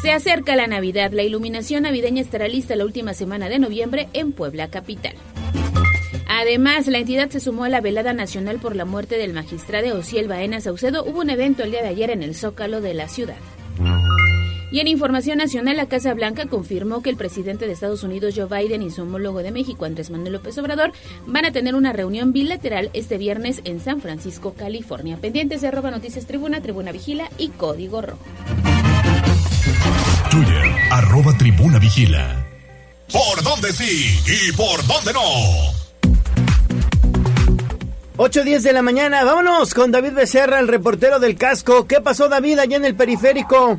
Se acerca la Navidad. La iluminación navideña estará lista la última semana de noviembre en Puebla Capital. Además, la entidad se sumó a la velada nacional por la muerte del magistrado Ociel Baena Saucedo. Hubo un evento el día de ayer en el Zócalo de la ciudad. Y en información nacional, la Casa Blanca confirmó que el presidente de Estados Unidos, Joe Biden, y su homólogo de México, Andrés Manuel López Obrador, van a tener una reunión bilateral este viernes en San Francisco, California. Pendientes de arroba noticias tribuna, tribuna vigila y código rojo. Twitter, arroba tribuna vigila. ¿Por dónde sí y por dónde no? 8.10 de la mañana, vámonos con David Becerra, el reportero del casco. ¿Qué pasó David allá en el periférico?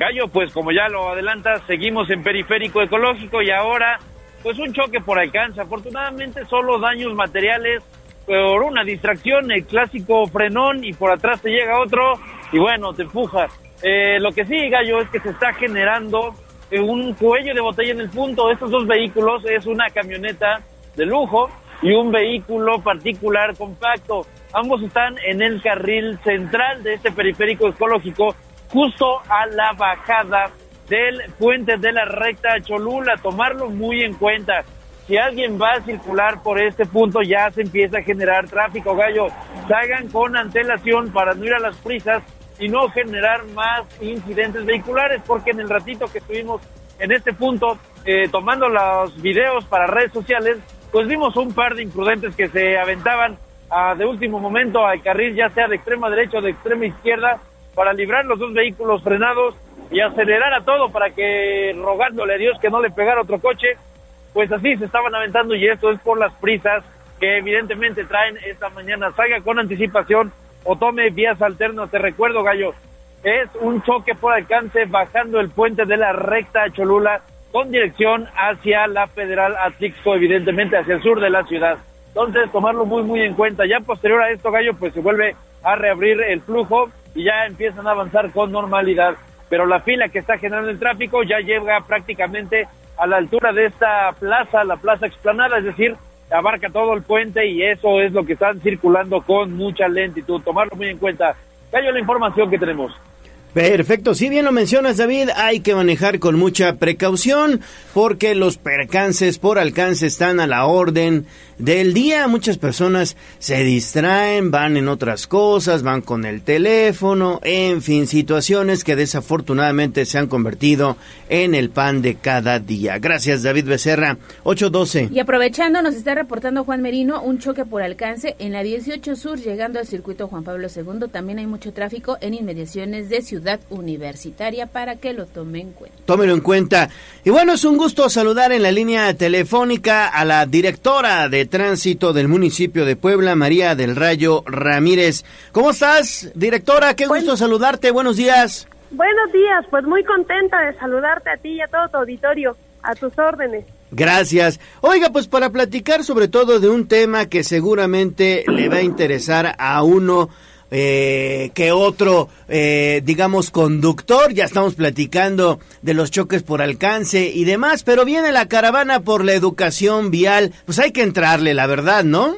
Gallo, pues como ya lo adelanta, seguimos en periférico ecológico y ahora pues un choque por alcance. Afortunadamente solo daños materiales por una distracción, el clásico frenón y por atrás te llega otro y bueno, te empuja. Eh, lo que sí, Gallo, es que se está generando eh, un cuello de botella en el punto. Estos dos vehículos es una camioneta de lujo y un vehículo particular compacto. Ambos están en el carril central de este periférico ecológico, justo a la bajada del puente de la recta Cholula. Tomarlo muy en cuenta. Si alguien va a circular por este punto, ya se empieza a generar tráfico, gallo. Salgan con antelación para no ir a las prisas y no generar más incidentes vehiculares, porque en el ratito que estuvimos en este punto, eh, tomando los videos para redes sociales, pues vimos un par de imprudentes que se aventaban a, de último momento al carril, ya sea de extrema derecha o de extrema izquierda, para librar los dos vehículos frenados y acelerar a todo para que, rogándole a Dios que no le pegara otro coche, pues así se estaban aventando y esto es por las prisas que evidentemente traen esta mañana. Salga con anticipación o tome vías alternas. Te recuerdo, Gallo, es un choque por alcance bajando el puente de la recta Cholula con dirección hacia la Federal Atlixco, evidentemente hacia el sur de la ciudad. Entonces, tomarlo muy, muy en cuenta. Ya posterior a esto, Gallo, pues se vuelve a reabrir el flujo y ya empiezan a avanzar con normalidad. Pero la fila que está generando el tráfico ya llega prácticamente a la altura de esta plaza, la plaza explanada, es decir, abarca todo el puente y eso es lo que están circulando con mucha lentitud. Tomarlo muy en cuenta. Gallo, la información que tenemos. Perfecto, si bien lo mencionas David, hay que manejar con mucha precaución porque los percances por alcance están a la orden del día. Muchas personas se distraen, van en otras cosas, van con el teléfono, en fin, situaciones que desafortunadamente se han convertido en el pan de cada día. Gracias David Becerra, 812. Y aprovechando, nos está reportando Juan Merino un choque por alcance en la 18 Sur llegando al circuito Juan Pablo II. También hay mucho tráfico en inmediaciones de Ciudad Universitaria para que lo tome en cuenta. Tómelo en cuenta. Y bueno, es un gusto saludar en la línea telefónica a la directora de tránsito del municipio de Puebla, María del Rayo Ramírez. ¿Cómo estás, directora? Qué gusto saludarte. Buenos días. Buenos días, pues muy contenta de saludarte a ti y a todo tu auditorio, a tus órdenes. Gracias. Oiga, pues para platicar sobre todo de un tema que seguramente le va a interesar a uno eh, que otro, eh, digamos, conductor. Ya estamos platicando de los choques por alcance y demás, pero viene la caravana por la educación vial. Pues hay que entrarle, la verdad, ¿no?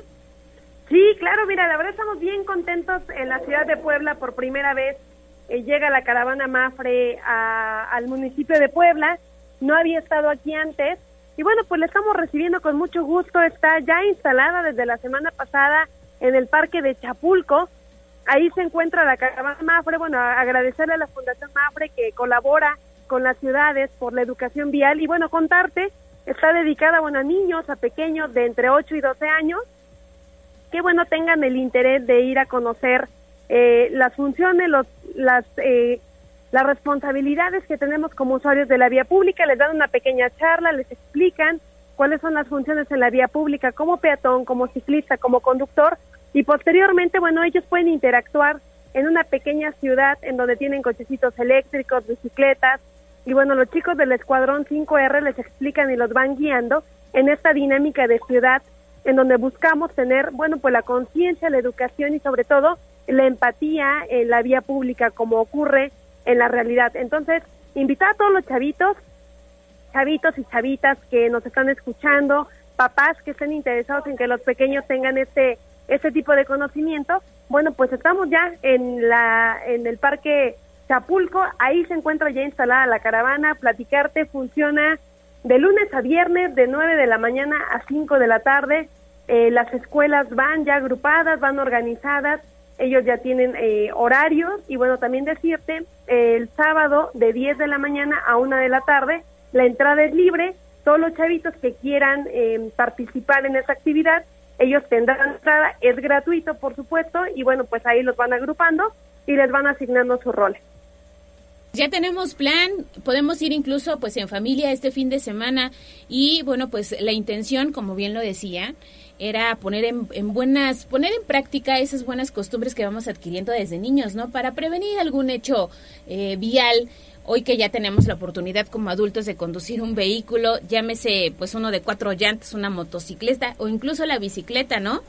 Sí, claro, mira, la verdad estamos bien contentos en la ciudad de Puebla por primera vez eh, llega la caravana Mafre al municipio de Puebla. No había estado aquí antes. Y bueno, pues la estamos recibiendo con mucho gusto. Está ya instalada desde la semana pasada en el parque de Chapulco. Ahí se encuentra la caravana Mafre. Bueno, agradecerle a la Fundación Mafre que colabora con las ciudades por la educación vial. Y bueno, contarte, está dedicada bueno, a niños, a pequeños de entre 8 y 12 años que bueno tengan el interés de ir a conocer eh, las funciones, los, las eh, las responsabilidades que tenemos como usuarios de la vía pública, les dan una pequeña charla, les explican cuáles son las funciones en la vía pública como peatón, como ciclista, como conductor y posteriormente, bueno, ellos pueden interactuar en una pequeña ciudad en donde tienen cochecitos eléctricos, bicicletas y bueno, los chicos del escuadrón 5R les explican y los van guiando en esta dinámica de ciudad en donde buscamos tener, bueno, pues la conciencia, la educación y sobre todo la empatía en la vía pública como ocurre en la realidad. Entonces, invitar a todos los chavitos, chavitos y chavitas que nos están escuchando, papás que estén interesados en que los pequeños tengan este este tipo de conocimiento. Bueno, pues estamos ya en la en el parque Chapulco, ahí se encuentra ya instalada la caravana, platicarte funciona de lunes a viernes de 9 de la mañana a 5 de la tarde. Eh, las escuelas van ya agrupadas, van organizadas, ellos ya tienen eh, horarios y bueno, también decirte, eh, el sábado de 10 de la mañana a 1 de la tarde, la entrada es libre, todos los chavitos que quieran eh, participar en esa actividad, ellos tendrán entrada, es gratuito por supuesto y bueno, pues ahí los van agrupando y les van asignando sus roles. Ya tenemos plan, podemos ir incluso pues en familia este fin de semana y bueno pues la intención, como bien lo decía, era poner en, en buenas, poner en práctica esas buenas costumbres que vamos adquiriendo desde niños, ¿no? Para prevenir algún hecho eh, vial. Hoy que ya tenemos la oportunidad como adultos de conducir un vehículo, llámese pues uno de cuatro llantas, una motocicleta o incluso la bicicleta, ¿no?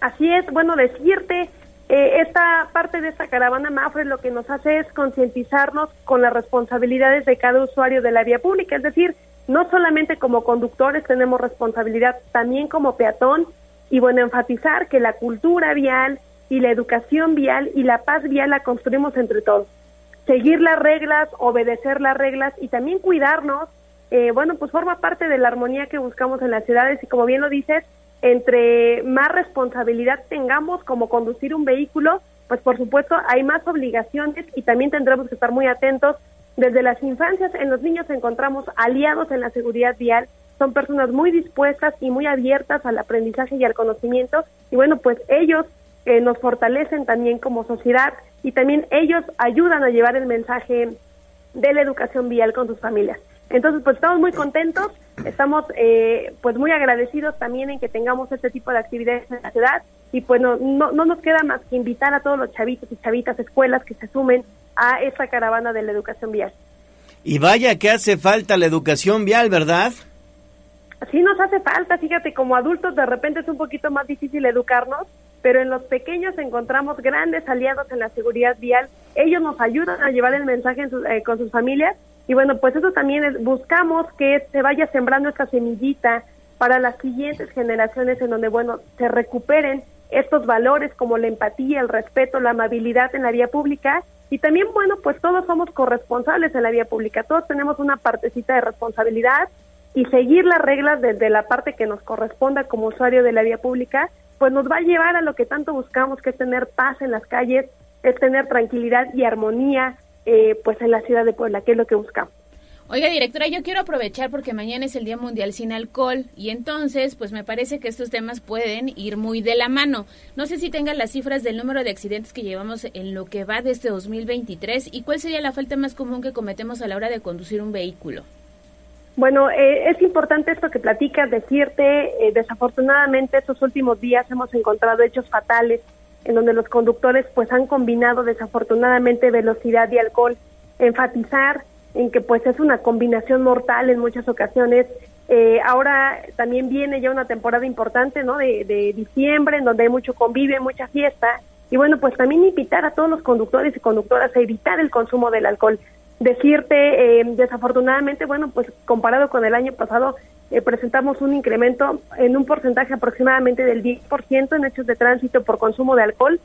Así es, bueno, decirte, eh, esta parte de esta caravana Mafre lo que nos hace es concientizarnos con las responsabilidades de cada usuario de la vía pública, es decir, no solamente como conductores tenemos responsabilidad, también como peatón, y bueno, enfatizar que la cultura vial y la educación vial y la paz vial la construimos entre todos. Seguir las reglas, obedecer las reglas y también cuidarnos, eh, bueno, pues forma parte de la armonía que buscamos en las ciudades y como bien lo dices, entre más responsabilidad tengamos como conducir un vehículo, pues por supuesto hay más obligaciones y también tendremos que estar muy atentos. Desde las infancias en los niños encontramos aliados en la seguridad vial, son personas muy dispuestas y muy abiertas al aprendizaje y al conocimiento y bueno, pues ellos eh, nos fortalecen también como sociedad y también ellos ayudan a llevar el mensaje de la educación vial con sus familias. Entonces, pues estamos muy contentos, estamos eh, pues muy agradecidos también en que tengamos este tipo de actividades en la ciudad y pues no, no, no nos queda más que invitar a todos los chavitos y chavitas, escuelas que se sumen a esta caravana de la educación vial. Y vaya que hace falta la educación vial, ¿verdad? Sí nos hace falta, fíjate, como adultos de repente es un poquito más difícil educarnos, pero en los pequeños encontramos grandes aliados en la seguridad vial. Ellos nos ayudan a llevar el mensaje en sus- eh, con sus familias. Y bueno, pues eso también es, buscamos que se vaya sembrando esta semillita para las siguientes generaciones en donde, bueno, se recuperen estos valores como la empatía, el respeto, la amabilidad en la vía pública. Y también, bueno, pues todos somos corresponsables en la vía pública, todos tenemos una partecita de responsabilidad y seguir las reglas desde la parte que nos corresponda como usuario de la vía pública, pues nos va a llevar a lo que tanto buscamos, que es tener paz en las calles, es tener tranquilidad y armonía, eh, pues en la ciudad de Puebla, que es lo que buscamos. Oiga, directora, yo quiero aprovechar porque mañana es el Día Mundial sin Alcohol y entonces, pues me parece que estos temas pueden ir muy de la mano. No sé si tengan las cifras del número de accidentes que llevamos en lo que va de este 2023 y cuál sería la falta más común que cometemos a la hora de conducir un vehículo. Bueno, eh, es importante esto que platicas, decirte, eh, desafortunadamente estos últimos días hemos encontrado hechos fatales en donde los conductores pues han combinado desafortunadamente velocidad y alcohol, enfatizar en que pues es una combinación mortal en muchas ocasiones. Eh, ahora también viene ya una temporada importante, ¿no? De, de diciembre, en donde hay mucho convivio, mucha fiesta. Y bueno, pues también invitar a todos los conductores y conductoras a evitar el consumo del alcohol. Decirte, eh, desafortunadamente, bueno, pues comparado con el año pasado, eh, presentamos un incremento en un porcentaje aproximadamente del 10% en hechos de tránsito por consumo de alcohol.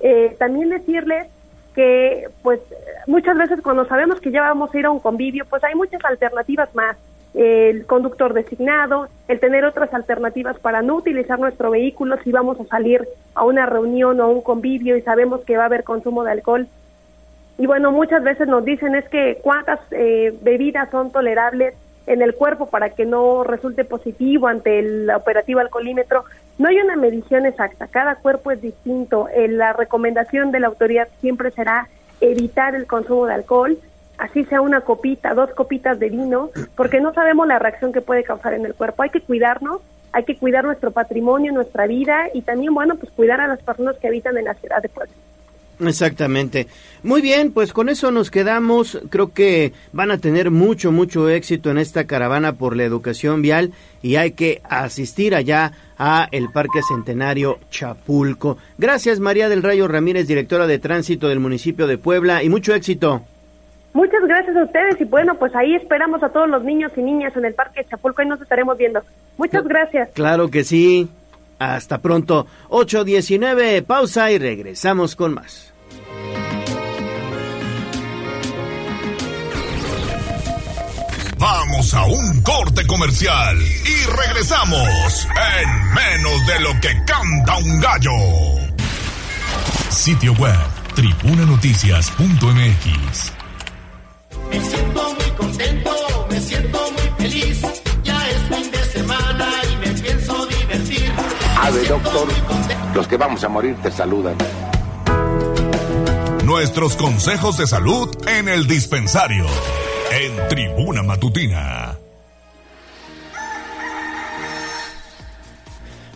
Eh, también decirles que pues muchas veces cuando sabemos que ya vamos a ir a un convivio, pues hay muchas alternativas más. El conductor designado, el tener otras alternativas para no utilizar nuestro vehículo si vamos a salir a una reunión o a un convivio y sabemos que va a haber consumo de alcohol. Y bueno, muchas veces nos dicen es que cuántas eh, bebidas son tolerables en el cuerpo para que no resulte positivo ante el operativo alcoholímetro. No hay una medición exacta, cada cuerpo es distinto. Eh, la recomendación de la autoridad siempre será evitar el consumo de alcohol, así sea una copita, dos copitas de vino, porque no sabemos la reacción que puede causar en el cuerpo. Hay que cuidarnos, hay que cuidar nuestro patrimonio, nuestra vida y también, bueno, pues cuidar a las personas que habitan en la ciudad de Puebla. Exactamente. Muy bien, pues con eso nos quedamos. Creo que van a tener mucho, mucho éxito en esta caravana por la educación vial y hay que asistir allá a el Parque Centenario Chapulco. Gracias María del Rayo Ramírez, directora de tránsito del municipio de Puebla y mucho éxito. Muchas gracias a ustedes y bueno, pues ahí esperamos a todos los niños y niñas en el Parque Chapulco y nos estaremos viendo. Muchas gracias. Claro que sí. Hasta pronto. 8.19, pausa y regresamos con más. Vamos a un corte comercial y regresamos en menos de lo que canta un gallo. Sitio web tribunanoticias.mx. Me siento muy contento, me siento muy feliz. Ya es fin de semana y me pienso divertir. Ave, doctor, los que vamos a morir te saludan. Nuestros consejos de salud en el dispensario. En Tribuna Matutina.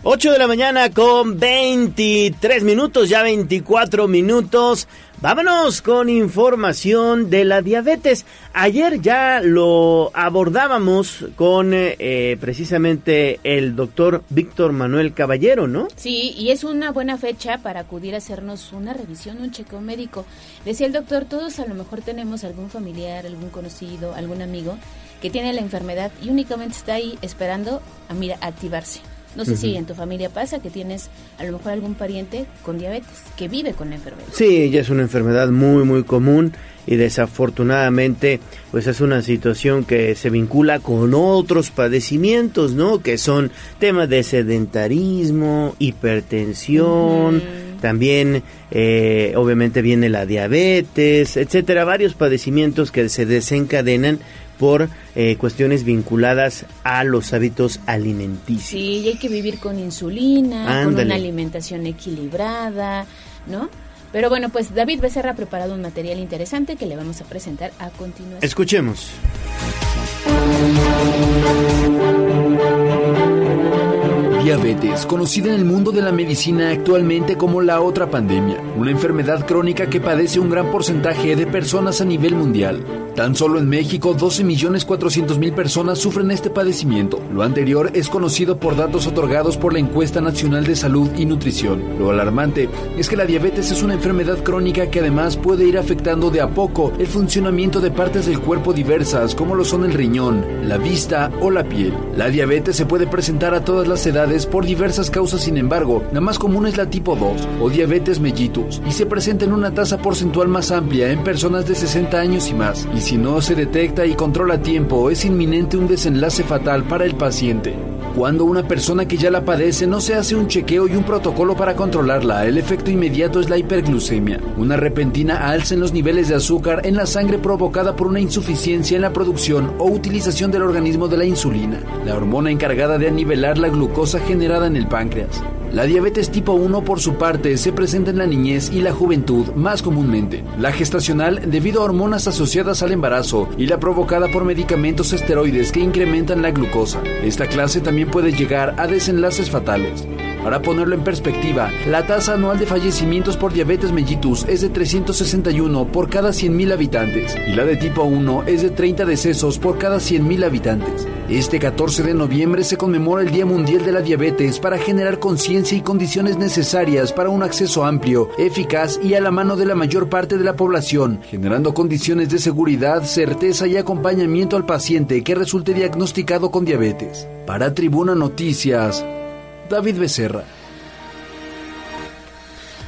8 de la mañana con 23 minutos, ya 24 minutos. Vámonos con información de la diabetes. Ayer ya lo abordábamos con eh, precisamente el doctor Víctor Manuel Caballero, ¿no? Sí, y es una buena fecha para acudir a hacernos una revisión, un chequeo médico. Decía el doctor, todos a lo mejor tenemos algún familiar, algún conocido, algún amigo que tiene la enfermedad y únicamente está ahí esperando a mira, activarse. No sé si en tu familia pasa que tienes a lo mejor algún pariente con diabetes que vive con la enfermedad. Sí, ya es una enfermedad muy muy común y desafortunadamente pues es una situación que se vincula con otros padecimientos, ¿no? Que son temas de sedentarismo, hipertensión, también eh, obviamente viene la diabetes, etcétera, varios padecimientos que se desencadenan por eh, cuestiones vinculadas a los hábitos alimenticios. Sí, y hay que vivir con insulina, con una alimentación equilibrada, ¿no? Pero bueno, pues David Becerra ha preparado un material interesante que le vamos a presentar a continuación. Escuchemos. Diabetes, conocida en el mundo de la medicina actualmente como la otra pandemia, una enfermedad crónica que padece un gran porcentaje de personas a nivel mundial. Tan solo en México, 12.400.000 personas sufren este padecimiento. Lo anterior es conocido por datos otorgados por la Encuesta Nacional de Salud y Nutrición. Lo alarmante es que la diabetes es una enfermedad crónica que además puede ir afectando de a poco el funcionamiento de partes del cuerpo diversas como lo son el riñón, la vista o la piel. La diabetes se puede presentar a todas las edades por diversas causas, sin embargo, la más común es la tipo 2 o diabetes mellitus y se presenta en una tasa porcentual más amplia en personas de 60 años y más. Y si no se detecta y controla a tiempo, es inminente un desenlace fatal para el paciente. Cuando una persona que ya la padece no se hace un chequeo y un protocolo para controlarla, el efecto inmediato es la hiperglucemia, una repentina alza en los niveles de azúcar en la sangre provocada por una insuficiencia en la producción o utilización del organismo de la insulina, la hormona encargada de anivelar la glucosa generada en el páncreas. La diabetes tipo 1 por su parte se presenta en la niñez y la juventud más comúnmente. La gestacional debido a hormonas asociadas al embarazo y la provocada por medicamentos esteroides que incrementan la glucosa. Esta clase también puede llegar a desenlaces fatales. Para ponerlo en perspectiva, la tasa anual de fallecimientos por diabetes mellitus es de 361 por cada 100.000 habitantes y la de tipo 1 es de 30 decesos por cada 100.000 habitantes. Este 14 de noviembre se conmemora el Día Mundial de la Diabetes para generar conciencia y condiciones necesarias para un acceso amplio, eficaz y a la mano de la mayor parte de la población, generando condiciones de seguridad, certeza y acompañamiento al paciente que resulte diagnosticado con diabetes. Para Tribuna Noticias, David Becerra.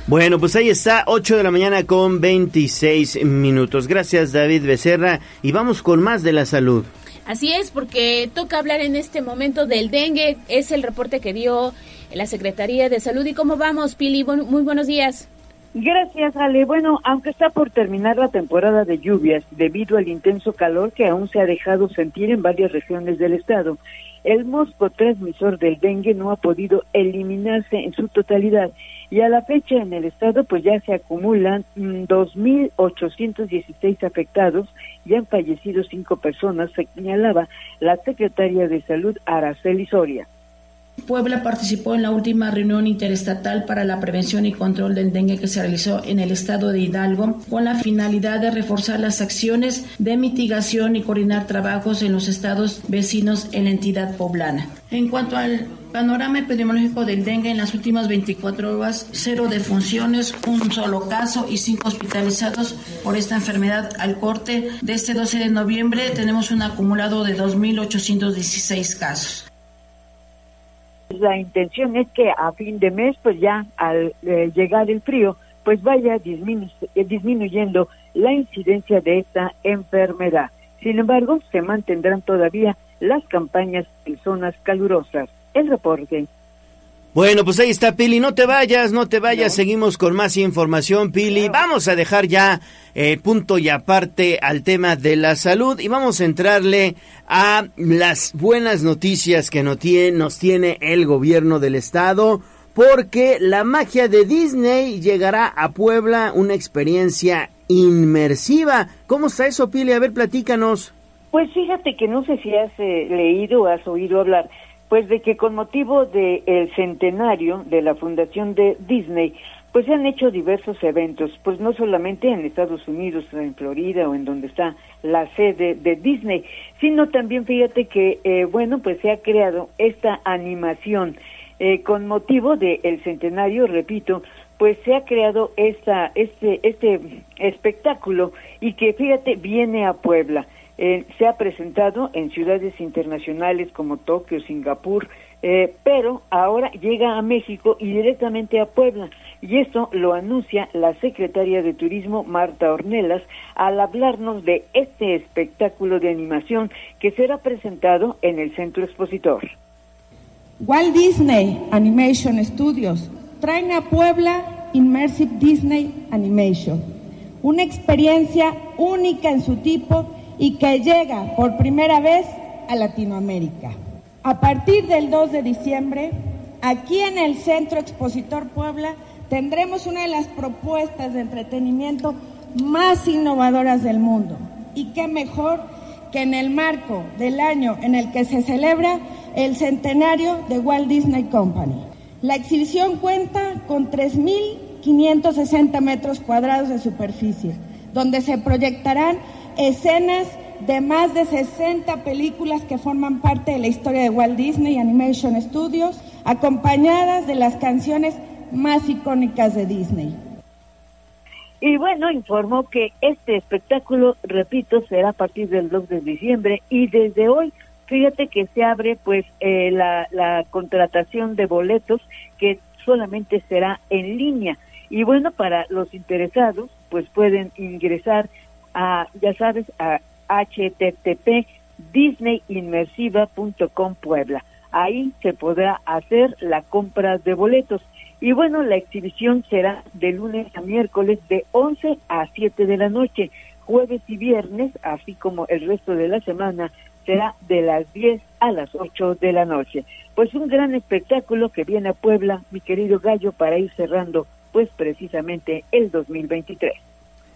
Bueno, pues ahí está, 8 de la mañana con 26 minutos. Gracias David Becerra y vamos con más de la salud. Así es, porque toca hablar en este momento del dengue. Es el reporte que dio la Secretaría de Salud. ¿Y cómo vamos, Pili? muy buenos días. Gracias, Ale. Bueno, aunque está por terminar la temporada de lluvias debido al intenso calor que aún se ha dejado sentir en varias regiones del estado, el mosco transmisor del dengue no ha podido eliminarse en su totalidad y a la fecha en el estado pues ya se acumulan 2.816 mm, afectados y han fallecido cinco personas, señalaba la secretaria de Salud Araceli Soria. Puebla participó en la última reunión interestatal para la prevención y control del dengue que se realizó en el estado de Hidalgo con la finalidad de reforzar las acciones de mitigación y coordinar trabajos en los estados vecinos en la entidad poblana. En cuanto al panorama epidemiológico del dengue en las últimas 24 horas, cero defunciones, un solo caso y cinco hospitalizados por esta enfermedad al corte de este 12 de noviembre tenemos un acumulado de 2.816 casos. La intención es que a fin de mes, pues ya al eh, llegar el frío, pues vaya eh, disminuyendo la incidencia de esta enfermedad. Sin embargo, se mantendrán todavía las campañas en zonas calurosas. El reporte. Bueno, pues ahí está Pili, no te vayas, no te vayas, seguimos con más información, Pili. Vamos a dejar ya eh, punto y aparte al tema de la salud y vamos a entrarle a las buenas noticias que nos tiene, nos tiene el gobierno del estado, porque la magia de Disney llegará a Puebla, una experiencia inmersiva. ¿Cómo está eso, Pili? A ver, platícanos. Pues fíjate que no sé si has eh, leído o has oído hablar pues de que con motivo del centenario de la fundación de Disney, pues se han hecho diversos eventos, pues no solamente en Estados Unidos, en Florida o en donde está la sede de Disney, sino también fíjate que, eh, bueno, pues se ha creado esta animación eh, con motivo del centenario, repito, pues se ha creado esta, este, este espectáculo y que fíjate viene a Puebla. Eh, se ha presentado en ciudades internacionales como Tokio, Singapur, eh, pero ahora llega a México y directamente a Puebla. Y esto lo anuncia la secretaria de Turismo, Marta Ornelas, al hablarnos de este espectáculo de animación que será presentado en el Centro Expositor. Walt Disney Animation Studios traen a Puebla Immersive Disney Animation, una experiencia única en su tipo y que llega por primera vez a Latinoamérica. A partir del 2 de diciembre, aquí en el Centro Expositor Puebla, tendremos una de las propuestas de entretenimiento más innovadoras del mundo. Y qué mejor que en el marco del año en el que se celebra el centenario de Walt Disney Company. La exhibición cuenta con 3.560 metros cuadrados de superficie, donde se proyectarán escenas de más de 60 películas que forman parte de la historia de Walt Disney Animation Studios, acompañadas de las canciones más icónicas de Disney. Y bueno, informó que este espectáculo, repito, será a partir del 2 de diciembre y desde hoy, fíjate que se abre pues eh, la, la contratación de boletos que solamente será en línea. Y bueno, para los interesados, pues pueden ingresar a, ya sabes, a http disneyinmersiva.com Puebla. Ahí se podrá hacer la compra de boletos. Y bueno, la exhibición será de lunes a miércoles de 11 a 7 de la noche. Jueves y viernes, así como el resto de la semana, será de las 10 a las 8 de la noche. Pues un gran espectáculo que viene a Puebla, mi querido Gallo, para ir cerrando, pues precisamente el 2023.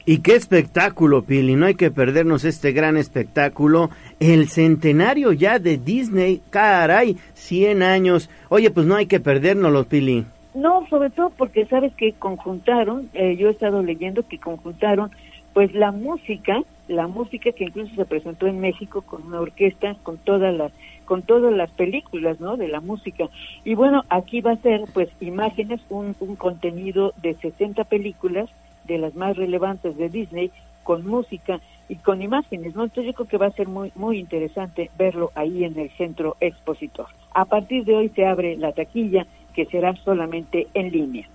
Y qué espectáculo, Pili, no hay que perdernos este gran espectáculo, el centenario ya de Disney, caray, 100 años. Oye, pues no hay que perdernoslo, Pili. No, sobre todo porque sabes que conjuntaron, eh, yo he estado leyendo que conjuntaron pues la música, la música que incluso se presentó en México con una orquesta, con todas las con todas las películas, ¿no? De la música. Y bueno, aquí va a ser pues imágenes, un, un contenido de 60 películas de las más relevantes de Disney con música y con imágenes, ¿no? Entonces yo creo que va a ser muy muy interesante verlo ahí en el centro expositor. A partir de hoy se abre la taquilla que será solamente en línea.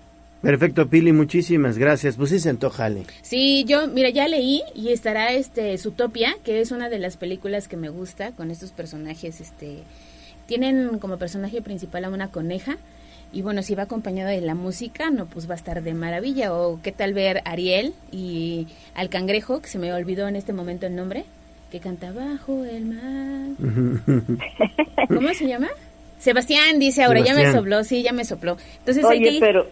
Perfecto, Pili, muchísimas gracias. Pues sí se antoja, Ale. Sí, yo, mira, ya leí y estará este Zootopia, que es una de las películas que me gusta con estos personajes, este, tienen como personaje principal a una coneja y bueno, si va acompañado de la música, no, pues va a estar de maravilla. O qué tal ver Ariel y al cangrejo, que se me olvidó en este momento el nombre, que canta bajo el mar. ¿Cómo se llama? Sebastián dice ahora, ya me sopló, sí, ya me sopló. Entonces hay Oye, que ir- pero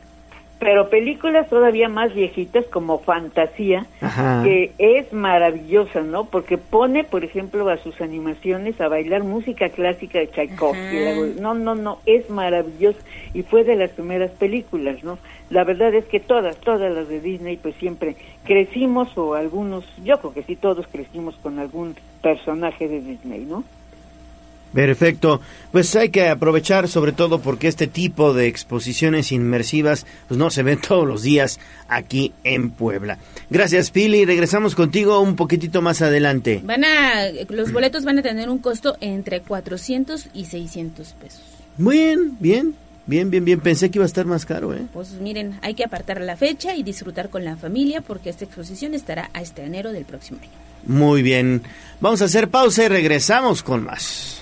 pero películas todavía más viejitas como Fantasía, Ajá. que es maravillosa, ¿no? Porque pone, por ejemplo, a sus animaciones a bailar música clásica de Tchaikovsky. No, no, no, es maravilloso y fue de las primeras películas, ¿no? La verdad es que todas, todas las de Disney, pues siempre crecimos o algunos, yo creo que sí, todos crecimos con algún personaje de Disney, ¿no? Perfecto. Pues hay que aprovechar sobre todo porque este tipo de exposiciones inmersivas pues no se ven todos los días aquí en Puebla. Gracias, Pili. Regresamos contigo un poquitito más adelante. van a, los boletos van a tener un costo entre 400 y 600 pesos. Bien, bien, bien, bien, bien. Pensé que iba a estar más caro, ¿eh? Pues miren, hay que apartar la fecha y disfrutar con la familia porque esta exposición estará hasta enero del próximo año. Muy bien. Vamos a hacer pausa y regresamos con más.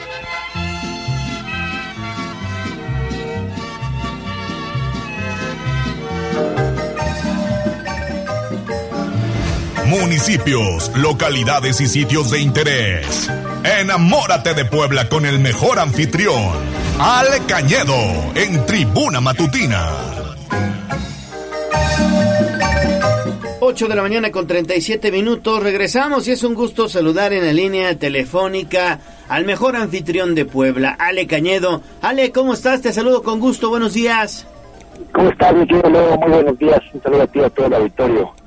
Municipios, localidades y sitios de interés. Enamórate de Puebla con el mejor anfitrión, Ale Cañedo, en Tribuna Matutina. 8 de la mañana con 37 minutos. Regresamos y es un gusto saludar en la línea telefónica al mejor anfitrión de Puebla, Ale Cañedo. Ale, ¿cómo estás? Te saludo con gusto. Buenos días. ¿Cómo estás, mi querido? Muy buenos días. Un saludo a ti a todo el auditorio.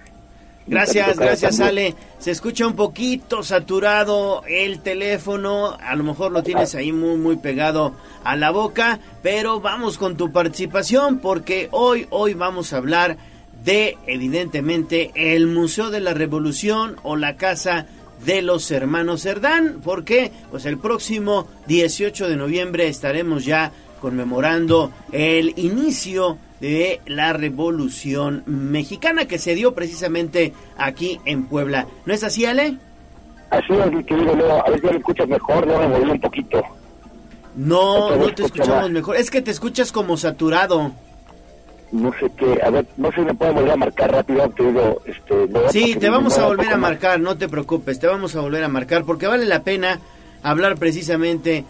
Gracias, gracias. Ale. Se escucha un poquito saturado el teléfono, a lo mejor lo tienes ahí muy muy pegado a la boca, pero vamos con tu participación porque hoy hoy vamos a hablar de evidentemente el Museo de la Revolución o la Casa de los Hermanos Cerdán, porque pues el próximo 18 de noviembre estaremos ya conmemorando el inicio de la Revolución Mexicana que se dio precisamente aquí en Puebla. ¿No es así, Ale? Así es, mi querido Leo. A ver si me escuchas mejor, no me un poquito. No, no te escucha escuchamos mejor. Es que te escuchas como saturado. No sé qué, a ver, no sé si me puedo volver a marcar rápido, querido. Este, Leo, Sí, te vamos a volver a marcar, no te preocupes, te vamos a volver a marcar porque vale la pena hablar precisamente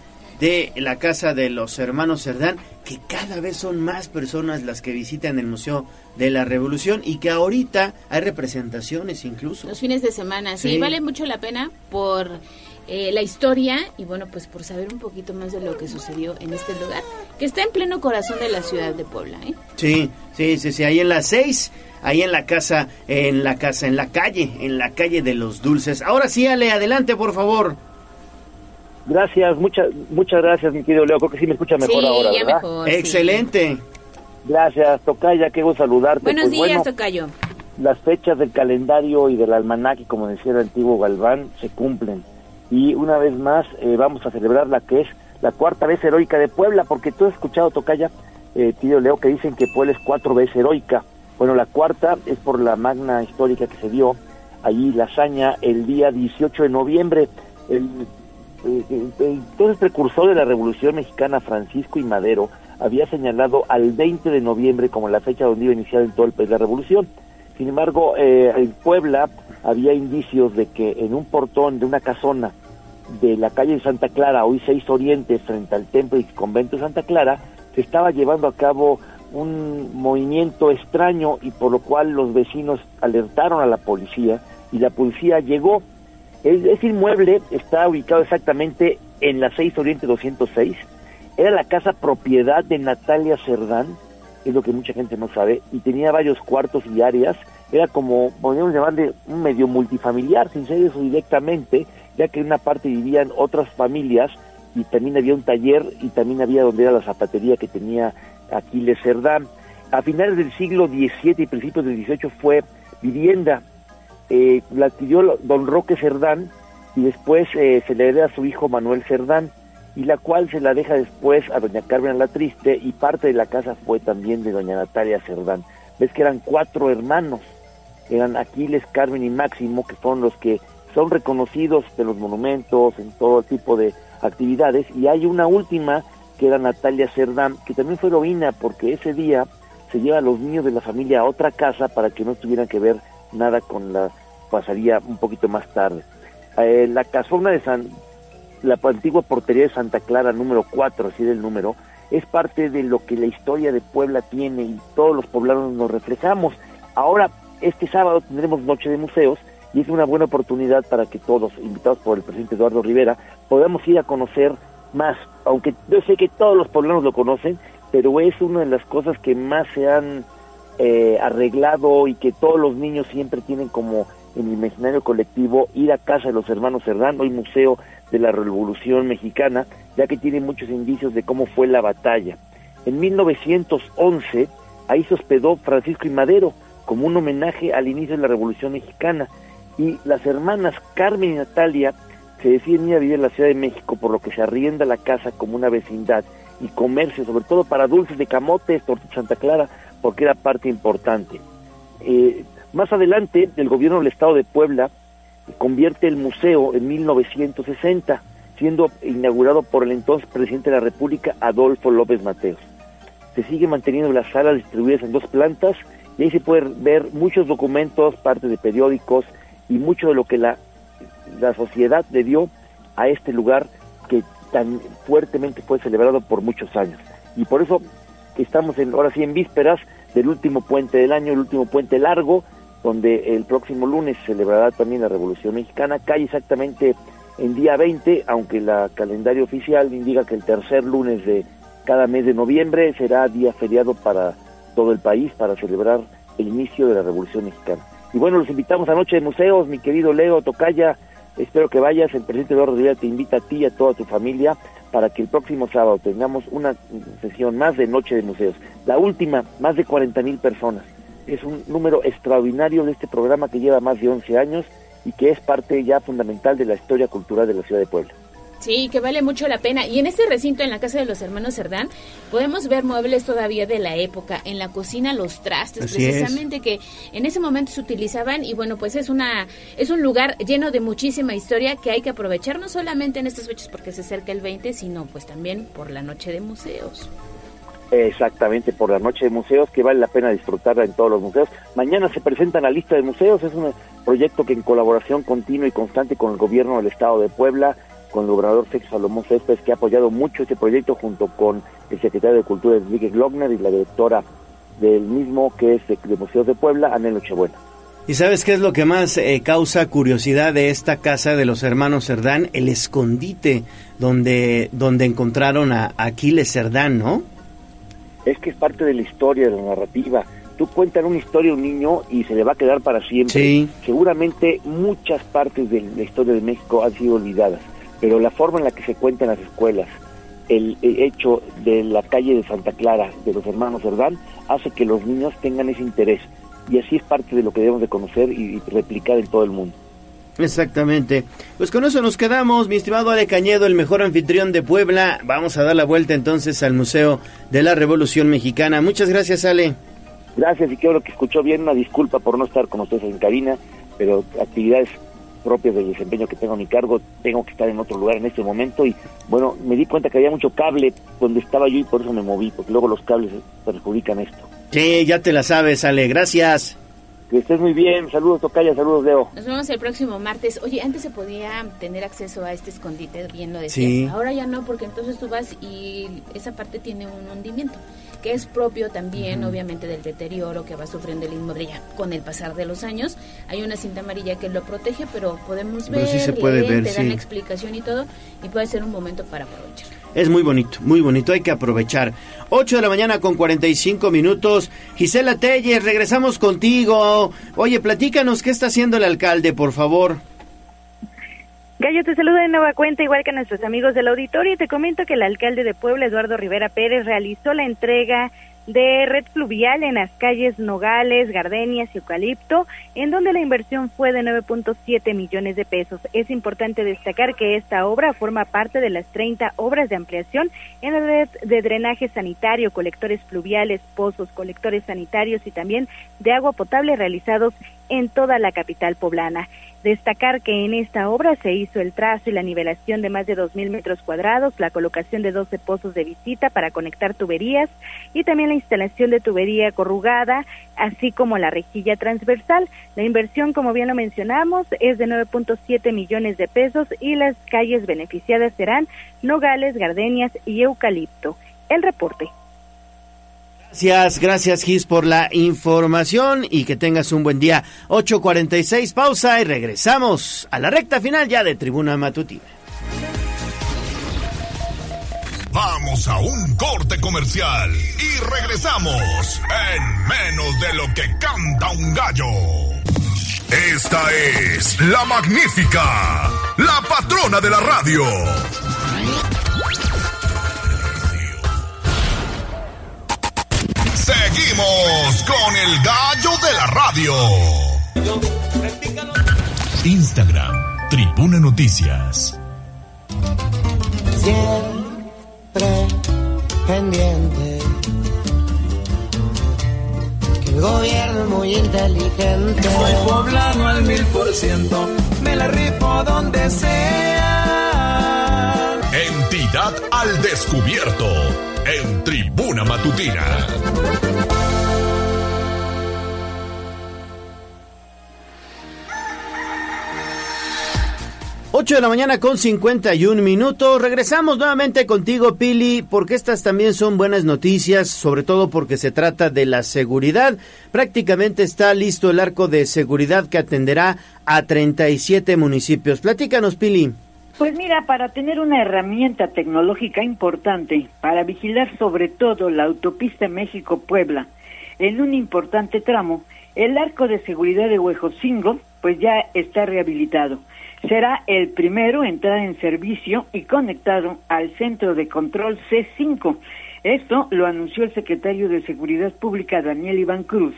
de la casa de los hermanos Cerdán, que cada vez son más personas las que visitan el Museo de la Revolución y que ahorita hay representaciones incluso. Los fines de semana, sí, Sí. vale mucho la pena por eh, la historia y bueno, pues por saber un poquito más de lo que sucedió en este lugar, que está en pleno corazón de la ciudad de Puebla, ¿eh? Sí, sí, sí, sí, ahí en las seis, ahí en la casa, en la casa, en la calle, en la calle de los dulces. Ahora sí, Ale, adelante, por favor. Gracias, muchas muchas gracias, mi querido Leo. Creo que sí me escucha mejor Sí, ahora, ya ¿verdad? mejor, sí. Excelente. Gracias, Tocaya, qué gusto saludarte. Buenos Pues días, bueno, Tocayo. las fechas del calendario y del almanaque, como decía el antiguo Galván, se cumplen. Y una vez más eh, vamos a celebrar la que es la cuarta vez heroica de Puebla, porque tú has escuchado, Tocaya, eh, tío Leo, que dicen que Puebla es cuatro veces heroica. Bueno, la cuarta es por la magna histórica que se dio allí, la hazaña, el día 18 de noviembre. El, el- el- el entonces precursor de la Revolución Mexicana, Francisco y Madero, había señalado al 20 de noviembre como la fecha donde iba a iniciar en todo el país la revolución. Sin embargo, eh, en Puebla había indicios de que en un portón de una casona de la calle de Santa Clara, hoy 6 Oriente, frente al templo y convento de Santa Clara, se estaba llevando a cabo un movimiento extraño y por lo cual los vecinos alertaron a la policía y la policía llegó. Es- Ese inmueble está ubicado exactamente en la 6 Oriente 206 Era la casa propiedad de Natalia Cerdán, es lo que mucha gente no sabe, y tenía varios cuartos y áreas. Era como, podríamos llamarle, un medio multifamiliar, sin ser eso directamente, ya que en una parte vivían otras familias y también había un taller y también había donde era la zapatería que tenía Aquiles Cerdán. A finales del siglo XVII y principios del XVIII fue vivienda. Eh, la adquirió don Roque Cerdán y después eh, se le hereda a su hijo Manuel Cerdán y la cual se la deja después a doña Carmen la Triste y parte de la casa fue también de doña Natalia Cerdán. Ves que eran cuatro hermanos, eran Aquiles, Carmen y Máximo, que son los que son reconocidos en los monumentos, en todo tipo de actividades, y hay una última que era Natalia Cerdán, que también fue heroína porque ese día se lleva a los niños de la familia a otra casa para que no tuvieran que ver nada con la pasaría un poquito más tarde. Eh, la casona de San, la antigua portería de Santa Clara número 4, así del número, es parte de lo que la historia de Puebla tiene y todos los poblanos nos reflejamos. Ahora, este sábado tendremos Noche de Museos y es una buena oportunidad para que todos, invitados por el presidente Eduardo Rivera, podamos ir a conocer más, aunque yo sé que todos los poblanos lo conocen, pero es una de las cosas que más se han eh, arreglado y que todos los niños siempre tienen como en el imaginario colectivo ir a casa de los hermanos Cerdán, hoy museo de la Revolución Mexicana, ya que tiene muchos indicios de cómo fue la batalla. En 1911, ahí se hospedó Francisco y Madero como un homenaje al inicio de la Revolución Mexicana y las hermanas Carmen y Natalia se deciden ir a vivir en la Ciudad de México, por lo que se arrienda la casa como una vecindad y comercio, sobre todo para dulces de camotes, torta Santa Clara, porque era parte importante. Eh, más adelante, el gobierno del Estado de Puebla convierte el museo en 1960, siendo inaugurado por el entonces presidente de la República, Adolfo López Mateos. Se sigue manteniendo las salas distribuidas en dos plantas y ahí se pueden ver muchos documentos, parte de periódicos y mucho de lo que la, la sociedad le dio a este lugar que tan fuertemente fue celebrado por muchos años. Y por eso estamos en, ahora sí en vísperas del último puente del año, el último puente largo, donde el próximo lunes celebrará también la Revolución Mexicana, cae exactamente en día 20, aunque el calendario oficial indica que el tercer lunes de cada mes de noviembre será día feriado para todo el país para celebrar el inicio de la Revolución Mexicana. Y bueno, los invitamos a Noche de Museos, mi querido Leo Tocaya, espero que vayas, el presidente Eduardo Rivera te invita a ti y a toda tu familia para que el próximo sábado tengamos una sesión más de Noche de Museos. La última, más de 40 mil personas es un número extraordinario de este programa que lleva más de 11 años y que es parte ya fundamental de la historia cultural de la ciudad de Puebla. Sí, que vale mucho la pena. Y en este recinto, en la casa de los hermanos Cerdán, podemos ver muebles todavía de la época. En la cocina, los trastes, precisamente que en ese momento se utilizaban. Y bueno, pues es una es un lugar lleno de muchísima historia que hay que aprovechar, no solamente en estas fechas porque se acerca el 20, sino pues también por la noche de museos. Exactamente, por la noche de museos, que vale la pena disfrutarla en todos los museos. Mañana se presenta la lista de museos, es un proyecto que en colaboración continua y constante con el gobierno del estado de Puebla, con el gobernador Sexo Salomón Céspedes, que ha apoyado mucho este proyecto junto con el secretario de Cultura Enrique Glockner y la directora del mismo, que es de, Museos de Puebla, Anel Nochebuena. ¿Y sabes qué es lo que más eh, causa curiosidad de esta casa de los hermanos Cerdán? El escondite donde, donde encontraron a Aquiles Cerdán, ¿no? es que es parte de la historia, de la narrativa. Tú cuentas una historia a un niño y se le va a quedar para siempre. Seguramente muchas partes de la historia de México han sido olvidadas, pero la forma en la que se cuenta en las escuelas, el, hecho de la calle de Santa Clara de los hermanos Cerdán hace que los niños tengan ese interés y así es parte de lo que debemos de conocer y replicar en todo el mundo. Exactamente. Pues con eso nos quedamos, mi estimado Ale Cañedo, el mejor anfitrión de Puebla. Vamos a dar la vuelta entonces al Museo de la Revolución Mexicana. Muchas gracias, Ale. Gracias y quiero que escuchó bien. Una disculpa por no estar con ustedes en cabina, pero actividades propias del desempeño que tengo a mi cargo, tengo que estar en otro lugar en este momento y bueno, me di cuenta que había mucho cable donde estaba yo y por eso me moví, porque luego los cables perjudican esto. Sí, ya te la sabes, Ale, gracias. Que estés muy bien. Saludos, Tocaya. Saludos, Leo. Nos vemos el próximo martes. Oye, antes se podía tener acceso a este escondite, bien lo decías. Ahora ya no, porque entonces tú vas y esa parte tiene un hundimiento, que es propio también, obviamente, del deterioro que va sufriendo el inmueble ya con el pasar de los años. Hay una cinta amarilla que lo protege, pero podemos ver, sí se puede ver, te dan la explicación y todo, y puede ser un momento para aprovechar. Es muy bonito, muy bonito, hay que aprovechar. 8 de la mañana con 45 minutos. Gisela Telles, regresamos contigo. Oye, platícanos qué está haciendo el alcalde, por favor. Gallo, te saluda de nueva cuenta, igual que a nuestros amigos del auditorio, y te comento que el alcalde de Puebla, Eduardo Rivera Pérez, realizó la entrega de red fluvial en las calles Nogales, Gardenias y Eucalipto, en donde la inversión fue de 9.7 millones de pesos. Es importante destacar que esta obra forma parte de las 30 obras de ampliación en la red de drenaje sanitario, colectores fluviales, pozos, colectores sanitarios y también de agua potable realizados en toda la capital poblana. Destacar que en esta obra se hizo el trazo y la nivelación de más de 2.000 metros cuadrados, la colocación de 12 pozos de visita para conectar tuberías y también la instalación de tubería corrugada, así como la rejilla transversal. La inversión, como bien lo mencionamos, es de 9.7 millones de pesos y las calles beneficiadas serán Nogales, Gardenias y Eucalipto. El reporte. Gracias, gracias Gis por la información y que tengas un buen día. 8.46, pausa y regresamos a la recta final ya de Tribuna Matutina. Vamos a un corte comercial y regresamos en menos de lo que canta un gallo. Esta es la magnífica, la patrona de la radio. Radio. Instagram, Tribuna Noticias. Siempre pendiente. Que el gobierno es muy inteligente. Soy poblano al mil por ciento. Me la rifo donde sea. Entidad al descubierto en Tribuna Matutina. Ocho de la mañana con 51 minutos. Regresamos nuevamente contigo, Pili, porque estas también son buenas noticias, sobre todo porque se trata de la seguridad. Prácticamente está listo el arco de seguridad que atenderá a 37 municipios. Platícanos, Pili. Pues mira, para tener una herramienta tecnológica importante para vigilar sobre todo la autopista México-Puebla en un importante tramo, el arco de seguridad de Huejocingo pues ya está rehabilitado. Será el primero en entrar en servicio y conectado al centro de control C5. Esto lo anunció el secretario de Seguridad Pública Daniel Iván Cruz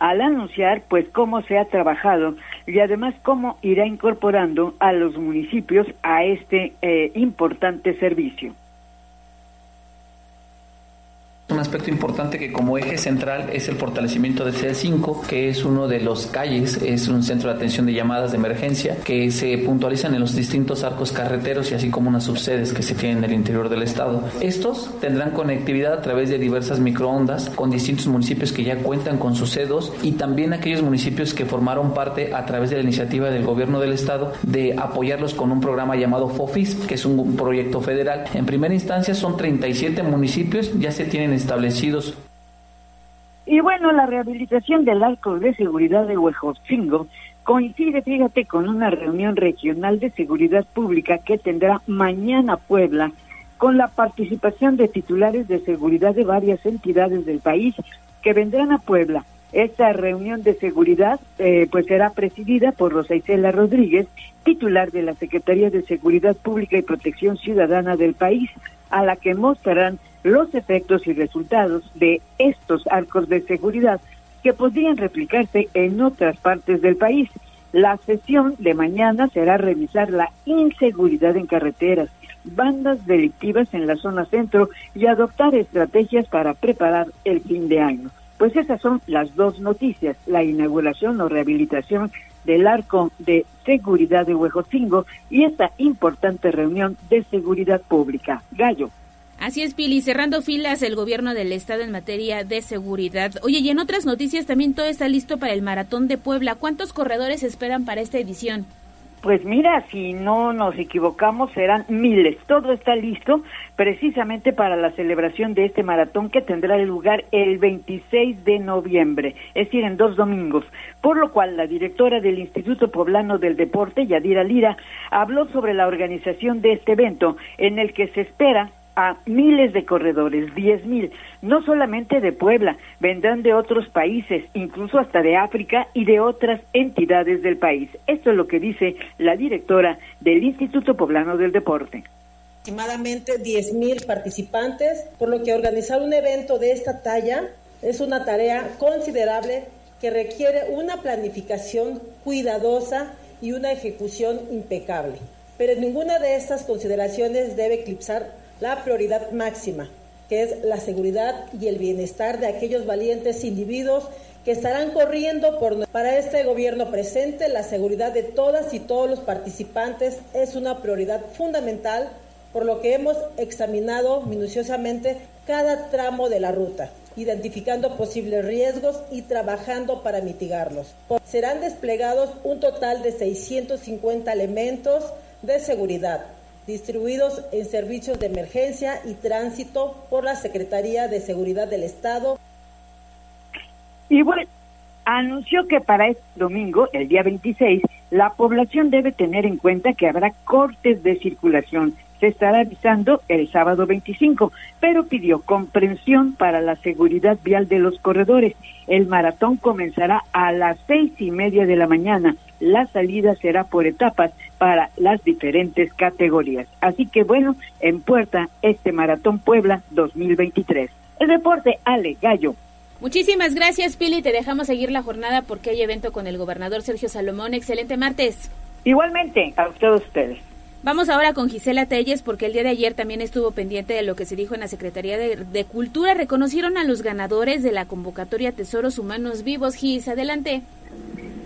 al anunciar pues cómo se ha trabajado y además cómo irá incorporando a los municipios a este eh, importante servicio. Un aspecto importante que como eje central es el fortalecimiento del C5, que es uno de los calles, es un centro de atención de llamadas de emergencia que se puntualizan en los distintos arcos carreteros y así como unas subsedes que se tienen en el interior del estado. Estos tendrán conectividad a través de diversas microondas con distintos municipios que ya cuentan con sus sedos y también aquellos municipios que formaron parte a través de la iniciativa del gobierno del estado de apoyarlos con un programa llamado FOFIS, que es un proyecto federal. En primera instancia son 37 municipios, ya se tienen establecidos. Y bueno, la rehabilitación del arco de seguridad de Huejotzingo coincide, fíjate, con una reunión regional de seguridad pública que tendrá mañana Puebla con la participación de titulares de seguridad de varias entidades del país que vendrán a Puebla. Esta reunión de seguridad eh, pues será presidida por Rosa Isela Rodríguez, titular de la Secretaría de Seguridad Pública y Protección Ciudadana del país, a la que mostrarán los efectos y resultados de estos arcos de seguridad que podrían replicarse en otras partes del país. La sesión de mañana será revisar la inseguridad en carreteras, bandas delictivas en la zona centro y adoptar estrategias para preparar el fin de año. Pues esas son las dos noticias, la inauguración o rehabilitación del arco de seguridad de Huejotzingo y esta importante reunión de seguridad pública. Gallo. Así es, Pili, cerrando filas el gobierno del estado en materia de seguridad. Oye, y en otras noticias también todo está listo para el maratón de Puebla. ¿Cuántos corredores esperan para esta edición? Pues mira, si no nos equivocamos, serán miles. Todo está listo precisamente para la celebración de este maratón que tendrá lugar el 26 de noviembre, es decir, en dos domingos. Por lo cual, la directora del Instituto Poblano del Deporte, Yadira Lira, habló sobre la organización de este evento, en el que se espera a miles de corredores, diez mil, no solamente de Puebla, vendrán de otros países, incluso hasta de África y de otras entidades del país. Esto es lo que dice la directora del Instituto Poblano del Deporte aproximadamente 10 mil participantes, por lo que organizar un evento de esta talla es una tarea considerable que requiere una planificación cuidadosa y una ejecución impecable. Pero ninguna de estas consideraciones debe eclipsar la prioridad máxima, que es la seguridad y el bienestar de aquellos valientes individuos que estarán corriendo por para este gobierno presente la seguridad de todas y todos los participantes es una prioridad fundamental por lo que hemos examinado minuciosamente cada tramo de la ruta, identificando posibles riesgos y trabajando para mitigarlos. Serán desplegados un total de 650 elementos de seguridad, distribuidos en servicios de emergencia y tránsito por la Secretaría de Seguridad del Estado. Y bueno, anunció que para este domingo, el día 26, la población debe tener en cuenta que habrá cortes de circulación se estará avisando el sábado 25, pero pidió comprensión para la seguridad vial de los corredores. El maratón comenzará a las seis y media de la mañana. La salida será por etapas para las diferentes categorías. Así que bueno, en puerta este Maratón Puebla 2023. El deporte Ale Gallo. Muchísimas gracias, Pili. Te dejamos seguir la jornada porque hay evento con el gobernador Sergio Salomón. Excelente martes. Igualmente, a todos ustedes. Vamos ahora con Gisela Telles porque el día de ayer también estuvo pendiente de lo que se dijo en la Secretaría de, Cultura. Reconocieron a los ganadores de la convocatoria Tesoros Humanos Vivos. Gis, adelante.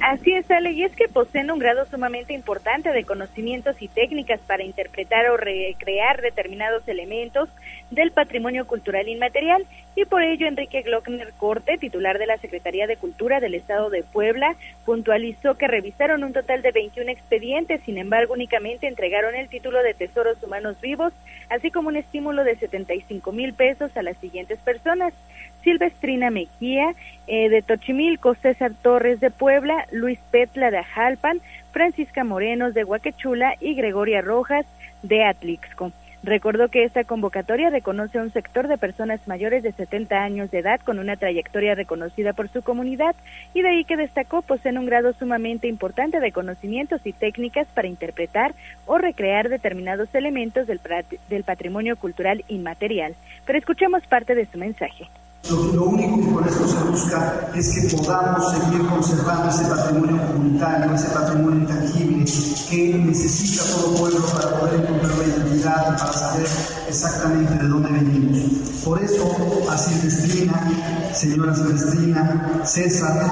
Así es, Ale, y es que poseen un grado sumamente importante de conocimientos y técnicas para interpretar o recrear determinados elementos del patrimonio cultural inmaterial y por ello Enrique Glockner Corte, titular de la Secretaría de Cultura del Estado de Puebla, puntualizó que revisaron un total de 21 expedientes, sin embargo únicamente entregaron el título de Tesoros Humanos Vivos, así como un estímulo de 75 mil pesos a las siguientes personas. Silvestrina Mejía eh, de Tochimilco, César Torres de Puebla, Luis Petla de Ajalpan, Francisca Morenos de Huaquechula y Gregoria Rojas de Atlixco. Recordó que esta convocatoria reconoce a un sector de personas mayores de 70 años de edad con una trayectoria reconocida por su comunidad y de ahí que destacó poseen un grado sumamente importante de conocimientos y técnicas para interpretar o recrear determinados elementos del, del patrimonio cultural inmaterial. Pero escuchemos parte de su mensaje. Lo, único que con esto se busca es que podamos seguir conservando ese patrimonio comunitario, ese patrimonio intangible que necesita todo pueblo para poder encontrar la identidad, para saber exactamente de dónde venimos. Por eso, a Silvestrina, señora Silvestrina, César,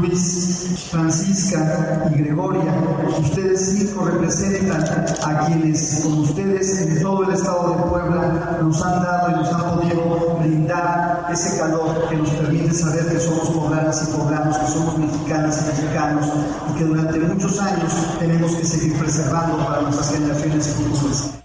Luis, Francisca y Gregoria, ustedes cinco representan a quienes, como ustedes, en todo el estado de Puebla, nos han dado y nos han podido brindar ese calor que nos permite saber que somos poblanas y poblanos, que somos mexicanas y mexicanos y que durante muchos años tenemos que seguir preservando para nuestras generaciones futuras.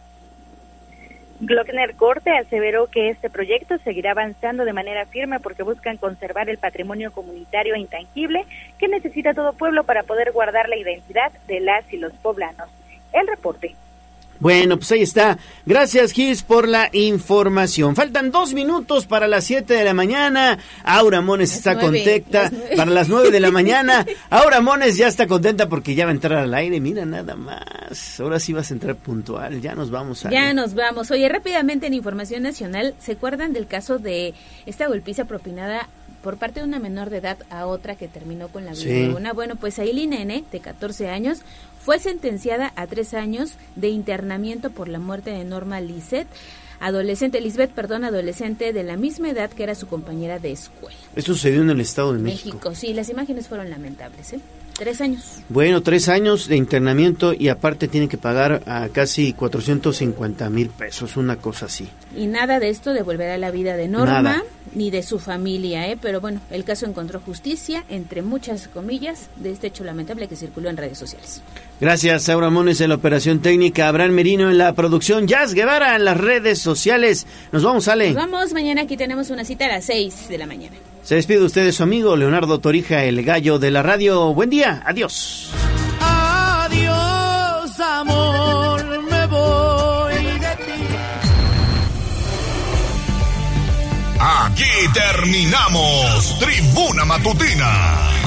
Glockner Corte aseveró que este proyecto seguirá avanzando de manera firme porque buscan conservar el patrimonio comunitario e intangible que necesita todo pueblo para poder guardar la identidad de las y los poblanos. El reporte. Bueno, pues ahí está. Gracias, Gis, por la información. Faltan dos minutos para las siete de la mañana. Aura Mones está contenta para las nueve de la mañana. Aura Mones ya está contenta porque ya va a entrar al aire. Mira, nada más. Ahora sí vas a entrar puntual. Ya nos vamos a. Ya nos vamos. Oye, rápidamente en Información Nacional, ¿se acuerdan del caso de esta golpiza propinada por parte de una menor de edad a otra que terminó con la vida una? Bueno, pues Aileen Nene, de 14 años, fue sentenciada a tres años de internamiento por la muerte de Norma Lisset, adolescente, Lisbeth, perdón, adolescente de la misma edad que era su compañera de escuela. Esto sucedió en el Estado de México. México, sí, las imágenes fueron lamentables, ¿eh? Tres años. Bueno, tres años de internamiento y aparte tiene que pagar a casi 450 mil pesos, una cosa así. Y nada de esto devolverá la vida de Norma ni de su familia, ¿eh? pero bueno, el caso encontró justicia, entre muchas comillas, de este hecho lamentable que circuló en redes sociales. Gracias, Aura Mones en la operación técnica, Abraham Merino en la producción, Jazz Guevara en las redes sociales. Nos vamos, Ale. Nos vamos, mañana aquí tenemos una cita a las 6 de la mañana. Se despide usted de su amigo Leonardo Torija, el gallo de la radio. Buen día, adiós. Adiós, amor, me voy de ti. Aquí terminamos Tribuna Matutina